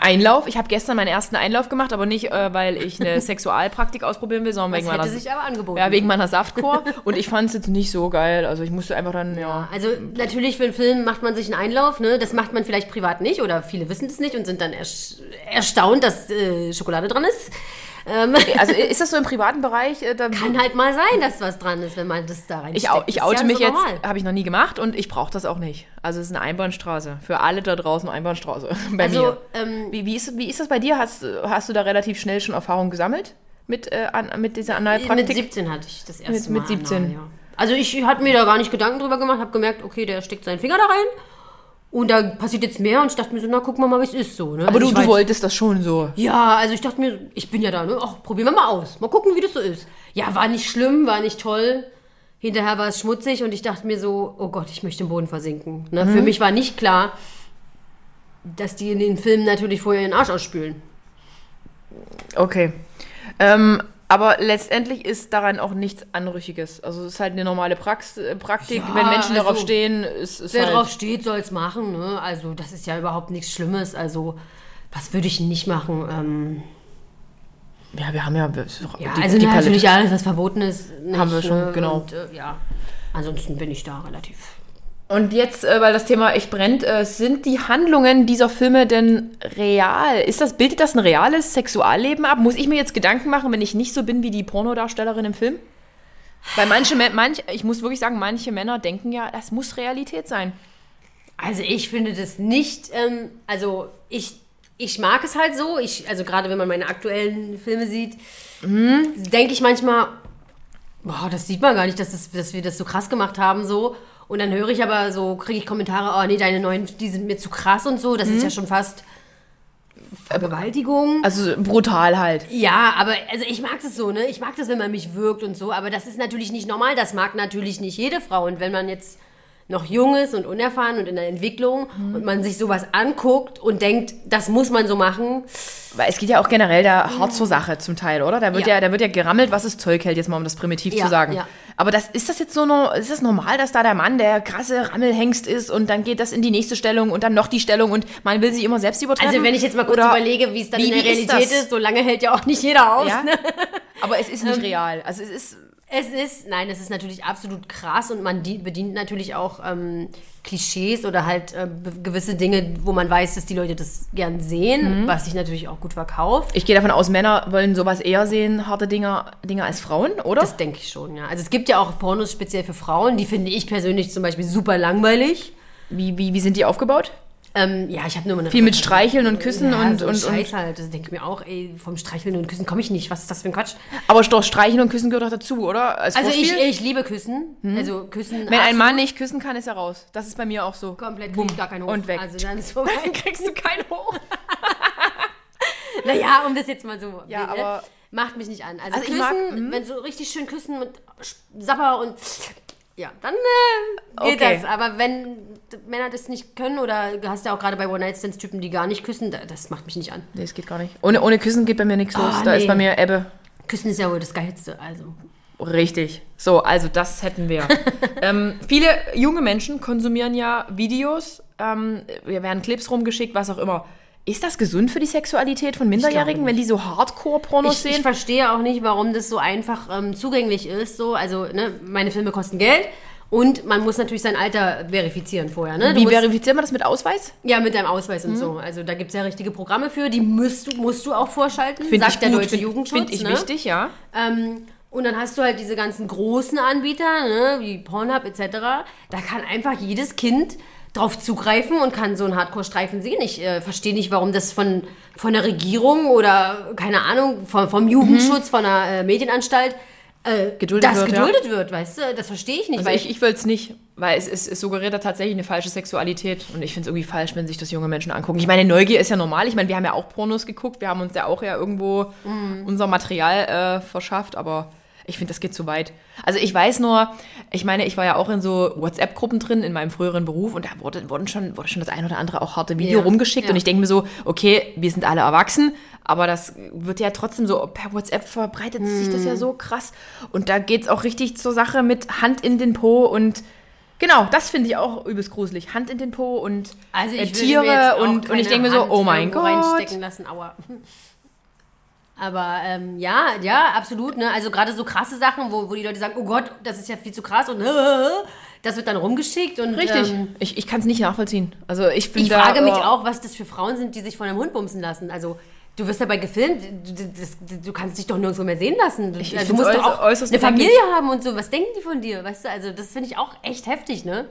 Einlauf. Ich habe gestern meinen ersten Einlauf gemacht, aber nicht, äh, weil ich eine <laughs> Sexualpraktik ausprobieren will, sondern Das wegen hätte meiner, sich aber angeboten. ja, wegen meiner Saftkur. und ich fand es jetzt nicht so geil. Also ich musste einfach dann, ja. Also natürlich für einen Film macht man sich einen Einlauf, ne? Das macht man vielleicht privat nicht oder viele wissen das nicht und sind dann erstaunt, dass äh, Schokolade dran ist. Ähm, Also ist das so im privaten Bereich? Äh, kann halt mal sein, dass was dran ist, wenn man das da reinsteckt. ich, au- ich oute ja mich so jetzt, habe ich noch nie gemacht und ich brauche das auch nicht. Also es ist eine Einbahnstraße. Für alle da draußen Einbahnstraße. <laughs> Bei Also, mir. ähm, Wie, wie, ist, wie ist das bei dir? Hast, hast du da relativ schnell schon Erfahrung gesammelt mit, äh, an, mit dieser Mit Analpraktik? 17 hatte ich das erste Mit- Mal. mit 17. Anal, ja. Also ich hatte mir da gar nicht Gedanken drüber gemacht, habe gemerkt, okay, der steckt seinen Finger da rein und da passiert jetzt mehr und ich dachte mir so, na gucken wir mal, wie es ist so. Ne? Aber also du, du wolltest das schon so. Ja, also ich dachte mir, ich bin ja da, ne? Ach, probieren wir mal aus. Mal gucken, wie das so ist. Ja, war nicht schlimm, war nicht toll. Hinterher war es schmutzig und ich dachte mir so, oh Gott, ich möchte im Boden versinken. Ne? Mhm. Für mich war nicht klar, dass die in den Filmen natürlich vorher ihren Arsch ausspülen. Okay. Ähm, aber letztendlich ist daran auch nichts Anrüchiges. Also es ist halt eine normale Prax äh, Praktik. Ja, Wenn Menschen darauf also, stehen, ist es Wer halt... drauf steht, soll es machen. Ne? Also das ist ja überhaupt nichts Schlimmes. Also was würde ich nicht machen? Ähm, Ja, wir haben ja. Ja, also die natürlich alles, was verboten ist. Nicht, Haben wir schon, ne? genau. Und, äh, ja, ansonsten bin ich da relativ. Und jetzt, äh, weil das Thema echt brennt, äh, sind die Handlungen dieser Filme denn real? Ist das, bildet das ein reales Sexualleben ab? Muss ich mir jetzt Gedanken machen, wenn ich nicht so bin wie die Pornodarstellerin im Film? Weil manche, manch, ich muss wirklich sagen, manche Männer denken ja, das muss Realität sein. Also ich finde das nicht, ähm, also ich, ich mag es halt so, ich, also gerade wenn man meine aktuellen Filme sieht, denke ich manchmal, boah, das sieht man gar nicht, dass, das, dass wir das so krass gemacht haben so. Und dann höre ich aber so, kriege ich Kommentare, oh nee, deine neuen, die sind mir zu krass und so, das ist ja schon fast Vergewaltigung. Also brutal halt. Ja, aber also ich mag das so, ne? Ich mag das, wenn man mich wirkt und so, aber das ist natürlich nicht normal. Das mag natürlich nicht jede Frau. Und wenn man jetzt noch jung ist und unerfahren und in der Entwicklung und man sich sowas anguckt und denkt, das muss man so machen, Weil es geht ja auch generell da hart zur Sache zum Teil, oder? Da wird ja, Ja. da wird ja gerammelt, was es Zeug hält, jetzt mal um das primitiv Ja, zu sagen. ja. Aber das, ist das jetzt so no, ist das normal, dass da der Mann der krasse Rammelhengst ist und dann geht das in die nächste Stellung und dann noch die Stellung und man will sich immer selbst übertreffen? also wenn ich jetzt mal kurz Oder überlege, wie es dann wie- in der ist Realität das? ist, so lange hält ja auch nicht jeder aus. Ne? Aber es ist Ähm, nicht real. Also es ist. Es ist, nein, es ist natürlich absolut krass und man die, bedient natürlich auch ähm, Klischees oder halt äh, gewisse Dinge, wo man weiß, dass die Leute das gern sehen, Mhm. was sich natürlich auch gut verkauft. Ich gehe davon aus, Männer wollen sowas eher sehen, harte Dinger, Dinge als Frauen, oder? Das denke ich schon, ja. Also es gibt ja auch Pornos speziell für Frauen, die finde ich persönlich zum Beispiel super langweilig. wie, wie, wie sind die aufgebaut? Ähm, ja, ich habe nur mal eine Viel mit Streicheln und Küssen ja, und, so und, Scheiß und. halt. Das denke ich mir auch, ey, vom Streicheln und Küssen komme ich nicht. Was ist das für ein Quatsch? Aber doch Streicheln und Küssen gehört doch dazu, oder? Als Also ich, ich liebe Küssen. Also Küssen. Wenn ein Mann nicht küssen kann, ist er raus. Das ist bei mir auch so. komplett ich gar keinen Hoch. und weg. Also dann ist vorbei. <laughs> Dann kriegst du keinen hoch. <laughs> naja, um das jetzt mal so. Ja, ne? aber- Macht mich nicht an. Also, Also Küssen, mag- mhm. wenn so richtig schön küssen mit Sapper und. Ja, dann äh, geht Okay. das. Aber wenn Männer das nicht können oder du hast ja auch gerade bei One-Night-Stands-Typen, die gar nicht küssen, da- das macht mich nicht an. Nee, es geht gar nicht. Ohne, ohne Küssen geht bei mir nichts los. Da nee. ist bei mir Ebbe. Küssen ist ja wohl das Geilste. Also. Richtig. So, also das hätten wir. <laughs> ähm, viele junge Menschen konsumieren ja Videos. Ähm, wir werden Clips rumgeschickt, was auch immer. Ist das gesund für die Sexualität von Minderjährigen, wenn die so Hardcore-Pornos Ich, ich sehen? verstehe auch nicht, warum das so einfach ähm, zugänglich ist. So, also, ne, meine Filme kosten Geld und man muss natürlich sein Alter verifizieren vorher. Ne? Du Wie verifiziert man das mit Ausweis? ja, mit deinem Ausweis Mhm. und so. Also da gibt es ja richtige Programme für, die musst du, musst du auch vorschalten, Finde sagt ich der gut, deutsche finde Jugendschutz. find ich ne? wichtig, ja. Ähm, und dann hast du halt diese ganzen großen Anbieter, ne, wie Pornhub etc. Da kann einfach jedes Kind drauf zugreifen und kann so einen Hardcore-Streifen sehen. Ich äh, verstehe nicht, warum das von, von der Regierung oder, keine Ahnung, vom, vom Jugendschutz, von der äh, Medienanstalt äh, Geduldet das wird, ja. geduldet wird, weißt du? Das verstehe ich nicht. Also weil ich, ich will es nicht, weil es, es, es suggeriert da tatsächlich eine falsche Sexualität. Und ich finde es irgendwie falsch, wenn sich das junge Menschen angucken. Ich meine, Neugier ist ja normal. Ich meine, wir haben ja auch Pornos geguckt. Wir haben uns ja auch ja irgendwo unser Material äh, verschafft. Aber ich finde, das geht zu weit. Also ich weiß nur, ich meine, ich war ja auch in so WhatsApp-Gruppen drin in meinem früheren Beruf. Und da wurde, wurden schon, wurde schon das ein oder andere auch harte Video Ja, rumgeschickt. ja. Und ich denke mir so, okay, wir sind alle erwachsen. Aber das wird ja trotzdem so, per WhatsApp verbreitet sich das ja so krass. Und da geht es auch richtig zur Sache mit Hand in den Po und genau, das finde ich auch übelst gruselig. Hand in den Po und also äh, Tiere und, und ich denke mir so, Hand oh mein Gott. reinstecken lassen, aua. Aber ähm, ja, ja, absolut. Ne? Also gerade so krasse Sachen, wo, wo die Leute sagen, oh Gott, das ist ja viel zu krass und <laughs> das wird dann rumgeschickt und Richtig. Ähm, ich ich kann es nicht nachvollziehen. Also ich bin ich da, frage mich oh, auch, was das für Frauen sind, die sich von einem Hund bumsen lassen. Also du wirst dabei gefilmt, du, das, du kannst dich doch nirgendwo mehr sehen lassen. Du, Ich- ich also, du musst doch auch äußerst eine bedenklich. Familie haben und so. Was denken die von dir? Weißt du, also das finde ich auch echt heftig, ne?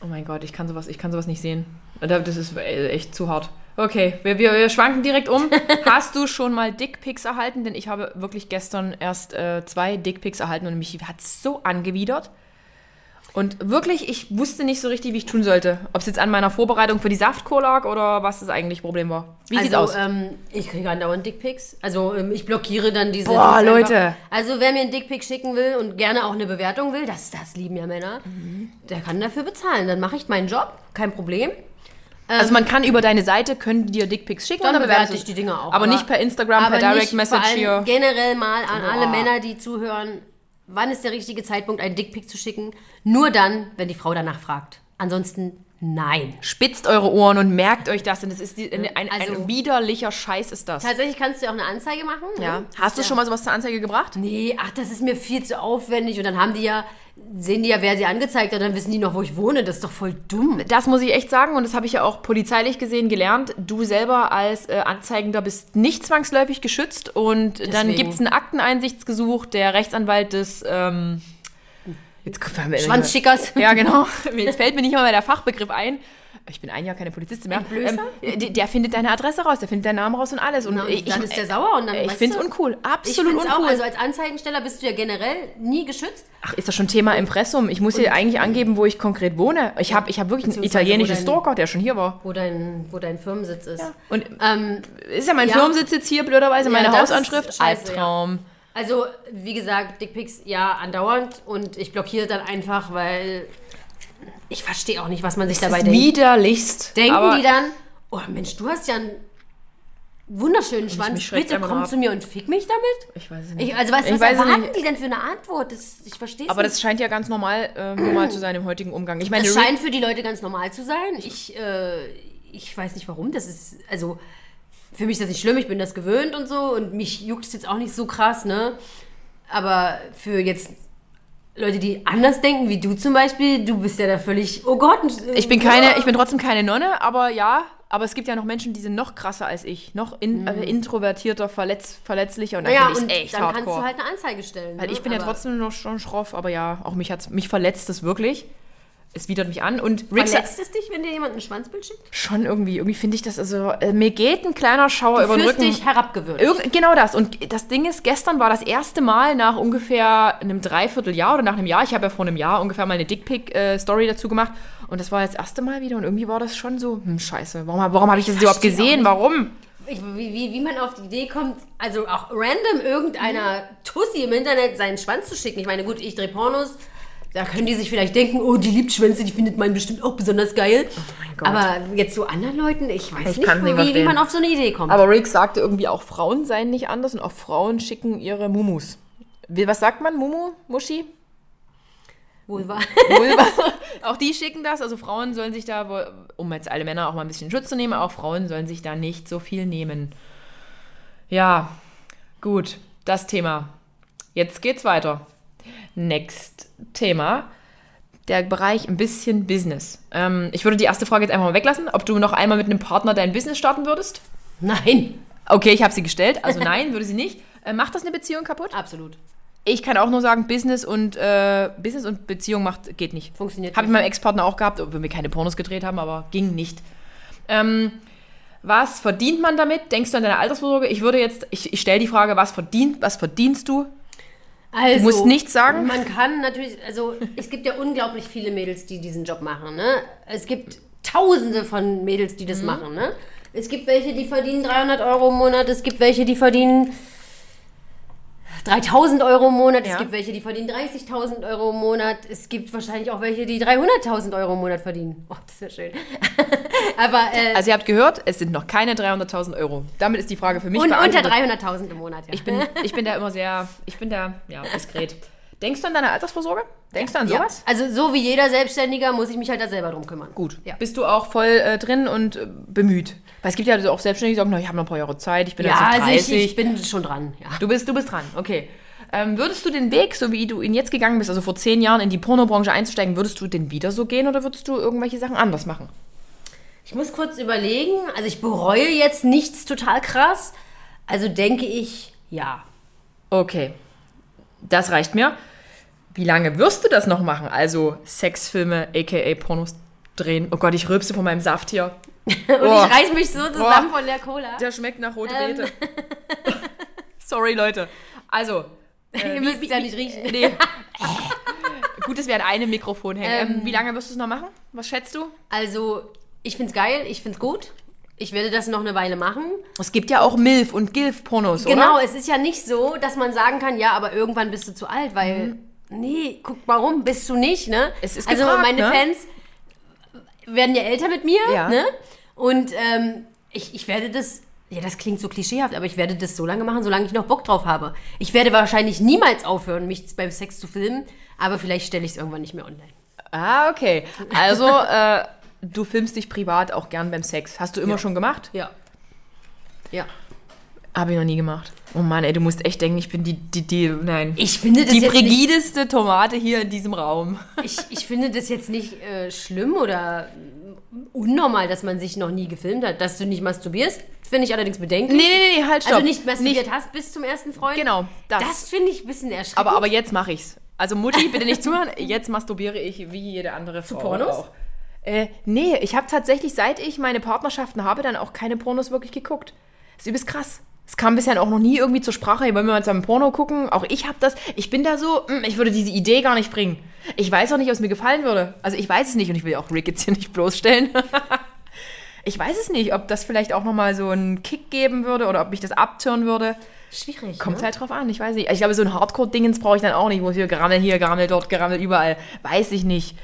Oh mein Gott, ich kann sowas, ich kann sowas nicht sehen. Da- Das ist echt zu hart. Okay, wir, wir, wir schwanken direkt um. <laughs> Hast du schon mal Dickpics erhalten? Denn ich habe wirklich gestern erst äh, zwei Dickpics erhalten und mich hat so angewidert. Und wirklich, ich wusste nicht so richtig, wie ich tun sollte. Ob es jetzt an meiner Vorbereitung für die Saftkur lag oder was das eigentliche Problem war. Wie also, sieht's aus? Ähm, ich kriege andauernd Dickpics. Also ähm, ich blockiere dann diese. Boah, Leute. Also wer mir einen Dickpic schicken will und gerne auch eine Bewertung will, das, das lieben ja Männer, Mhm. der kann dafür bezahlen. Dann mache ich meinen Job, kein Problem. Also man kann über deine Seite, können die dir Dickpics schicken Dann oder bewerte bewerten ich die Dinger auch. Aber, nicht per Instagram, per Direct Message hier. Generell mal an alle Boah. Männer, die zuhören, wann ist der richtige Zeitpunkt, einen Dickpic zu schicken? Nur dann, wenn die Frau danach fragt. Ansonsten Nein. Spitzt eure Ohren und merkt euch das, denn das ist die, ein, ein, Also- ein widerlicher Scheiß ist das. Tatsächlich kannst du ja auch eine Anzeige machen. ne? Ja. Hast du schon mal sowas zur Anzeige gebracht? Nee, ach, das ist mir viel zu aufwendig. Und dann haben die ja, sehen die ja, wer sie angezeigt hat, dann wissen die noch, wo ich wohne. Das ist doch voll dumm. Das muss ich echt sagen und das habe ich ja auch polizeilich gesehen gelernt. Du selber als äh, Anzeigender bist nicht zwangsläufig geschützt und dann Deswegen. gibt es ein Akteneinsichtsgesuch. Der Rechtsanwalt des ähm, Schwanzschickers. Ja, genau. Jetzt fällt mir nicht mal mehr der Fachbegriff ein. Ich bin ein Jahr keine Polizistin mehr. Ähm, der, der findet deine Adresse raus, der findet deinen Namen raus und alles. Und Na, und ich, dann ich, ist der sauer und dann, ich finde es uncool. Absolut uncool. auch, also als Anzeigensteller bist du ja generell nie geschützt. Ach, ist das schon Thema Impressum? Ich muss hier eigentlich angeben, wo ich konkret wohne. Ich habe ich hab wirklich einen italienischen dein- Stalker, der schon hier war. Wo dein, wo dein Firmensitz ist. Und Ähm, ist ja mein Ja. Firmensitz jetzt hier, blöderweise, Ja, meine ist Hausanschrift. Albtraum. also, wie gesagt, Dickpics ja andauernd und ich blockiere dann einfach, weil ich verstehe auch nicht, was man sich dabei Das ist denkt. widerlichst. Denken die dann, oh Mensch, du hast ja einen wunderschönen Schwanz, bitte komm ab. zu mir und fick mich damit? Ich weiß es nicht. Ich, also was, Ich was erwarten nicht. die denn für eine Antwort? Das, ich verstehe es aber nicht. das scheint ja ganz normal, äh, <clears throat> normal zu sein im heutigen Umgang. Ich meine, Das scheint für die Leute ganz normal zu sein. Ich, äh, ich weiß nicht warum. Das ist, also, für mich ist das nicht schlimm. Ich bin das gewöhnt und so. Und mich juckt es jetzt auch nicht so krass, ne? Aber für jetzt Leute, die anders denken, wie du zum Beispiel, du bist ja da völlig, oh Gott. ich bin keine, ich bin trotzdem keine Nonne, aber ja, aber es gibt ja noch Menschen, die sind noch krasser als ich, noch in, äh, introvertierter, verletz, verletzlicher und da Mhm. ja, ich echt dann hardcore. kannst du halt eine Anzeige stellen. Weil ne? ich bin ja Aber trotzdem noch schon schroff, aber ja, auch mich hat's, mich verletzt es wirklich. Es widert mich an und Rick Verletzt es dich, wenn dir jemand ein Schwanzbild schickt? schon irgendwie, irgendwie finde ich das, also äh, mir geht ein kleiner Schauer über den Rücken. dich herabgewürdigt. Irgend, genau das. Und das Ding ist, gestern war das erste Mal nach ungefähr einem Dreivierteljahr oder nach einem Jahr, ich habe ja vor einem Jahr ungefähr mal eine Dickpick-Story dazu gemacht. Und das war das erste Mal wieder und irgendwie war das schon so, hm, scheiße, warum, warum habe ich das überhaupt gesehen? Warum? Ich, wie, wie, wie man auf die Idee kommt, also auch random irgendeiner Tussi im Internet seinen Schwanz zu schicken. Ich meine, gut, ich drehe Pornos, da können die sich vielleicht denken, oh, die liebt Schwänze, die findet man bestimmt auch besonders geil. Oh. Aber jetzt so anderen Leuten, ich weiß Ich nicht, nicht wie, wie man auf so eine Idee kommt. Aber Rick sagte irgendwie auch, Frauen seien nicht anders und auch Frauen schicken ihre Mumus. Was sagt man? Mumu? Muschi? Wohl wahr. Vulva. <laughs> auch die schicken das. Also Frauen sollen sich da, um jetzt alle Männer auch mal ein bisschen Schutz zu nehmen, auch Frauen sollen sich da nicht so viel nehmen. Ja, gut, das Thema. Jetzt geht's weiter. Next Thema. Der Bereich ein bisschen Business. Ähm, ich würde die erste Frage jetzt einfach mal weglassen, ob du noch einmal mit einem Partner dein Business starten würdest. Nein, Okay, ich habe sie gestellt. Also <laughs> nein, würde sie nicht. Äh, macht das eine Beziehung kaputt? absolut. Ich kann auch nur sagen, Business und äh, Business und Beziehung macht geht nicht. Funktioniert Habe ich meinem Ex-Partner auch gehabt, obwohl wir keine Pornos gedreht haben, aber ging nicht. Ähm, was verdient man damit? Denkst du an deine Altersvorsorge? Ich würde jetzt, ich, ich stelle die Frage, was verdient, was verdienst du? Also, musst nichts sagen. Man kann natürlich, also es gibt ja unglaublich viele Mädels, die diesen Job machen. Ne? Es gibt tausende von Mädels, die das Mhm. machen. Ne? Es gibt welche, die verdienen 300 Euro im Monat. Es gibt welche, die verdienen 3000 Euro im Monat. Ja. Es gibt welche, die verdienen 30.000 Euro im Monat. Es gibt wahrscheinlich auch welche, die 300.000 Euro im Monat verdienen. Oh, das wäre schön. <laughs> Aber äh, Also ihr habt gehört, es sind noch keine 300.000 Euro. Damit ist die Frage für mich und unter beantwortet. 300.000 im Monat. Ja. Ich bin, <laughs> ich bin da immer sehr, ich bin da, ja, diskret. Denkst du an deine Altersvorsorge? Denkst du an ja. sowas? Also so wie jeder Selbstständiger muss ich mich halt da selber drum kümmern. Gut. Ja. Bist du auch voll äh, drin und äh, bemüht? Weil es gibt ja auch Selbstständige, die sagen, na, ich habe noch ein paar Jahre Zeit, ich bin Ja, jetzt also 30. ich, ich bin schon dran. Ja. Du bist, du bist dran, okay. Ähm, würdest du den Weg, so wie du ihn jetzt gegangen bist, also vor zehn Jahren in die Pornobranche einzusteigen, würdest du den wieder so gehen oder würdest du irgendwelche Sachen anders machen? Ich muss kurz überlegen. Also ich bereue jetzt nichts total krass. Also denke ich, ja. Okay, das reicht mir. Wie lange wirst du das noch machen? Also Sexfilme, aka Pornos drehen. Oh Gott, ich rülpse von meinem Saft hier. Und Oh. ich reiß mich so zusammen Boah. von der Cola. Der schmeckt nach rote Ähm. Beete. <laughs> Sorry, Leute. Also. <laughs> äh, Ihr müsst es ja nicht riechen. Nee. <laughs> Gut, dass wir an einem Mikrofon hängen. Ähm, Ähm. wie lange wirst du es noch machen? Was schätzt du? Also ich find's geil, ich find's gut. Ich werde das noch eine Weile machen. Es gibt ja auch MILF und GILF-Pornos, Genau, oder? es ist ja nicht so, dass man sagen kann, ja, aber irgendwann bist du zu alt, weil, nee, guck, warum bist du nicht, ne? Mhm. Es ist also gefragt, meine ne? Fans werden ja älter mit mir, Ja. ne? Und ähm, ich, ich werde das, ja, das klingt so klischeehaft, aber ich werde das so lange machen, solange ich noch Bock drauf habe. Ich werde wahrscheinlich niemals aufhören, mich beim Sex zu filmen, aber vielleicht stelle ich es irgendwann nicht mehr online. Ah, okay. Also, äh, du filmst dich privat auch gern beim Sex. Hast du immer Ja. schon gemacht? Ja. Ja. Habe ich noch nie gemacht. Oh Mann, ey, du musst echt denken, ich bin die, die, die, nein. Ich finde das die nicht, frigideste Tomate hier in diesem Raum. ich, ich finde das jetzt nicht äh, schlimm oder unnormal, dass man sich noch nie gefilmt hat. Dass du nicht masturbierst, finde ich allerdings bedenklich. Nee, nee, nee, halt, stopp. also nicht masturbiert hast bis zum ersten Freund. Genau, das. Das finde ich ein bisschen erschreckend. aber, aber jetzt mache ich's. Also Mutti, bitte nicht zuhören. Jetzt masturbiere ich wie jede andere Frau Pornos? auch. Äh, nee, ich habe tatsächlich, seit ich meine Partnerschaften habe, dann auch keine Pornos wirklich geguckt. Das ist übelst krass. Es kam bisher auch noch nie irgendwie zur Sprache, wollen wir mal zusammen Porno gucken? Auch ich habe das, ich bin da so, mm, ich würde diese Idee gar nicht bringen. Ich weiß auch nicht, ob es mir gefallen würde. Also ich weiß es nicht und ich will auch Rick jetzt hier nicht bloßstellen. <laughs> ich weiß es nicht, ob das vielleicht auch nochmal so einen Kick geben würde oder ob mich das abtören würde. Schwierig. Kommt ne? halt drauf an, ich weiß nicht. Ich glaube, so ein Hardcore-Dingens brauche ich dann auch nicht, wo ich hier gerammel hier, gerammel dort, gerammel überall. Weiß ich nicht.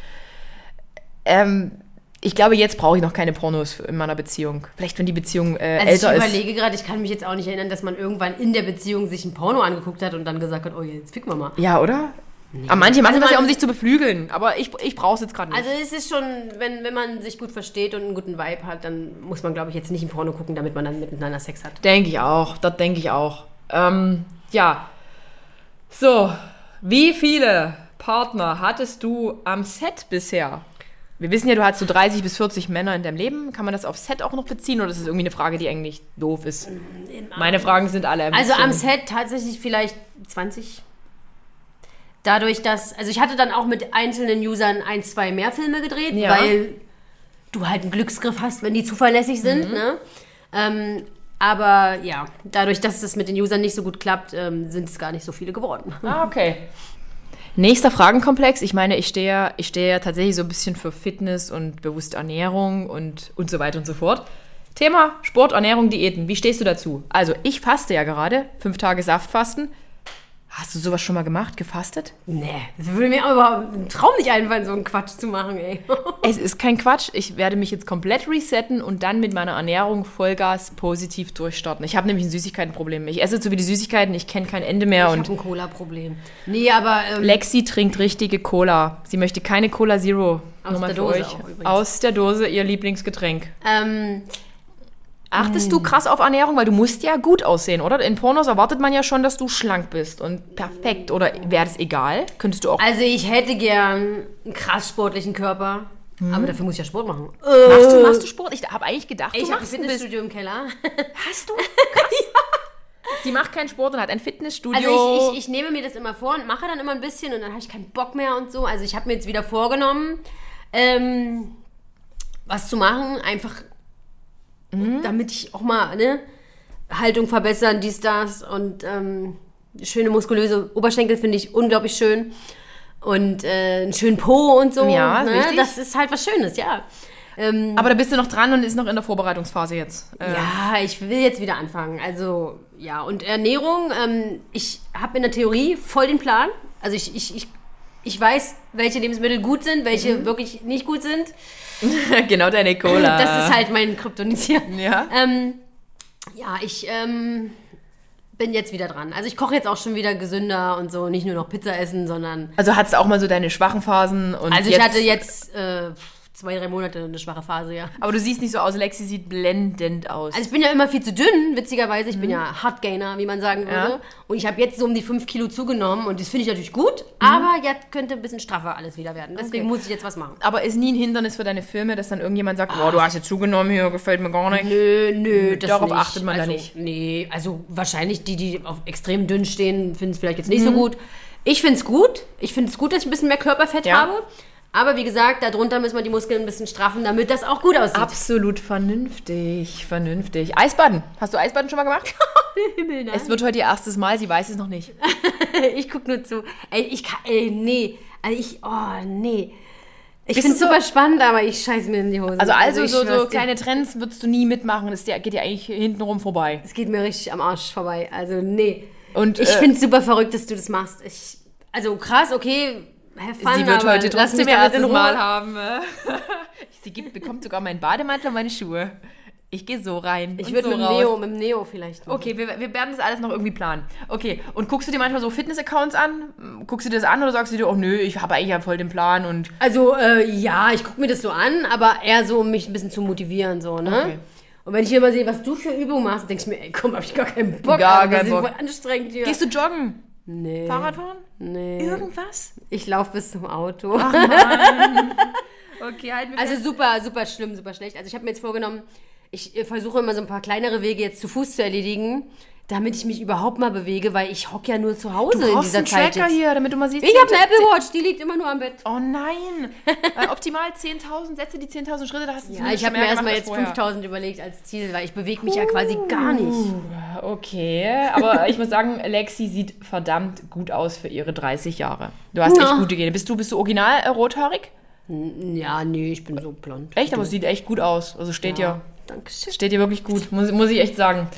Ähm, ich glaube, jetzt brauche ich noch keine Pornos in meiner Beziehung. Vielleicht, wenn die Beziehung äh, Also älter ich ist. überlege gerade, ich kann mich jetzt auch nicht erinnern, dass man irgendwann in der Beziehung sich ein Porno angeguckt hat und dann gesagt hat, oh, jetzt ficken wir mal. Ja, oder? Aber manche machen Also das ja, um sich zu beflügeln. Aber ich, ich brauche es jetzt gerade nicht. Also es ist schon, wenn, wenn man sich gut versteht und einen guten Vibe hat, dann muss man, glaube ich, jetzt nicht ein Porno gucken, damit man dann miteinander Sex hat. Denke ich auch. Das denke ich auch. Ähm, ja. So, wie viele Partner hattest du am Set bisher? Wir wissen ja, du hast so 30 bis 40 Männer in deinem Leben. Kann man das auf Set auch noch beziehen oder ist das irgendwie eine Frage, die eigentlich doof ist? Meine Fragen sind alle Also am Set tatsächlich vielleicht 20. Dadurch, dass, also ich hatte dann auch mit einzelnen Usern ein, zwei mehr Filme gedreht, Ja. weil du halt einen Glücksgriff hast, wenn die zuverlässig Mhm. sind. Ne? Ähm, aber ja, dadurch, dass es mit den Usern nicht so gut klappt, ähm, sind es gar nicht so viele geworden. Ah, okay. Nächster Fragenkomplex. Ich meine, ich stehe ja, ich stehe ja tatsächlich so ein bisschen für Fitness und bewusste Ernährung und, und so weiter und so fort. Thema Sport, Ernährung, Diäten. Wie stehst du dazu? Also, ich faste ja gerade. Fünf Tage Saftfasten. Hast du sowas schon mal gemacht? Gefastet? Nee, das würde mir aber ein Traum nicht einfallen, so einen Quatsch zu machen, ey. <laughs> Es ist kein Quatsch. Ich werde mich jetzt komplett resetten und dann mit meiner Ernährung Vollgas positiv durchstarten. Ich habe nämlich ein Süßigkeitenproblem. Ich esse so wie die Süßigkeiten, ich kenne kein Ende mehr. Ich habe ein Cola-Problem. Nee, aber ähm, Lexi trinkt richtige Cola. Sie möchte keine Cola Zero. Aus Nur mal der Dose euch. auch übrigens. Aus der Dose ihr Lieblingsgetränk. ähm, Achtest Hm. du krass auf Ernährung, weil du musst ja gut aussehen, oder? In Pornos erwartet man ja schon, dass du schlank bist und perfekt. Oder wäre das egal? Könntest du auch. also ich hätte gern einen krass sportlichen Körper, aber dafür muss ich ja Sport machen. machst, du, machst du Sport? Ich habe eigentlich gedacht, Ich du habe ein machst ein. Fitnessstudio im Keller. <laughs> Hast du? <laughs> Krass. Sie macht keinen Sport und hat ein Fitnessstudio. Also ich, ich, ich nehme mir das immer vor und mache dann immer ein bisschen und dann habe ich keinen Bock mehr und so. Also ich habe mir jetzt wieder vorgenommen, ähm, was zu machen, einfach damit ich auch mal ne, Haltung verbessern, dies, das und ähm, schöne muskulöse Oberschenkel finde ich unglaublich schön und äh, einen schönen Po und so. Ja, ne? richtig. Das ist halt was Schönes, ja. Ähm, Aber da bist du noch dran und ist noch in der Vorbereitungsphase jetzt. Äh, Ja, ich will jetzt wieder anfangen. Also, ja, und Ernährung, ähm, ich habe in der Theorie voll den Plan. Also ich, ich, ich, ich weiß, welche Lebensmittel gut sind, welche wirklich nicht gut sind. <laughs> genau deine Cola. Das ist halt mein Kryptonit hier. Ja. Ähm, ja, ich ähm, bin jetzt wieder dran. Also ich koche jetzt auch schon wieder gesünder und so, nicht nur noch Pizza essen, sondern... Also hattest du auch mal so deine schwachen Phasen und Also jetzt, ich hatte jetzt äh, zwei, drei Monate eine schwache Phase, ja. Aber du siehst nicht so aus. Lexi sieht blendend aus. Also ich bin ja immer viel zu dünn, witzigerweise. Ich bin ja Hardgainer, wie man sagen würde. Mhm. Ja. Und ich habe jetzt so um die 5 Kilo zugenommen und das finde ich natürlich gut. Mhm. Aber jetzt könnte ein bisschen straffer alles wieder werden. Deswegen muss ich jetzt was machen. aber ist nie ein Hindernis für deine Filme, dass dann irgendjemand sagt, boah, du hast jetzt zugenommen hier, gefällt mir gar nicht. Nö, nö, das Darauf nicht. achtet man da also, nicht. Nee, also wahrscheinlich die, die auf extrem dünn stehen, finden es vielleicht jetzt Mhm. nicht so gut. Ich finde es gut. Ich finde es gut, dass ich ein bisschen mehr Körperfett Ja. habe. Aber wie gesagt, darunter müssen wir die Muskeln ein bisschen straffen, damit das auch gut aussieht. Absolut vernünftig, vernünftig. Eisbaden. Hast du Eisbaden schon mal gemacht? <laughs> Himmel, nein. Es wird heute ihr erstes Mal, sie weiß es noch nicht. <laughs> ich guck nur zu. Ey, ich kann, ey, nee. Also ich, oh, nee. Ich finde es so- super spannend, aber ich scheiße mir in die Hose. Also, also ich so, so kleine Trends würdest du nie mitmachen. Das geht dir eigentlich hintenrum vorbei. Es geht mir richtig am Arsch vorbei. Also, nee. Und Ich äh, finde es super verrückt, dass du das machst. Ich, also krass, okay. Fun, sie wird heute trotzdem ihr erstes. Mal haben. äh. <laughs> sie gibt, bekommt sogar meinen Bademantel und meine Schuhe. Ich gehe so rein. Ich würde so mit. Neo, mit dem Neo vielleicht machen. Okay, wir, wir werden das alles noch irgendwie planen. Okay, und guckst du dir manchmal so Fitness-Accounts an? Guckst du dir das an oder sagst du dir, oh nö, ich habe eigentlich ja voll den Plan und. Also, äh, ja, ich gucke mir das so an, aber eher so, um mich ein bisschen zu motivieren, so, ne? Okay. Und wenn ich hier mal sehe, was du für Übungen machst, denke ich mir, ey, komm, hab ich gar keinen Bock. Gar das keinen Bock. voll anstrengend hier. Gehst du joggen? Nee. Fahrradfahren? Nee. Irgendwas? Ich laufe bis zum Auto. Okay, halt Also super, super schlimm, super schlecht. Also ich habe mir jetzt vorgenommen, ich äh, versuche immer so ein paar kleinere Wege jetzt zu Fuß zu erledigen, damit ich mich überhaupt mal bewege, weil ich hocke ja nur zu Hause du in dieser einen Zeit Tracker jetzt. hier, damit du mal siehst. Ich habe eine Apple Watch, die liegt immer nur am Bett. Oh nein! Äh, optimal 10.000 Sätze, die 10.000 Schritte, da hast du Ja, ich habe mir erstmal jetzt als vorher. 5000 überlegt als Ziel, weil ich bewege mich ja quasi gar nicht. Okay, aber ich muss sagen, Lexi sieht verdammt gut aus für ihre 30 Jahre. Du hast echt Ja. gute Gene. Bist du, bist du original äh, rothaarig? Ja, nee, ich bin so blond. Echt, aber es sieht echt gut aus. Also steht ja. ja. Dankeschön. Steht dir wirklich gut, muss, muss ich echt sagen.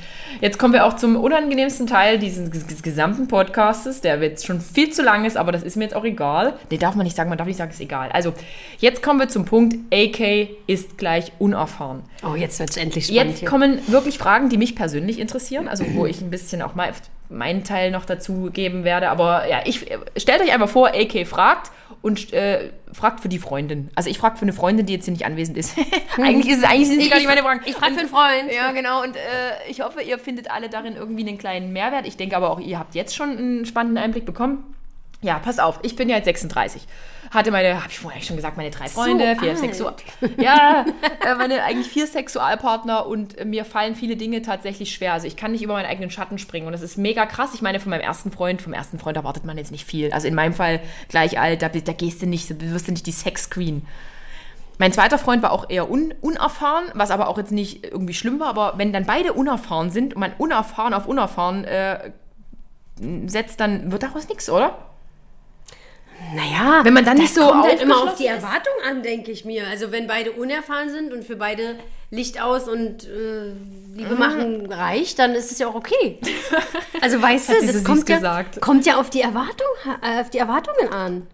Jetzt kommen wir auch zum unangenehmsten Teil dieses ges- ges- gesamten Podcastes, der jetzt schon viel zu lang ist, aber das ist mir jetzt auch egal. Nee, darf man nicht sagen, man darf nicht sagen, ist egal. Also, jetzt kommen wir zum Punkt, AK ist gleich unerfahren. Oh, jetzt wird's endlich spannend Jetzt hier. kommen wirklich Fragen, die mich persönlich interessieren, also wo ich ein bisschen auch mal meinen Teil noch dazu geben werde. Aber ja, ich stellt euch einfach vor, AK fragt und äh, fragt für die Freundin. Also ich frage für eine Freundin, die jetzt hier nicht anwesend ist. <laughs> eigentlich ist es <laughs> eigentlich sind es gar nicht meine Fragen. Ich frage für einen Freund. Ja, genau. Und äh, ich hoffe, ihr findet alle darin irgendwie einen kleinen Mehrwert. Ich denke aber auch, ihr habt jetzt schon einen spannenden Einblick bekommen. Ja, pass auf, ich bin ja jetzt 36. Hatte meine, habe ich vorher schon gesagt, meine drei Freunde, vier alt. Sexual. Ja, äh, meine eigentlich vier Sexualpartner und äh, mir fallen viele Dinge tatsächlich schwer. Also ich kann nicht über meinen eigenen Schatten springen und das ist mega krass. Ich meine, von meinem ersten Freund, vom ersten Freund erwartet man jetzt nicht viel. Also in meinem Fall gleich alt, da, da gehst du nicht, da wirst du nicht die Sex Queen. Mein zweiter Freund war auch eher un unerfahren, was aber auch jetzt nicht irgendwie schlimm war. Aber wenn dann beide unerfahren sind und man unerfahren auf unerfahren äh, setzt, dann wird daraus nichts, oder? Naja, Wenn man dann nicht so kommt halt immer auf die. Erwartung an, denke ich mir. Also wenn beide unerfahren sind und für beide Licht aus und äh, Liebe machen reicht, dann ist es ja auch okay. <laughs> Also weißt du, das kommt ja, gesagt. kommt ja auf die Erwartung, äh, auf die Erwartungen an.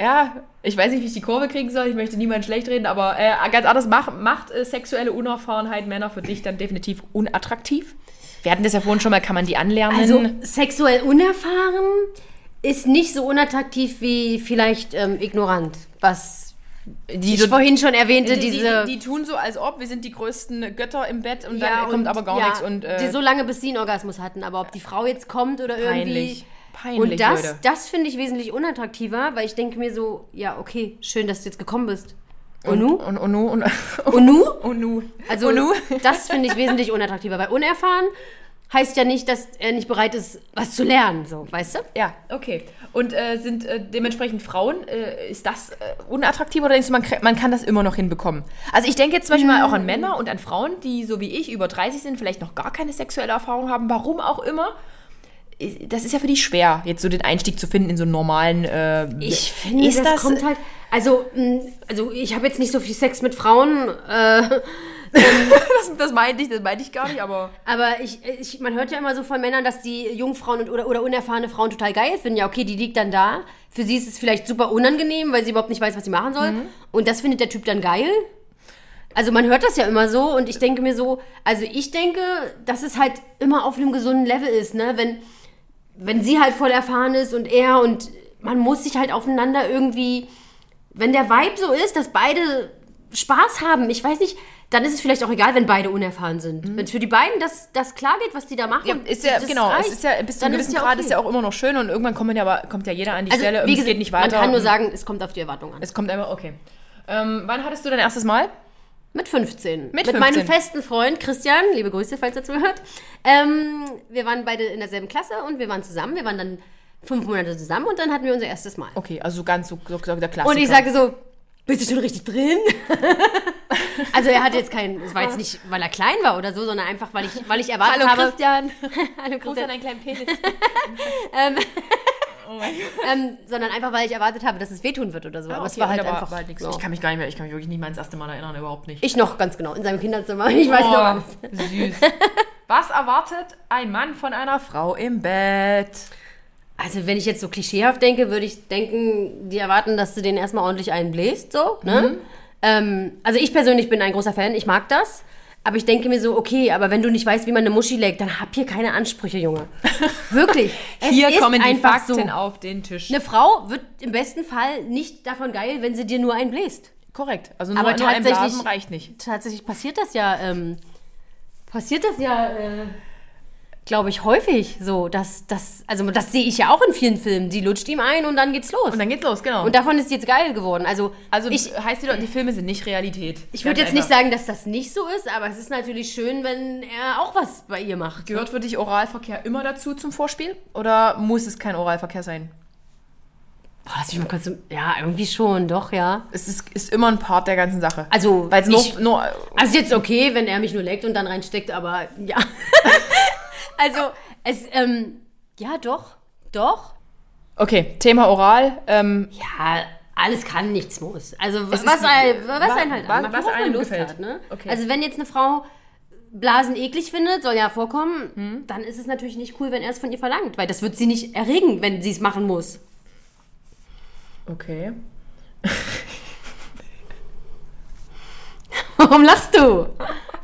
Ja, ich weiß nicht, wie ich die Kurve kriegen soll. Ich möchte niemand schlecht reden, aber äh, ganz anders, mach, macht äh, sexuelle Unerfahrenheit Männer für dich dann definitiv unattraktiv? Wir hatten das ja vorhin schon mal, kann man die anlernen? Also sexuell unerfahren ist nicht so unattraktiv wie vielleicht ähm, ignorant, was die, ich vorhin schon erwähnte, die, diese... die, die tun so, als ob wir sind die größten Götter im Bett und dann Ja, kommt und- aber gar ja, nichts. Und, äh, die so lange bis sie einen Orgasmus hatten, aber ob die Frau jetzt kommt oder irgendwie... Peinlich. Peinlich, und das, Leute. das finde ich wesentlich unattraktiver, weil ich denke mir so, ja, okay, schön, dass du jetzt gekommen bist. Und, nu? Und, und? Und, Und nu? und <laughs> nu? Also, und nu? das finde ich wesentlich unattraktiver, weil unerfahren heißt ja nicht, dass er nicht bereit ist, was zu lernen, so, weißt du? Ja, okay. Und äh, sind äh, dementsprechend Frauen, äh, ist das äh, unattraktiv oder denkst du, man, man kann das immer noch hinbekommen? Also ich denke jetzt zum Beispiel mal auch an Männer und an Frauen, die so wie ich über 30 sind, vielleicht noch gar keine sexuelle Erfahrung haben, warum auch immer. Äh, Das ist ja für die schwer, jetzt so den Einstieg zu finden in so einen normalen. Äh, Ich finde, ist das, das, kommt halt. Also, mh, also ich habe jetzt nicht so viel Sex mit Frauen, äh, <laughs> das, das meinte ich, das meinte ich gar nicht, aber. aber ich, ich, man hört ja immer so von Männern, dass die Jungfrauen und, oder, oder unerfahrene Frauen total geil finden. Ja, okay, die liegt dann da. Für sie ist es vielleicht super unangenehm, weil sie überhaupt nicht weiß, was sie machen soll. Und das findet der Typ dann geil. Also man hört das ja immer so und ich denke mir so, also ich denke, dass es halt immer auf einem gesunden Level ist, ne? Wenn, wenn sie halt voll erfahren ist und er und man muss sich halt aufeinander irgendwie, wenn der Vibe so ist, dass beide Spaß haben, ich weiß nicht, dann ist es vielleicht auch egal, wenn beide unerfahren sind. Wenn es für die beiden das, das klar geht, was die da machen. Ja, ist ja, das genau, reicht, es ist ja bis zu einem gewissen ja Grad okay. ist ja auch immer noch schön und irgendwann kommt, ja, aber, kommt ja jeder an die also, Stelle wie es gesagt, geht nicht weiter. Man kann nur sagen, es kommt auf die Erwartung an. es kommt einfach, okay. Ähm, wann hattest du dein erstes Mal? Mit 15. Mit Mit meinem 15. festen Freund Christian, liebe Grüße, falls er zuhört. Ähm, wir waren beide in derselben Klasse und wir waren zusammen. Wir waren dann fünf Monate zusammen und dann hatten wir unser erstes Mal. Okay, also ganz so, so, so der Klassiker. Und ich sagte so, bist du schon richtig drin? <laughs> also er hatte jetzt keinen, es war jetzt nicht, weil er klein war oder so, sondern einfach, weil ich, weil ich erwartet Hallo habe. Christian. <laughs> Hallo Gruß an deinen kleinen Penis. <laughs> oh mein Gott. Ähm, sondern einfach, weil ich erwartet habe, dass es wehtun wird oder so. Aber es Okay, war und halt einfach. war halt nichts. so. Ich kann mich gar nicht mehr, ich kann mich wirklich nicht mehr ans erste Mal erinnern, überhaupt nicht. Ich noch ganz genau, in seinem Kinderzimmer. Ich weiß noch alles. Oh, süß. Was erwartet ein Mann von einer Frau im Bett? Also, wenn ich jetzt so klischeehaft denke, würde ich denken, die erwarten, dass du den erstmal ordentlich einbläst, so, ne? Mhm. Ähm, also, ich persönlich bin ein großer Fan, ich mag das. Aber ich denke mir so, okay, aber wenn du nicht weißt, wie man eine Muschi legt, dann hab hier keine Ansprüche, Junge. <laughs> Wirklich. Hier kommen die Fakten so. auf den Tisch. Eine Frau wird im besten Fall nicht davon geil, wenn sie dir nur einen bläst. Korrekt. Also nur, Aber nur ein tatsächlich- Blasen reicht nicht. Tatsächlich passiert das ja, ähm, passiert das ja, äh, glaube ich, häufig so. Dass, dass, also das sehe ich ja auch in vielen Filmen. Die lutscht ihm ein und dann geht's los. Und dann geht's los, genau. Und davon ist sie jetzt geil geworden. Also, also ich, heißt wieder, die Filme sind nicht Realität. ich würde jetzt nicht sagen, dass das nicht so ist, aber es ist natürlich schön, wenn er auch was bei ihr macht. Gehört für dich Oralverkehr immer dazu zum Vorspiel? Oder muss es kein Oralverkehr sein? Boah, lass mich mal kurz. Ja, irgendwie schon, doch, ja. Es ist, ist immer ein Part der ganzen Sache. Also, Weil es ich- nur, nur. Also jetzt okay, wenn er mich nur leckt und dann reinsteckt, aber ja. <laughs> also, es, ähm, ja, doch, doch. Okay, Thema Oral. Ähm, Ja, alles kann, nichts muss. Also, was, ist- ein, was wa- einen halt wa- anmacht, was einem Lust gefällt. hat, ne? Okay. Also, wenn jetzt eine Frau Blasen eklig findet, soll ja vorkommen, Hm. dann ist es natürlich nicht cool, wenn er es von ihr verlangt, weil das wird sie nicht erregen, wenn sie es machen muss. okay. <laughs> Warum lachst du?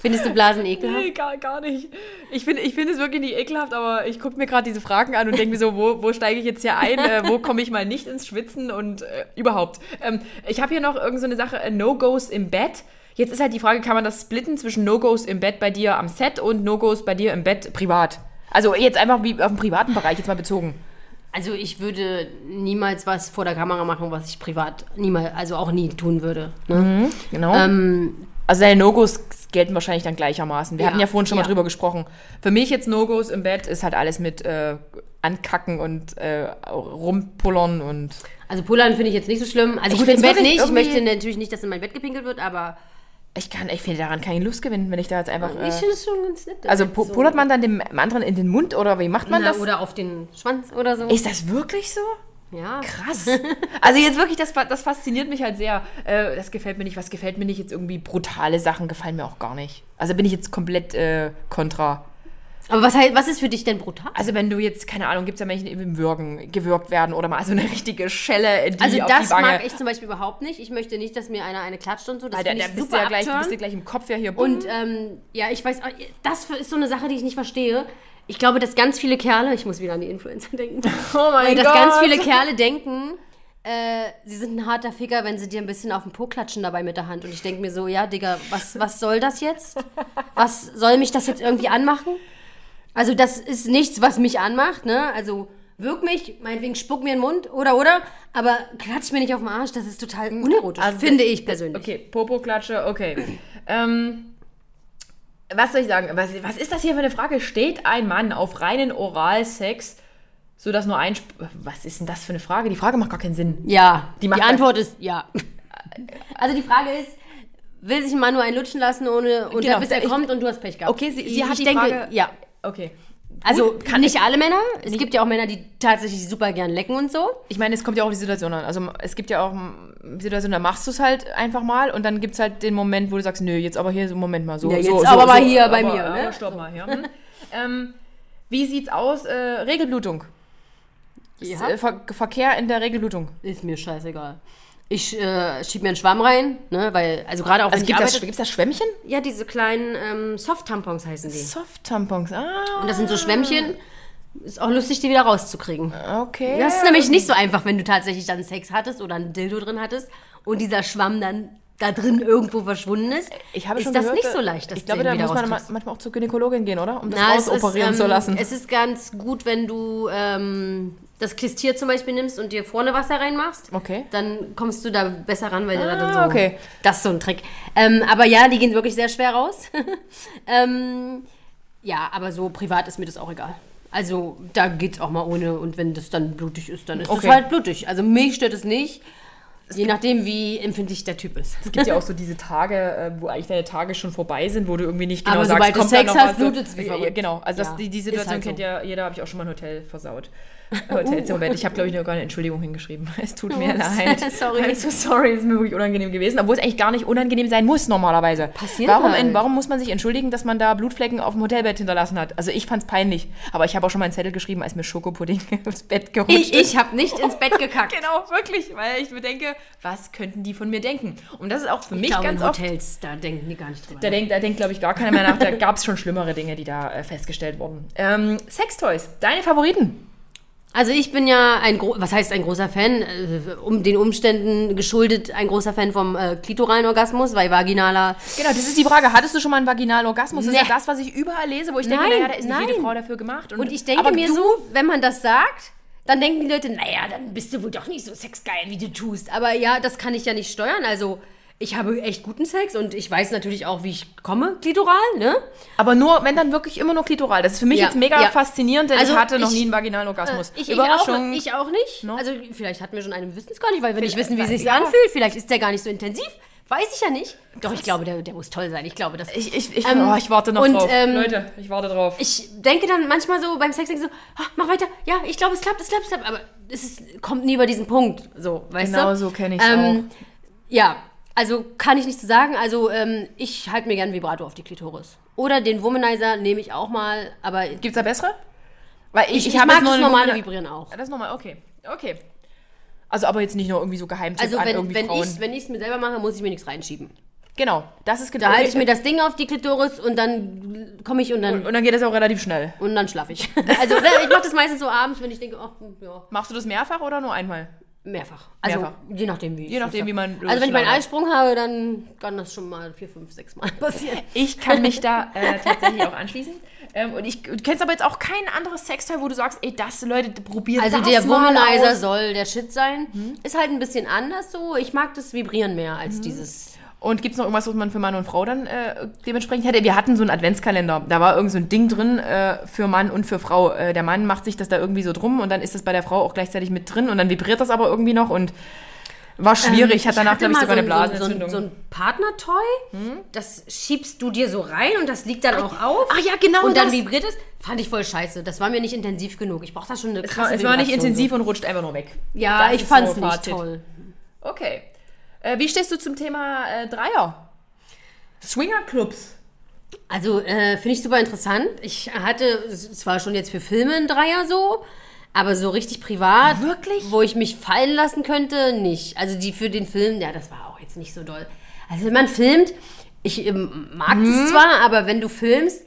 Findest du Blasen ekelhaft? Nee, gar, gar nicht. Ich finde ich find es wirklich nicht ekelhaft, aber ich gucke mir gerade diese Fragen an und denke mir so, wo, wo steige ich jetzt hier ein? Äh, wo komme ich mal nicht ins Schwitzen und äh, überhaupt. Ähm, ich habe hier noch irgendeine so eine Sache, äh, No-Gos im Bett. Jetzt ist halt die Frage, kann man das splitten zwischen No-Gos im Bett bei dir am Set und No-Gos bei dir im Bett privat? Also jetzt einfach wie auf den privaten Bereich jetzt mal bezogen. Also ich würde niemals was vor der Kamera machen, was ich privat niemals, also auch nie tun würde. Ne? Genau. Ähm, Also deine No-Gos gelten wahrscheinlich dann gleichermaßen. Wir Ja, hatten ja vorhin schon ja. mal drüber gesprochen. Für mich jetzt No-Gos im Bett ist halt alles mit äh, Ankacken und äh, rumpullern und also Pullern finde ich jetzt nicht so schlimm. Also Gut, ich finde Bett nicht. Ich möchte natürlich nicht, dass in mein Bett gepinkelt wird, aber ich kann, ich finde daran keine Lust gewinnen, wenn ich da jetzt einfach. ich Äh, finde es schon ganz nett. also so- pullert man dann dem anderen in den Mund oder wie macht man Na, das? oder auf den Schwanz oder so. Ist das wirklich so? Ja. Krass. Also jetzt wirklich, das, das fasziniert mich halt sehr. Äh, das gefällt mir nicht. Was gefällt mir nicht? Jetzt irgendwie brutale Sachen gefallen mir auch gar nicht. Also bin ich jetzt komplett äh, kontra. Aber was, was ist für dich denn brutal? Also wenn du jetzt, keine Ahnung, gibt es ja Menschen, die im Würgen gewürgt werden oder mal so eine richtige Schelle in die Also das die mag ich zum Beispiel überhaupt nicht. Ich möchte nicht, dass mir einer eine klatscht und so. Das Weil da, da bist du super ja gleich, du bist abturn. gleich im Kopf ja hier. Und ähm, ja, ich weiß, das ist so eine Sache, die ich nicht verstehe. Ich glaube, dass ganz viele Kerle, ich muss wieder an die Influencer denken, <laughs> oh mein dass ganz viele Kerle denken, äh, sie sind ein harter Ficker, wenn sie dir ein bisschen auf den Po klatschen dabei mit der Hand. Und ich denke mir so, ja, Digga, was, was soll das jetzt? Was soll mich das jetzt irgendwie anmachen? Also das ist nichts, was mich anmacht, ne? Also wirk mich, meinetwegen spuck mir in den Mund oder oder, aber klatsch mir nicht auf den Arsch, das ist total unerotisch, Also, finde ich persönlich. Okay, Popo-Klatsche, okay. ähm, was soll ich sagen? Was, was ist das hier für eine Frage? Steht ein Mann auf reinen Oralsex, sodass nur ein... Sp was ist denn das für eine Frage? Die Frage macht gar keinen Sinn. Ja, Die die, Antwort ist ja. <laughs> Also die Frage ist, will sich ein Mann nur einen lutschen lassen, ohne und Genau, bis er ich- kommt und du hast Pech gehabt? Okay, sie, sie ich hat die denke, Frage... ja. Okay. Also Gut, kann nicht alle Männer. Es gibt ja auch Männer, die tatsächlich super gern lecken und so. Ich meine, es kommt ja auch auf die Situation an. Also es gibt ja auch Situationen, da machst du es halt einfach mal und dann gibt es halt den Moment, wo du sagst, nö, jetzt aber hier, so Moment mal, so. Ja, jetzt so, aber so, mal so, hier bei aber, mir, ne? Aber stopp mal hier. Hm? ähm, wie sieht's aus? Äh, Regelblutung. Ja. Äh, Ver Verkehr in der Regelblutung. Ist mir scheißegal. Ich äh, schieb mir einen Schwamm rein, ne, weil, also gerade auch Also wenn gibt ich es da Schwämmchen? Ja, diese kleinen ähm, Soft-Tampons heißen die. Soft-Tampons. Ah, Und das sind so Schwämmchen. Ist auch lustig, die wieder rauszukriegen. okay. Das ist nämlich nicht so einfach, wenn du tatsächlich dann Sex hattest oder ein Dildo drin hattest und dieser Schwamm dann da drin irgendwo verschwunden ist. ich habe ist schon das gehört, nicht so leicht, dass Ich glaube, da muss man manchmal auch zur Gynäkologin gehen, oder? Um das Na, es ist, rausoperieren zu ähm, lassen. Es ist ganz gut, wenn du ähm, das Klistier zum Beispiel nimmst und dir vorne Wasser reinmachst. Okay. Dann kommst du da besser ran, weil Ah, dann so. okay. Das ist so ein Trick. Ähm, aber ja, die gehen wirklich sehr schwer raus. <laughs> ähm, ja, aber so privat ist mir das auch egal. Also da geht's auch mal ohne und wenn das dann blutig ist, dann ist Okay. es halt blutig. Also mich stört es nicht. Je nachdem, wie empfindlich der Typ ist. Es gibt ja <laughs> auch so diese Tage, äh, wo eigentlich deine Tage schon vorbei sind, wo du irgendwie nicht genau Aber sagst, sobald du kommt da Sex hast, wie Ja, verrückt. Genau, also das, Ja, die, die ist Situation halt so. kennt ja jeder, habe ich auch schon mal ein Hotel versaut. Hotelzimmer. Ich habe, glaube ich, noch gar eine Entschuldigung hingeschrieben. <laughs> Es tut mir Ups, leid. <laughs> sorry. I'm so sorry, es ist mir wirklich unangenehm gewesen, obwohl es eigentlich gar nicht unangenehm sein muss normalerweise. Passiert warum, halt. warum muss man sich entschuldigen, dass man da Blutflecken auf dem Hotelbett hinterlassen hat? Also ich fand es peinlich. Aber ich habe auch schon mal einen Zettel geschrieben, als mir Schokopudding <laughs> aufs Bett gerutscht Ich, ist. ich habe nicht ins Bett gekackt. Genau, wirklich, weil ich mir denke, was könnten die von mir denken? Und das ist auch für mich Ich glaube, ganz in oft. Hotels, da denken die gar nicht drüber. Da denkt, da denkt glaube ich, gar keiner mehr nach. Da gab es schon schlimmere Dinge, die da äh, festgestellt wurden. Ähm, Sextoys, deine Favoriten? Also ich bin ja ein, was heißt ein großer Fan, äh, um den Umständen geschuldet, ein großer Fan vom äh, klitoralen Orgasmus, weil vaginaler Genau, das ist die Frage. Hattest du schon mal einen vaginalen Orgasmus? Das ist Nee. ja das, was ich überall lese, wo ich denke, Nein, naja, da ist nicht jede nein. Frau dafür gemacht. Und ich denke mir so, wenn man das sagt, dann denken die Leute, naja, dann bist du wohl doch nicht so sexgeil, wie du tust. Aber ja, das kann ich ja nicht steuern. Also ich habe echt guten Sex und ich weiß natürlich auch, wie ich komme, klitoral, ne? Aber nur, wenn dann wirklich immer nur klitoral. Das ist für mich Ja, jetzt mega ja. faszinierend, denn Also ich hatte noch ich- nie einen vaginalen Orgasmus. Ich, ich, Überraschung. auch, ich auch nicht. No? Also vielleicht hatten wir schon einen, wir wissen es gar nicht, weil wir nicht wissen, wie es sich anfühlt. Vielleicht ist der gar nicht so intensiv. Weiß ich ja nicht. Doch, ich glaube, der, der muss toll sein. Ich glaube, das. ich, ich, ich, Ähm, oh, ich warte noch und, drauf. ähm, Leute, ich warte drauf. Ich denke dann manchmal so beim Sex denke ich so, ah, mach weiter. Ja, ich glaube, es klappt, es klappt, es klappt. Aber es ist, kommt nie über diesen Punkt. So, weißt genau du? so kenne ich es Ähm, ja, also kann ich nicht zu sagen. Also ähm, ich halte mir gerne Vibrato auf die Klitoris. Oder den Womanizer nehme ich auch mal, aber auch. Gibt es da bessere? Weil ich, ich, hab mag jetzt nur das normale Vibrieren auch. Ja, Das ist normal, okay. Okay. Also aber jetzt nicht nur irgendwie so geheim Also an wenn, irgendwie wenn Frauen. ich wenn ich es mir selber mache, muss ich mir nichts reinschieben. genau, das ist Da genau. halte ich mir das Ding auf die Klitoris und dann komme ich und dann und dann geht das auch relativ schnell. und dann schlafe ich. <laughs> Also ne, ich mache das meistens so abends, wenn ich denke, ach, ja, Machst du das mehrfach oder nur einmal? Mehrfach. Also Mehrfach. je nachdem wie. Je nachdem, wie man. Also wenn ich meinen. Eisprung habe, dann kann das schon mal vier, fünf, sechs Mal <laughs> passieren. Ich kann mich da äh, tatsächlich auch anschließen. Ähm, und ich kennst aber jetzt auch kein anderes Sextoy, wo du sagst, ey, das, Leute, probiert Also das der mal Womanizer soll der Shit sein. Mhm. Ist halt ein bisschen anders so. Ich mag das Vibrieren mehr als dieses. Und gibt es noch irgendwas, was man für Mann und Frau dann äh, dementsprechend hätte? Wir hatten so einen Adventskalender. Da war irgend so ein Ding drin äh, für Mann und für Frau. Äh, der Mann macht sich das da irgendwie so drum und dann ist das bei der Frau auch gleichzeitig mit drin und dann vibriert das aber irgendwie noch und war schwierig. hat danach, Ähm, glaube ich, sogar eine so, ein- Blasenentzündung. so, ein- so ein Partnertoy, das schiebst du dir so rein und das liegt dann auch auf. Ach ja, genau Und dann das. vibriert es. Fand ich voll scheiße. Das war mir nicht intensiv genug. Ich brauche da schon eine es krasse war, es war nicht intensiv und rutscht einfach nur weg. So. Ja, Das ich fand es so nicht toll. Okay. Äh, wie stehst du zum Thema äh, Dreier? Swingerclubs. Also äh, finde ich super interessant. Ich hatte es war schon jetzt für Filme ein Dreier so, aber so richtig privat, Wirklich? wo ich mich fallen lassen könnte, nicht. Also die für den Film, ja, das war auch jetzt nicht so doll. Also wenn man filmt, ich ähm, mag Mhm. das zwar, aber wenn du filmst,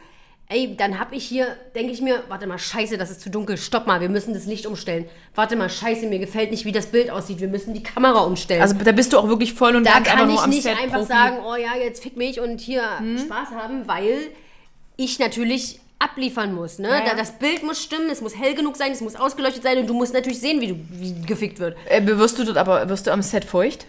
ey, dann hab ich hier, denke ich mir, warte mal, scheiße, das ist zu dunkel, stopp mal, wir müssen das Licht umstellen. Warte mal, scheiße, mir gefällt nicht, wie das Bild aussieht, wir müssen die Kamera umstellen. Also da bist du auch wirklich voll und Da ganz einfach kann nur ich am nicht Set einfach Profi. sagen, oh ja, jetzt fick mich und hier Spaß haben, weil ich natürlich abliefern muss. Ne? Ja. Da, das Bild muss stimmen, es muss hell genug sein, es muss ausgeleuchtet sein und du musst natürlich sehen, wie, du, wie gefickt wird. Äh, wirst du dort aber, wirst du am Set feucht?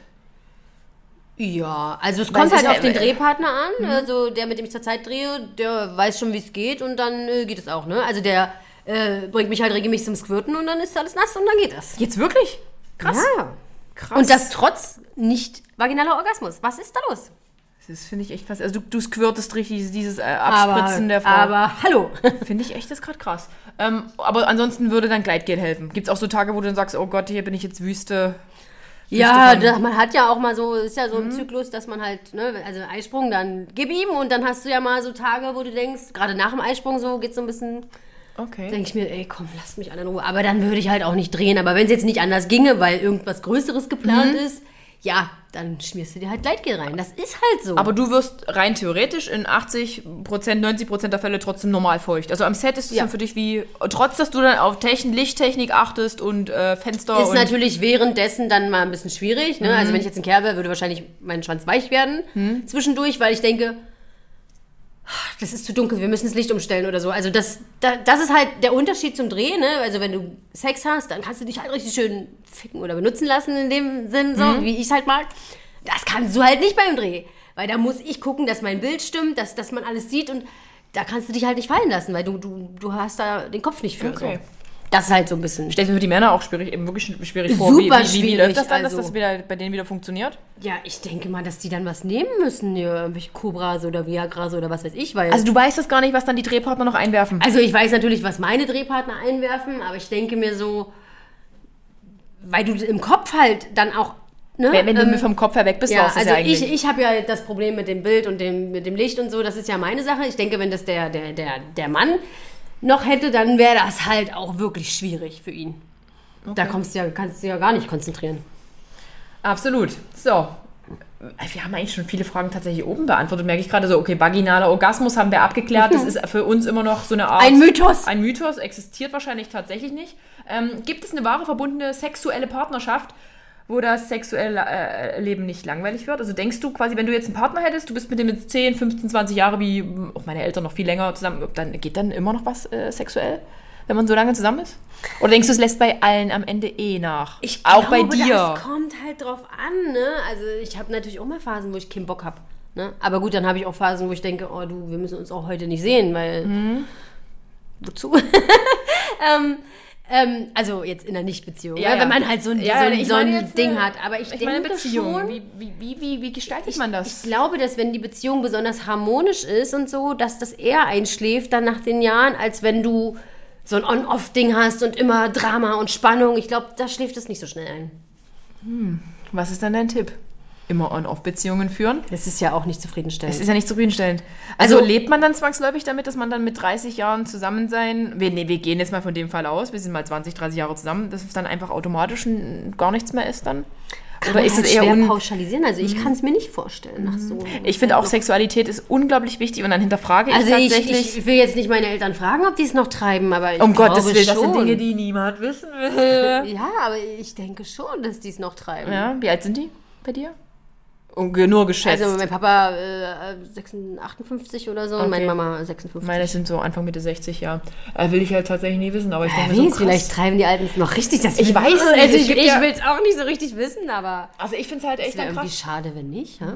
Ja, also es Weil kommt es halt auf den Drehpartner an. Also der, mit dem ich zur Zeit drehe, der weiß schon, wie es geht und dann äh, geht es auch. Ne? Also der äh, bringt mich halt regelmäßig zum Squirten und dann ist alles nass und dann geht das. Jetzt wirklich? Krass. Ja. Krass. Und das trotz nicht vaginaler Orgasmus. Was ist da los? Das finde ich echt fast. Also du, du squirtest richtig dieses äh, Abspritzen aber, der Frau. Aber hallo. <laughs> Finde ich echt das gerade krass. Ähm, aber ansonsten würde dann Gleitgel helfen. Gibt es auch so Tage, wo du dann sagst, oh Gott, hier bin ich jetzt Wüste. Ja, Wüste da, man hat ja auch mal so, ist ja so Mhm. ein Zyklus, dass man halt, ne, also Eisprung, dann gib ihm und dann hast du ja mal so Tage, wo du denkst, gerade nach dem Eisprung so geht's so ein bisschen, Okay. denke ich mir, ey, komm, lasst mich alle in Ruhe. Aber dann würde ich halt auch nicht drehen. Aber wenn es jetzt nicht anders ginge, weil irgendwas Größeres geplant Mhm. ist, ja, dann schmierst du dir halt Gleitgel rein. Das ist halt so. Aber du wirst rein theoretisch in 80%, 90% der Fälle trotzdem normal feucht. Also am Set ist es Ja. dann für dich wie, trotz dass du dann auf Techn Lichttechnik achtest und äh, Fenster ist und natürlich währenddessen dann mal ein bisschen schwierig. Ne? Also wenn ich jetzt ein Kerl wäre, würde wahrscheinlich mein Schwanz weich werden zwischendurch, weil ich denke, das ist zu dunkel, wir müssen das Licht umstellen oder so. Also das, da, das ist halt der Unterschied zum Drehen. Ne? Also wenn du Sex hast, dann kannst du dich halt richtig schön ficken oder benutzen lassen in dem Sinn, so wie ich es halt mag. Das kannst du halt nicht beim Dreh. Weil da muss ich gucken, dass mein Bild stimmt, dass, dass man alles sieht und da kannst du dich halt nicht fallen lassen, weil du, du, du hast da den Kopf nicht für. Okay. So. Das ist halt so ein bisschen. Stell dir für die Männer auch schwierig, eben wirklich schwierig vor. Super wie, wie, wie schwierig, läuft das dann, dass also. das wieder bei denen wieder funktioniert? Ja, ich denke mal, dass die dann was nehmen müssen, ja, irgendwelche Cobras oder Viagras oder was weiß ich, weil. Also du weißt das gar nicht, was dann die Drehpartner noch einwerfen. Also ich weiß natürlich, was meine Drehpartner einwerfen, aber ich denke mir so, weil du im Kopf halt dann auch. Ne, wenn wenn ähm, du vom Kopf her weg bist, ja, du also ja ich, ich habe ja das Problem mit dem Bild und dem, mit dem Licht und so, das ist ja meine Sache. Ich denke, wenn das der, der, der, der Mann noch hätte, dann wäre das halt auch wirklich schwierig für ihn. Da kommst du ja, kannst du ja gar nicht konzentrieren. Absolut. So. Wir haben eigentlich schon viele Fragen tatsächlich oben beantwortet. Merke ich gerade so, okay, vaginaler Orgasmus haben wir abgeklärt. Das <laughs> ist für uns immer noch so eine Art. Ein Mythos. Ein Mythos, existiert wahrscheinlich tatsächlich nicht. Ähm, gibt es eine wahre verbundene sexuelle Partnerschaft, wo das sexuelle äh, Leben nicht langweilig wird? Also denkst du quasi, wenn du jetzt einen Partner hättest, du bist mit dem jetzt 10, 15, 20 Jahre, wie auch meine Eltern noch viel länger zusammen, dann geht dann immer noch was äh, sexuell? Wenn man so lange zusammen ist? Oder denkst du, es lässt bei allen am Ende eh nach? Ich auch bei glaube, dir. Das kommt halt drauf an, ne? Also ich habe natürlich auch mal Phasen, wo ich keinen Bock habe. Ne? Aber gut, dann habe ich auch Phasen, wo ich denke, oh du, wir müssen uns auch heute nicht sehen, weil. Mhm. Wozu? <laughs> ähm, ähm, also jetzt in einer Nicht-Beziehung, Ja, ne? ja. wenn man halt so ein, Ja, so ein, ich so ein Ding äh, hat. Aber ich, Ich denke meine Beziehung. schon, Wie, wie, wie, wie, wie gestaltet man das? ich glaube, dass wenn die Beziehung besonders harmonisch ist und so, dass das eher einschläft dann nach den Jahren, als wenn du so ein On-Off-Ding hast und immer Drama und Spannung. Ich glaube, da schläft es nicht so schnell ein. Was ist dann dein Tipp? Immer On-Off-Beziehungen führen? Das ist ja auch nicht zufriedenstellend. Es ist ja nicht zufriedenstellend. Also, Also- lebt man dann zwangsläufig damit, dass man dann mit 30 Jahren zusammen sein, wir, nee, wir gehen jetzt mal von dem Fall aus, wir sind mal 20, 30 Jahre zusammen, dass es dann einfach automatisch gar nichts mehr ist dann? Kann Oder man ist halt es eher schwer pauschalisieren. Also ich kann es mir nicht vorstellen nach so. Ich finde auch Sexualität ist unglaublich wichtig und dann hinterfrage ich Also ich, tatsächlich. ich will jetzt nicht meine Eltern fragen, ob die es noch treiben, aber ich um glaube Gottes Willen, das schon. sind Dinge, die niemand wissen will. <laughs> ja, aber ich denke schon, dass die es noch treiben. Ja, wie alt sind die bei dir? Und nur geschätzt. Also mein Papa äh, 56, 58 oder so und meine Okay. Mama 56. Meine sind so Anfang Mitte 60, ja. Äh, will ich halt tatsächlich nie wissen, aber ich denke mir so krass. vielleicht treiben die Alten es noch richtig. Das Ich weiß <laughs> es. Also Es ich, gibt ich ja- will es auch nicht so richtig wissen, aber Also ich finde es halt es echt wäre dann irgendwie krass. schade, wenn nicht. Ja?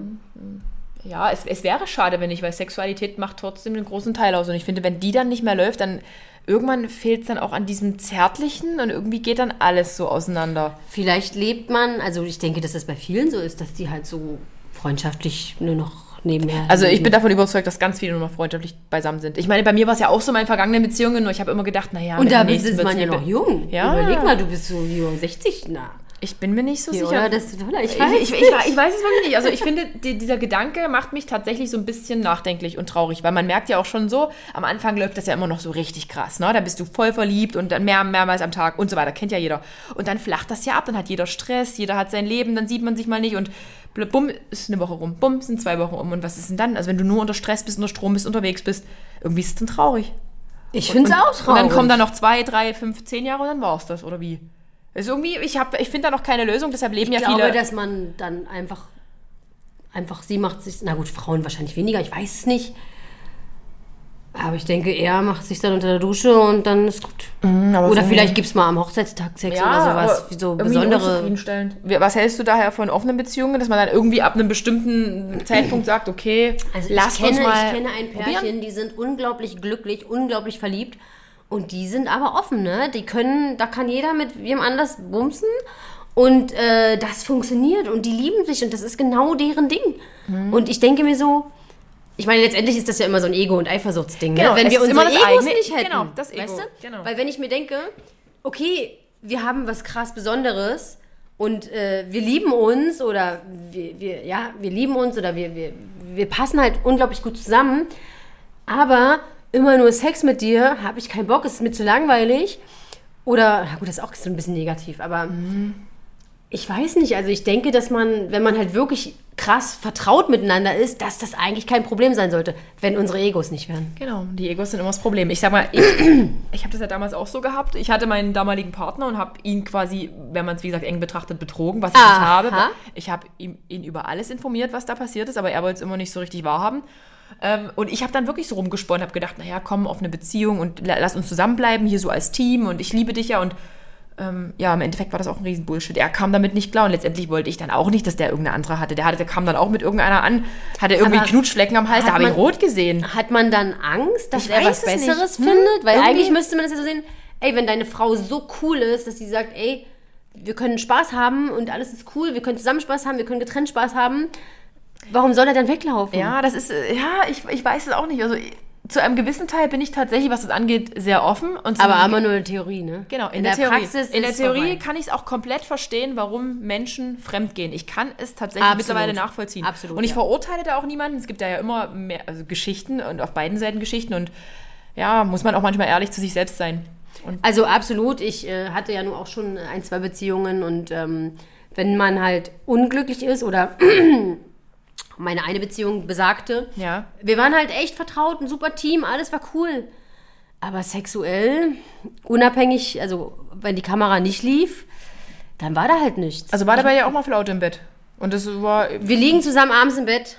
Ja, es, es wäre schade, wenn nicht, weil Sexualität macht trotzdem einen großen Teil aus. Und ich finde, wenn die dann nicht mehr läuft, dann irgendwann fehlt es dann auch an diesem Zärtlichen und irgendwie geht dann alles so auseinander. Vielleicht lebt man, also ich denke, dass das bei vielen so ist, dass die halt so freundschaftlich nur noch nebenher. Also ich bin davon überzeugt, dass ganz viele nur noch freundschaftlich beisammen sind. Ich meine, bei mir war es ja auch so in meinen vergangenen Beziehungen, nur ich habe immer gedacht, naja, Und da ist man ja noch jung. Ja. Überleg mal, du bist so jung, 60, na. Ich bin mir nicht so Ja, sicher. oder? Das ist toller. Ich Ich, weiß ich, ich, ich weiß es wirklich nicht. Also ich finde, die, dieser Gedanke macht mich tatsächlich so ein bisschen nachdenklich und traurig, weil man merkt ja auch schon so, am Anfang läuft das ja immer noch so richtig krass. Ne? Da bist du voll verliebt und dann mehr, mehrmals am Tag und so weiter. Kennt ja jeder. Und dann flacht das ja ab, dann hat jeder Stress, jeder hat sein Leben, dann sieht man sich mal nicht und bumm, ist eine Woche rum, bumm, sind zwei Wochen um. Und was ist denn dann? Also wenn du nur unter Stress bist, unter Strom bist, unterwegs bist, irgendwie ist es dann traurig. Ich finde es auch Und traurig. dann kommen da noch zwei, drei, fünf, zehn Jahre und dann war es das, oder wie? Ist irgendwie, ich, hab- ich finde da noch keine Lösung, deshalb leben Ich ja glaube, viele. dass man dann einfach, einfach sie macht sich, na gut, Frauen wahrscheinlich weniger, ich weiß es nicht. Aber ich denke, er macht sich dann unter der Dusche und dann ist gut. Mhm, Oder vielleicht gibt es mal am Hochzeitstag Sex oder sowas. Wie so besondere. Was hältst du daher von offenen Beziehungen, dass man dann irgendwie ab einem bestimmten Zeitpunkt sagt, okay, Also lasst ich kenne, uns mal ich kenne ein Pärchen, probieren? die sind unglaublich glücklich, unglaublich verliebt. Und die sind aber offen, ne? Die können, da kann jeder mit wem anders bumsen. Und äh, das funktioniert und die lieben sich und das ist genau deren Ding. Mhm. Und ich denke mir so, ich meine, letztendlich ist das ja immer so ein Ego- und Eifersuchtsding. Genau, ne? Wenn wir unsere Egos eigene- nicht hätten. genau, das Ego, Weißt du? genau. Weil wenn ich mir denke, okay, wir haben was krass Besonderes und äh, wir lieben uns oder wir, wir, ja, wir lieben uns oder wir, wir, wir passen halt unglaublich gut zusammen, aber immer nur Sex mit dir, habe ich keinen Bock, es ist mir zu langweilig. Oder, na gut, das ist auch so ein bisschen negativ, aber ich weiß nicht. Also ich denke, dass man, wenn man halt wirklich krass vertraut miteinander ist, dass das eigentlich kein Problem sein sollte, wenn unsere Egos nicht wären. Genau, die Egos sind immer das Problem. Ich sag mal, ich, <clears throat> ich habe das ja damals auch so gehabt. Ich hatte meinen damaligen Partner und habe ihn quasi, wenn man es wie gesagt eng betrachtet, betrogen, was ich nicht Aha. habe. Ich habe ihn, ihn über alles informiert, was da passiert ist, aber er wollte es immer nicht so richtig wahrhaben. Ähm, und ich habe dann wirklich so rumgesponnen, habe gedacht, naja, komm auf eine Beziehung und la- lass uns zusammenbleiben, hier so als Team und ich liebe dich ja und ähm, ja, im Endeffekt war das auch ein Riesenbullshit. Er kam damit nicht klar und letztendlich wollte ich dann auch nicht, dass der irgendeine andere hatte. Der, hatte, der kam dann auch mit irgendeiner an, hatte irgendwie Aber Knutschflecken am Hals, da habe ich rot gesehen. Hat man dann Angst, dass Ich er was es Besseres. Hm, findet? Weil irgendwie- eigentlich müsste man das ja so sehen, ey, wenn deine Frau so cool ist, dass sie sagt, ey, wir können Spaß haben und alles ist cool, wir können zusammen Spaß haben, wir können getrennt Spaß haben, warum soll er dann weglaufen? Ja, das ist, äh, ja, ich, ich weiß es auch nicht. Also zu einem gewissen Teil bin ich tatsächlich, was das angeht, sehr offen. Aber immer nur eine Theorie, ne? Genau, in, in, der, der, Theorie. Praxis in der Theorie vorbei. kann ich es auch komplett verstehen, warum Menschen fremdgehen. Ich kann es tatsächlich Absolut. mittlerweile nachvollziehen. Absolut, und ich ja. verurteile da auch niemanden. Es gibt da ja immer mehr also Geschichten und auf beiden Seiten Geschichten. Und ja, muss man auch manchmal ehrlich zu sich selbst sein. Und Also absolut. Ich äh, hatte ja nun auch schon ein, zwei Beziehungen und ähm, wenn man halt unglücklich ist oder <clears throat> meine eine Beziehung besagte. Ja. Wir waren halt echt vertraut, ein super Team, alles war cool. Aber sexuell, unabhängig, also wenn die Kamera nicht lief, dann war da halt nichts. Also war dabei ja auch mal Flaute im Bett. Und das war. Wir liegen zusammen abends im Bett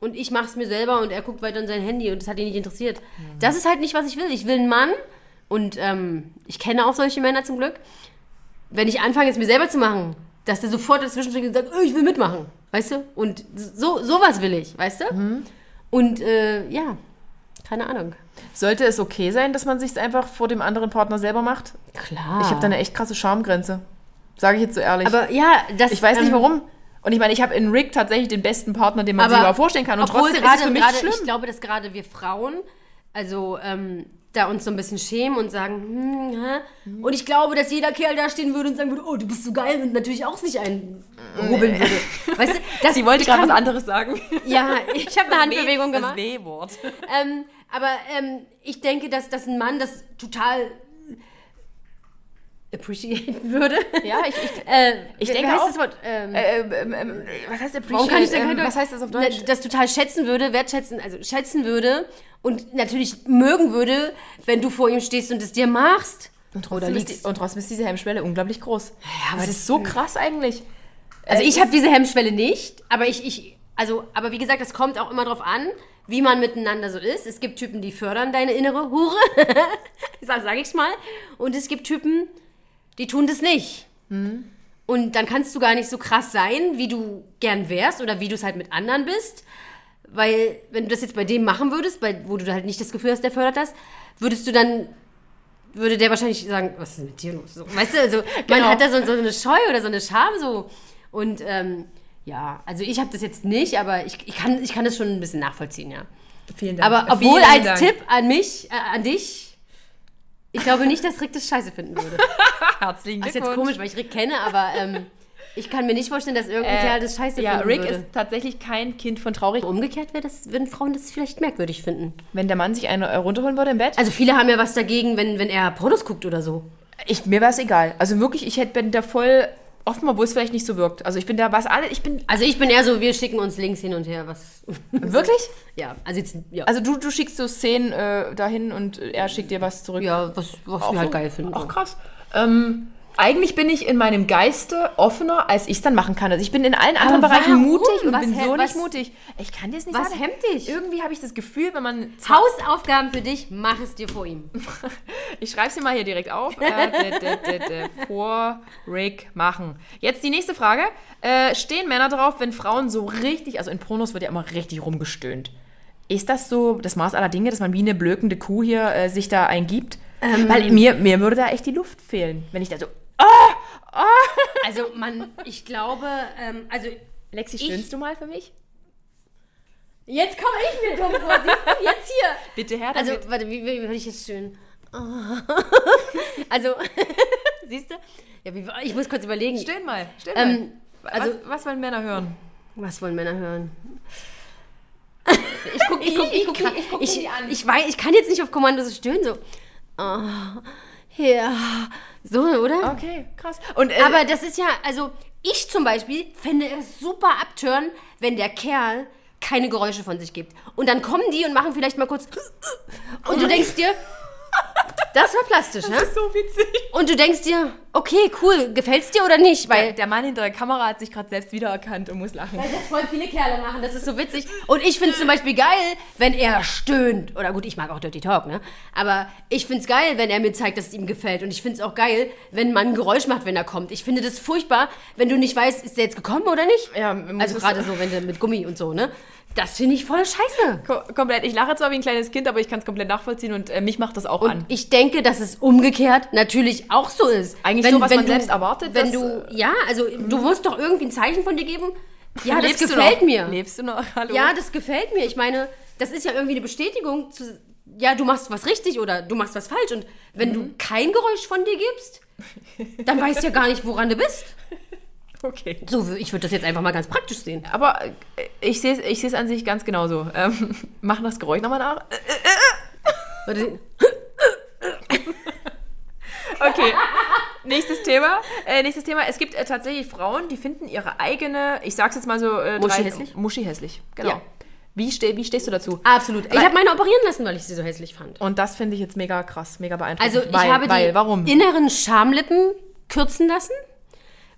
und ich mach's mir selber und er guckt weiter in sein Handy und das hat ihn nicht interessiert. Das ist halt nicht, was ich will. Ich will einen Mann und ähm, ich kenne auch solche Männer zum Glück. Wenn ich anfange, es mir selber zu machen, dass der sofort dazwischen steht und sagt, oh, ich will mitmachen, weißt du? Und so sowas will ich, weißt du? Und äh, ja, keine Ahnung. Sollte es okay sein, dass man sich einfach vor dem anderen Partner selber macht? Klar. Ich habe da eine echt krasse Schamgrenze. Sage ich jetzt so ehrlich. aber ja, das ich weiß nicht ähm, warum. Und ich meine, ich habe in Rick tatsächlich den besten Partner, den man sich Aber überhaupt vorstellen kann. Und trotzdem ist es gerade, für mich gerade, schlimm. ich glaube, dass gerade wir Frauen, also ähm, da uns so ein bisschen schämen und sagen, hm, hä? und ich glaube, dass jeder Kerl da stehen würde und sagen würde, oh, du bist so geil und natürlich auch sich einrubbeln würde. Weißt du, das, <laughs> Sie wollte gerade was anderes sagen. <laughs> Ja, ich habe eine Handbewegung Das gemacht. W-Wort. Ähm, aber ähm, ich denke, dass, dass ein Mann das total appreciaten <laughs> würde. Ja, ich, ich, <laughs> Äh, Ich denke heißt auch- das Wort? Ähm, äh, ähm, ähm, was heißt appreciate? Warum kann ich da ähm? Was heißt das auf Deutsch? Na, Das total schätzen würde, wertschätzen, also schätzen würde und natürlich mögen würde, wenn du vor ihm stehst und es dir machst. Und trotzdem, ist die, und trotzdem ist diese Hemmschwelle unglaublich groß. aber das das- ist so krass eigentlich. Also Äh, ich habe diese Hemmschwelle nicht, aber ich, ich, also, aber wie gesagt, es kommt auch immer drauf an, wie man miteinander so ist. Es gibt Typen, die fördern deine innere Hure, <laughs> sag, sag ich's mal, und es gibt Typen, die tun das nicht. Und dann kannst du gar nicht so krass sein, wie du gern wärst oder wie du es halt mit anderen bist. Weil, wenn du das jetzt bei dem machen würdest, bei, wo du halt nicht das Gefühl hast, der fördert das, würdest du dann, würde der wahrscheinlich sagen, was ist denn mit dir los? So, weißt du, also, man Genau. hat da so, so eine Scheu oder so eine Scham so. Und ähm, ja, also ich habe das jetzt nicht, aber ich, ich, kann, ich kann das schon ein bisschen nachvollziehen, ja. Vielen Dank. Aber Vielen obwohl als Dank. Tipp an mich, äh, an dich, ich glaube nicht, dass Rick das scheiße finden würde. <laughs> Herzlichen Das ist jetzt Glückwunsch. komisch, weil ich Rick kenne, aber ähm, ich kann mir nicht vorstellen, dass irgendein Äh, Kerl das scheiße ja, finden Rick würde. ist tatsächlich kein Kind von traurig. Umgekehrt wäre das, würden Frauen das vielleicht merkwürdig finden. Wenn der Mann sich eine äh, runterholen würde im Bett, Also viele haben ja was dagegen, wenn, wenn er Pornos guckt oder so. ich, mir wäre es egal. Also wirklich, ich hätte, bin da voll offen, obwohl es vielleicht nicht so wirkt. Also ich bin da, was alle, ich bin, Also ich bin eher so, wir schicken uns Links hin und her, was... wirklich? ja, also jetzt, ja. Also du, du schickst so Szenen äh, dahin und er schickt dir was zurück. ja, was, was wir halt so- geil finden. Ach krass. Ähm, eigentlich bin ich in meinem Geiste offener, als ich es dann machen kann. Also ich bin in allen anderen Bereichen warum? mutig und Was bin so was- nicht mutig. Ich kann dir das nicht was sagen. hemmt dich? Irgendwie habe ich das Gefühl, wenn man... Hausaufgaben für dich, mach es dir vor ihm. <laughs> Ich schreibe es dir mal hier direkt auf. Äh, vor Rick machen. Jetzt die nächste Frage. Äh, stehen Männer drauf, wenn Frauen so richtig, also in Pornos wird ja immer richtig rumgestöhnt. Ist das so das Maß aller Dinge, dass man wie eine blökende Kuh hier äh, sich da eingibt? Ähm. Weil mir, mir würde da echt die Luft fehlen, wenn ich da so... Also man, ich glaube, ähm, also Lexi, Ich- stöhnst du mal für mich? jetzt komme ich mir dumm vor, siehst du, jetzt hier. Bitte her Also, damit. warte, wie, wie würde ich jetzt schön? Oh. Also, <laughs> siehst du? Ja, wie, ich muss kurz überlegen. Stöhn mal. Stöhn mal. Ähm, also, was, was wollen Männer hören? was wollen Männer hören? Ich guck, ich guck, ich guck, ich- ich, guck ich, an. ich, weiß, ich kann jetzt nicht auf Kommando so stöhnen, so. Oh, ja, so, oder? Okay, krass. Und, äh, Aber das ist ja, also ich zum Beispiel fände es super abtören, wenn der Kerl keine Geräusche von sich gibt. Und dann kommen die und machen vielleicht mal kurz und du denkst dir, <laughs> das war plastisch, ne? so witzig. Und du denkst dir, okay, cool, gefällt's dir oder nicht? Weil Der, der Mann hinter der Kamera hat sich gerade selbst wiedererkannt und muss lachen. Weil das voll viele Kerle machen, das ist so witzig. Und ich finde es zum Beispiel geil, wenn er stöhnt. Oder gut, ich mag auch Dirty Talk, ne? Aber ich finde es geil, wenn er mir zeigt, dass es ihm gefällt. Und ich finde es auch geil, wenn man ein Geräusch macht, wenn er kommt. Ich finde das furchtbar, wenn du nicht weißt, ist der jetzt gekommen oder nicht. Ja, also gerade so, wenn der mit Gummi und so, ne? Das finde ich voll scheiße. Ko komplett. Ich lache zwar wie ein kleines Kind, aber ich kann es komplett nachvollziehen und äh, mich macht das auch Und an. ich denke, dass es umgekehrt natürlich auch so ist. Eigentlich so, was man selbst erwartet, Wenn dass, du, ja, also du musst doch irgendwie ein Zeichen von dir geben. Ja, das du gefällt mir. Lebst du noch? <laughs> Hallo? Ja, das gefällt mir. Ich meine, das ist ja irgendwie eine Bestätigung zu, ja, du machst was richtig oder du machst was falsch. Und wenn Mhm. du kein Geräusch von dir gibst, dann weißt du ja gar nicht, woran du bist. <laughs> Okay. So, ich würde das jetzt einfach mal ganz praktisch sehen. Aber äh, ich sehe es ich seh's an sich ganz genauso. Ähm, <laughs> mach das Geräusch nochmal nach. Warte, <laughs> Okay. nächstes Thema. Äh, nächstes Thema. Es gibt äh, tatsächlich Frauen, die finden ihre eigene, ich sag's jetzt mal so, äh, Muschi drei- hässlich? Muschi hässlich, genau. Ja. Wie, ste wie stehst du dazu? Absolut. Ich Weil- habe meine operieren lassen, weil ich sie so hässlich fand. Und das finde ich jetzt mega krass, mega beeindruckend. Also ich weil, habe weil, die warum? inneren Schamlippen kürzen lassen,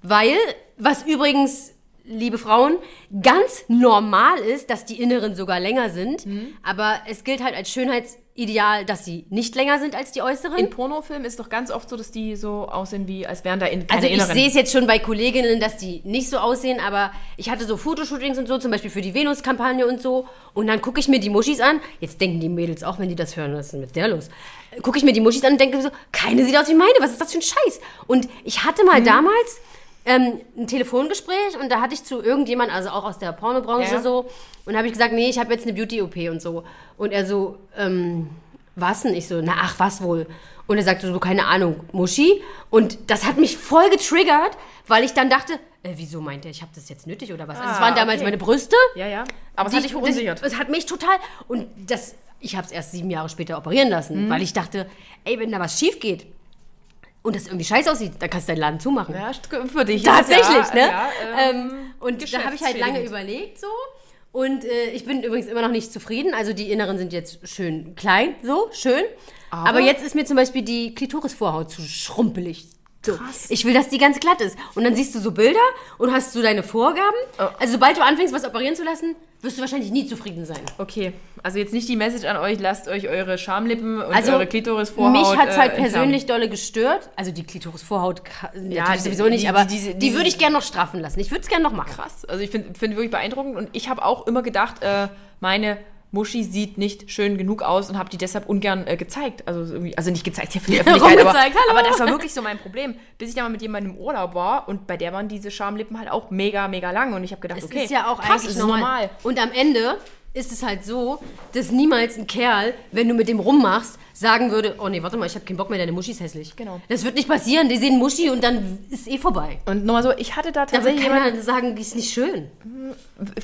weil, was übrigens, liebe Frauen, ganz normal ist, dass die inneren sogar länger sind. Mhm. Aber es gilt halt als Schönheitsideal, dass sie nicht länger sind als die äußeren. In Pornofilmen ist doch ganz oft so, dass die so aussehen, wie als wären da in, keine Also ich inneren. sehe es jetzt schon bei Kolleginnen, dass die nicht so aussehen, aber ich hatte so Fotoshootings und so, zum Beispiel für die Venus-Kampagne und so. Und dann gucke ich mir die Muschis an. Jetzt denken die Mädels auch, wenn die das hören, was ist denn mit der los? Gucke ich mir die Muschis an und denke so, keine sieht aus wie meine, was ist das für ein Scheiß? Und ich hatte Mhm. mal damals ähm, ein Telefongespräch und da hatte ich zu irgendjemand, also auch aus der Pornobranche Ja. so, und habe ich gesagt, nee, ich habe jetzt eine Beauty-OP und so. Und er so, ähm, was denn? Ich so, na ach, was wohl? Und er sagte so, keine Ahnung, Muschi. Und das hat mich voll getriggert, weil ich dann dachte, äh, wieso meint er, ich habe das jetzt nötig oder was? also es Ah, waren damals okay. meine Brüste. ja, ja. Aber es hat dich ich- verunsichert. Das, es hat mich total, und das, ich habe es erst sieben Jahre später operieren Mhm. lassen, weil ich dachte, ey, wenn da was schief geht und das irgendwie scheiße aussieht, dann kannst du deinen Laden zumachen. ja, für dich. Tatsächlich, ja, ne? Ja, ähm, ähm, und da habe ich halt lange überlegt so. Und äh, ich bin übrigens immer noch nicht zufrieden. Also die Inneren sind jetzt schön klein, so, schön. Aber, jetzt ist mir zum Beispiel die Klitorisvorhaut zu schrumpelig. So. Krass. Ich will, dass die ganz glatt ist. Und dann siehst du so Bilder und hast so deine Vorgaben. Oh. Also sobald du anfängst, was operieren zu lassen, wirst du wahrscheinlich nie zufrieden sein. Okay, also jetzt nicht die Message an euch, lasst euch eure Schamlippen und Also eure Klitorisvorhaut mich hat es halt äh, persönlich dolle gestört. Also die Klitorisvorhaut die- sowieso nicht, die- aber die- die diese- würde ich gerne noch straffen lassen. Ich würde es gerne noch machen. krass. Also ich finde find wirklich beeindruckend und ich habe auch immer gedacht, äh, meine Muschi sieht nicht schön genug aus und habe die deshalb ungern äh, gezeigt. Also, so irgendwie, also nicht gezeigt hier für die <laughs> Öffentlichkeit, aber, hallo. aber das war wirklich so mein Problem. Bis ich dann mal mit jemandem im Urlaub war und bei der waren diese Schamlippen halt auch mega, mega lang und ich habe gedacht, Es okay, ist ja auch krass, eigentlich normal. normal. Und am Ende ist es halt so, dass niemals ein Kerl, wenn du mit dem rummachst, sagen würde, oh nee, warte mal, ich habe keinen Bock mehr, deine Muschi ist hässlich. Genau. Das wird nicht passieren. Die sehen Muschi und dann ist eh vorbei. Und nochmal so, ich hatte da Da wird tatsächlich keiner sagen, die ist nicht schön.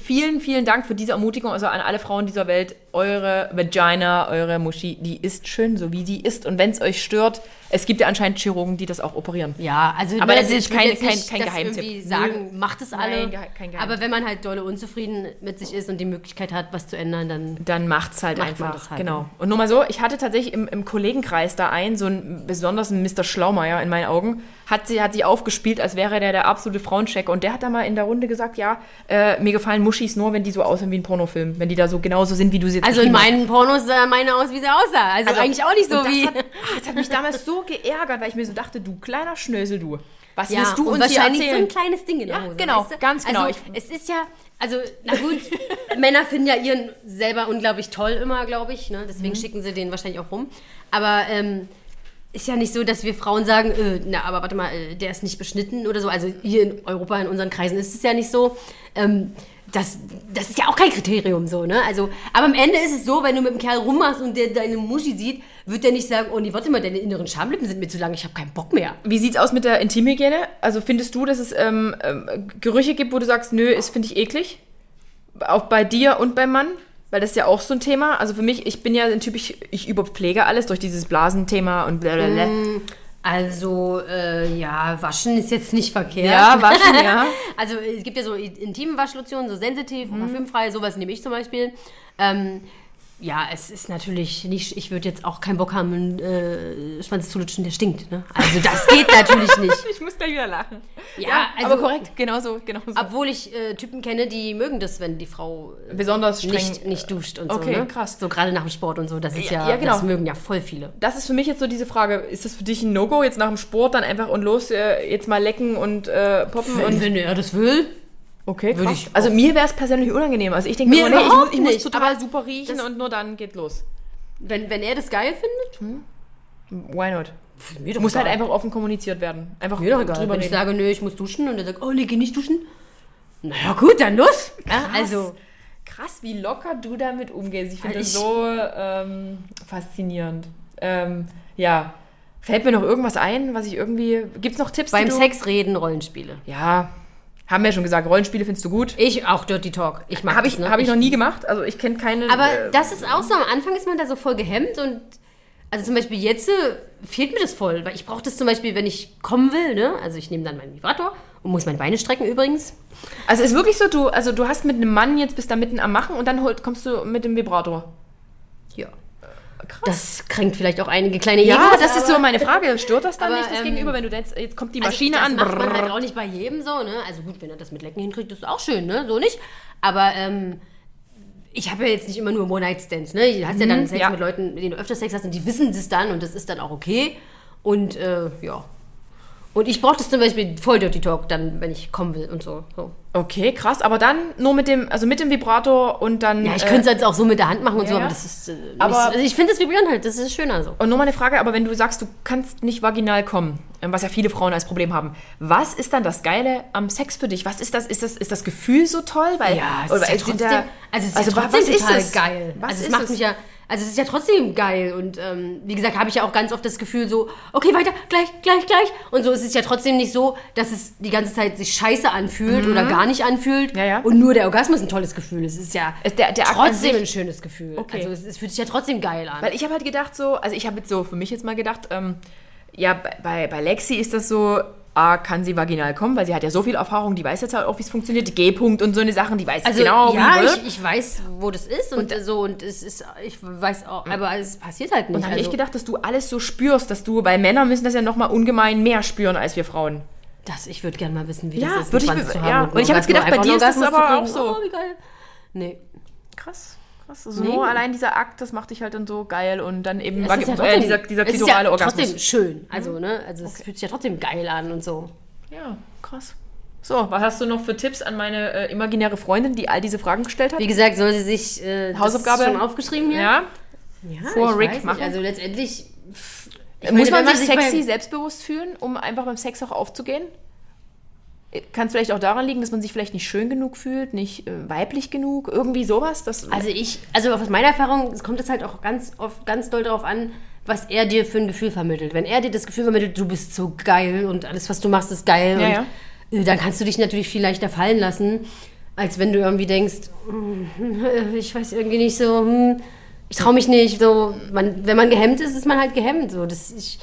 vielen, vielen Dank für diese Ermutigung, also an alle Frauen dieser Welt. Eure Vagina, eure Muschi, die ist schön, so wie die ist. Und wenn es euch stört, es gibt ja anscheinend Chirurgen, die das auch operieren. Ja, also Aber ne, das ist will kein- jetzt kein- kein Geheimtipp. irgendwie sagen, macht es alle. Nein, kein. Aber wenn man halt dolle unzufrieden mit sich ist und die Möglichkeit hat, was zu ändern, dann dann macht's halt Macht einfach. halt, genau. ja. Und nur mal so, ich hatte tatsächlich im, im Kollegenkreis da einen, so einen besonders einen Mr. Schlaumeier in meinen Augen, hat sie, hat sie aufgespielt, als wäre der der absolute Frauenchecker. Und der hat da mal in der Runde gesagt, ja, äh, mir gefallen Muschis nur, wenn die so aussehen wie ein Pornofilm. Wenn die da so genauso sind, wie du sie jetzt Also in meinen Pornos sah meine aus, wie sie aussah. Also, Also, eigentlich auch nicht so wie. Hat, ah, das hat mich damals so geärgert, weil ich mir so dachte, du kleiner Schnösel, du. Was Ja, willst du und uns hier wahrscheinlich so erzählen? ein kleines Ding in der Ja, Hose. genau, weißt du? ganz genau. Also, es ist ja, also, na gut, <laughs> Männer finden ja ihren selber unglaublich toll immer, glaube ich. Ne? Mhm. Deswegen schicken sie den wahrscheinlich auch rum. Aber ähm, ist ja nicht so, dass wir Frauen sagen, äh, na, aber warte mal, äh, der ist nicht beschnitten oder so. Also hier in Europa, in unseren Kreisen ist es ja nicht so. Ähm, das, das ist ja auch kein Kriterium so, ne? Also, aber am Ende ist es so, wenn du mit einem Kerl rummachst und der deine Muschi sieht, wird der nicht sagen, oh nee, warte mal, deine inneren Schamlippen sind mir zu lang, ich habe keinen Bock mehr. Wie sieht's aus mit der Intimhygiene? Also findest du, dass es ähm, ähm, Gerüche gibt, wo du sagst, nö, ist finde ich eklig? Auch bei dir und beim Mann? Weil das ist ja auch so ein Thema. Also für mich, ich bin ja ein Typ, ich, ich überpflege alles durch dieses Blasenthema und blablabla. Also, äh, ja, waschen ist jetzt nicht verkehrt. Ja, waschen, ja. <laughs> Also, es gibt ja so intime Waschlotionen, so sensitiv Mhm. parfümfrei, sowas nehme ich zum Beispiel. Ähm, ja, es ist natürlich nicht, ich würde jetzt auch keinen Bock haben, einen äh, Schwanz zu lutschen, der stinkt. Ne? Also, das geht <laughs> natürlich nicht. Ich muss gleich wieder lachen. Ja, also- aber korrekt, genau so, genau so. Obwohl ich äh, Typen kenne, die mögen das, wenn die Frau äh, Besonders streng. nicht, nicht duscht und Okay, so. Ne? krass. So gerade nach dem Sport und so. Das ist Ja, ja, ja, genau. das mögen ja voll viele. das ist für mich jetzt so diese Frage, ist das für dich ein No-Go, jetzt nach dem Sport dann einfach und los, äh, jetzt mal lecken und äh, poppen und... wenn er das will. Okay, Würde krass. ich Also mir wäre es persönlich unangenehm. Also ich denke Mir mir, nee, ich, muss, ich muss total super riechen und nur dann geht los. Wenn, wenn er das geil findet, Why not? mir doch Muss halt egal. einfach offen kommuniziert werden. Einfach Mir doch egal. drüber Wenn ich reden. sage, nö, ich muss duschen und er sagt, oh nee, geh nicht duschen. Na ja, gut, dann los. Ja, also, Krass, wie locker du damit umgehst. Ich finde Also das ich- so ähm, faszinierend. Ähm, ja. Fällt mir noch irgendwas ein, was ich irgendwie. Gibt es noch Tipps? beim Sex reden, Rollenspiele. Ja. Haben wir ja schon gesagt, Rollenspiele findest du gut. Ich auch Dirty Talk. Ich mag Habe das, ich, ne? hab ich noch nie gemacht. Also ich kenne keine. Aber äh, das ist auch so, am Anfang ist man da so voll gehemmt und Also zum Beispiel jetzt äh, fehlt mir das voll, weil ich brauche das zum Beispiel, wenn ich kommen will, ne? Also ich nehme dann meinen Vibrator und muss meine Beine strecken übrigens. Also ist wirklich so, du, also du hast mit einem Mann jetzt bist da mitten am Machen und dann kommst du mit dem Vibrator. Ja. Krass. Das kränkt vielleicht auch einige kleine ja, Egos, das ist so meine Frage. Stört das dann aber, nicht das ähm, Gegenüber, wenn du jetzt, jetzt kommt die Also Maschine das an? macht man halt auch nicht bei jedem so, ne? Also gut, wenn er das mit Lecken hinkriegt, ist auch schön, ne? So nicht. Aber ähm, ich habe ja jetzt nicht immer nur One-Night-Stands, ne? Du hast ja dann Sex Mhm, ja. mit Leuten, mit denen du öfter Sex hast und die wissen das dann und das ist dann auch okay. Und äh, ja. Und ich brauche das zum Beispiel voll Dirty Talk dann, wenn ich kommen will und so. so. Okay, krass. Aber dann nur mit dem, also mit dem Vibrator und dann. Ja, ich äh, könnte es jetzt auch so mit der Hand machen und ja, so, aber das ist. Äh, nicht, Aber- so- also ich finde das Vibrieren halt, das ist schöner so. Und nur mal eine Frage, aber wenn du sagst, du kannst nicht vaginal kommen, ähm, was ja viele Frauen als Problem haben, was ist dann das Geile am Sex für dich? Was ist das? Ist das, ist das Gefühl so toll? Weil, Ja, es ist ja trotzdem, da- also es ist also ja trotzdem was ist total es? geil. Was also es ist macht es? mich ja, also es ist ja trotzdem geil und ähm, wie gesagt, habe ich ja auch ganz oft das Gefühl so, okay, weiter, gleich, gleich, gleich und so. Es ist ja trotzdem nicht so, dass es die ganze Zeit sich scheiße anfühlt oder gar nicht anfühlt Mhm. Ja, ja. und nur der Orgasmus ein tolles Gefühl. ist. Es ist ja Es- der- der trotzdem ein schönes Gefühl. Okay. Also es, es fühlt sich ja trotzdem geil an. Weil ich habe halt gedacht so, also ich habe jetzt so für mich jetzt mal gedacht, ähm, ja, bei, bei Lexi ist das so, A, kann sie vaginal kommen, weil sie hat ja so viel Erfahrung, die weiß jetzt halt auch, wie es funktioniert, G-Punkt und so eine Sachen, die weiß Also genau, ja, wie ich, ich weiß, wo das ist und, Und- so und es ist, ich weiß auch, aber es passiert halt nicht. Und dann habe also, ich gedacht, dass du alles so spürst, dass du, bei Männern müssen das ja nochmal ungemein mehr spüren als wir Frauen. Das, ich würde gerne mal wissen, wie Ja, das ist, würde ich be- Schwanz ja. und Und ich einen hab jetzt gedacht, bei dir ist das aber auch zu so. Oh, wie geil. Nee. Krass. Krass. Also Nee. nur allein dieser Akt, das macht dich halt dann so geil und dann eben ja äh, trotzdem, dieser, dieser es ist klitorale ja Orgasmus. trotzdem schön. Also, ne? Also es fühlt sich ja trotzdem geil an und so. Ja, krass. So, was hast du noch für Tipps an meine äh, imaginäre Freundin, die all diese Fragen gestellt hat? Wie gesagt, soll sie sich äh, Hausaufgabe? schon aufgeschrieben hier? Ja. ja vor Rick machen? Also letztendlich pff, Muss meine, man sich sexy, selbstbewusst fühlen, um einfach beim Sex auch aufzugehen? Kann es vielleicht auch daran liegen, dass man sich vielleicht nicht schön genug fühlt, nicht äh, weiblich genug, irgendwie sowas? Das, Also ich, also aus meiner Erfahrung es kommt es halt auch ganz oft ganz doll darauf an, was er dir für ein Gefühl vermittelt. Wenn er dir das Gefühl vermittelt, du bist so geil und alles, was du machst, ist geil, Ja, und, äh, dann kannst du dich natürlich viel leichter fallen lassen, als wenn du irgendwie denkst, hm, <laughs> ich weiß irgendwie nicht so, hm, ich traue mich nicht. So, man, wenn man gehemmt ist, ist man halt gehemmt. So, das, ich,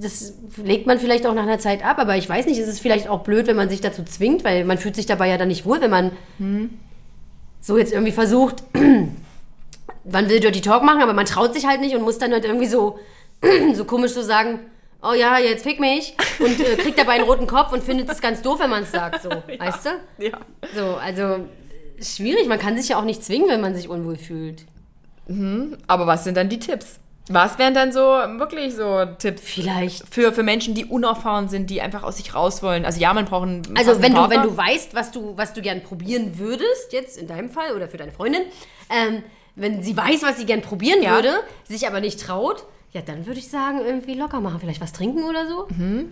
das legt man vielleicht auch nach einer Zeit ab, aber ich weiß nicht, ist es vielleicht auch blöd, wenn man sich dazu zwingt, weil man fühlt sich dabei ja dann nicht wohl, wenn man so jetzt irgendwie versucht, <clears throat> man will Dirty Talk machen, aber man traut sich halt nicht und muss dann halt irgendwie so, <clears throat> so komisch so sagen, oh ja, jetzt fick mich und äh, kriegt dabei einen roten Kopf und findet es ganz doof, wenn man es sagt, so, <laughs> weißt du? ja. So, also schwierig, man kann sich ja auch nicht zwingen, wenn man sich unwohl fühlt. Aber was sind dann die Tipps? Was wären dann so wirklich so Tipps Vielleicht. für, für Menschen, die unerfahren sind, die einfach aus sich raus wollen? Also ja, man braucht einen Also wenn du, wenn du weißt, was du, was du gern probieren würdest, jetzt in deinem Fall oder für deine Freundin, ähm, wenn sie weiß, was sie gern probieren Ja. würde, sich aber nicht traut, ja, dann würde ich sagen, irgendwie locker machen. Vielleicht was trinken oder so.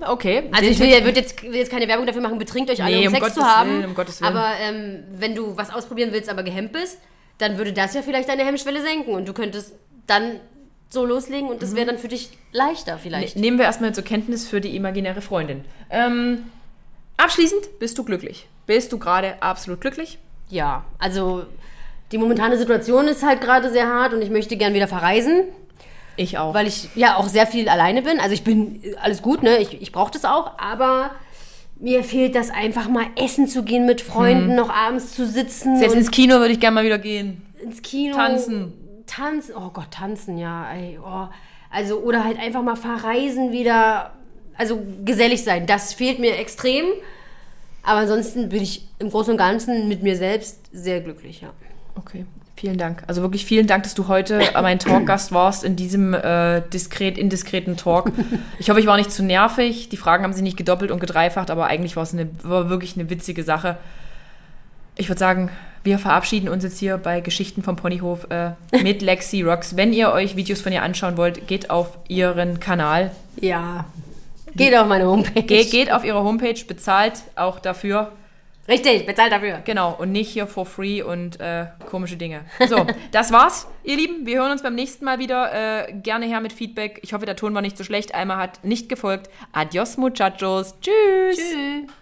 Okay. Also ich will, ja- würd jetzt, will jetzt keine Werbung dafür machen, betrinkt euch alle, Nee, um, um Sex zu Gottes haben. Willen, um Gottes Willen. Aber ähm, wenn du was ausprobieren willst, aber gehemmt bist, dann würde das ja vielleicht deine Hemmschwelle senken und du könntest dann so loslegen und das wäre dann für dich leichter vielleicht. Nehmen wir erstmal zur Kenntnis für die imaginäre Freundin. Ähm, abschließend, bist du glücklich? Bist du gerade absolut glücklich? Ja, also die momentane Situation ist halt gerade sehr hart und ich möchte gern wieder verreisen, Ich auch. weil ich ja auch sehr viel alleine bin. Also ich bin alles gut, ne? Ich, ich brauche das auch, aber mir fehlt das einfach mal essen zu gehen mit Freunden, noch abends zu sitzen Hm. Selbst ins Kino würde ich gerne mal wieder gehen. ins Kino. Tanzen. Tanzen, oh Gott, tanzen, ja. Ey, oh. Also, oder halt einfach mal verreisen wieder. Also gesellig sein, das fehlt mir extrem. Aber ansonsten bin ich im Großen und Ganzen mit mir selbst sehr glücklich, ja. Okay, vielen Dank. Also wirklich vielen Dank, dass du heute <coughs> mein Talkgast warst in diesem äh, diskret, indiskreten Talk. <laughs> Ich hoffe, ich war nicht zu nervig. Die Fragen haben sich nicht gedoppelt und gedreifacht, aber eigentlich war es eine, war wirklich eine witzige Sache. Ich würde sagen, wir verabschieden uns jetzt hier bei Geschichten vom Ponyhof äh, mit Lexi Rocks. Wenn ihr euch Videos von ihr anschauen wollt, geht auf ihren Kanal. Ja. Geht auf meine Homepage. Geht, geht auf ihre Homepage, bezahlt auch dafür. Richtig, bezahlt dafür. Genau, und nicht hier for free und äh, komische Dinge. So, das war's, ihr Lieben. Wir hören uns beim nächsten Mal wieder. Äh, gerne her mit Feedback. Ich hoffe, der Ton war nicht so schlecht. Alma hat nicht gefolgt. Adios, muchachos. Tschüss. Tschüss.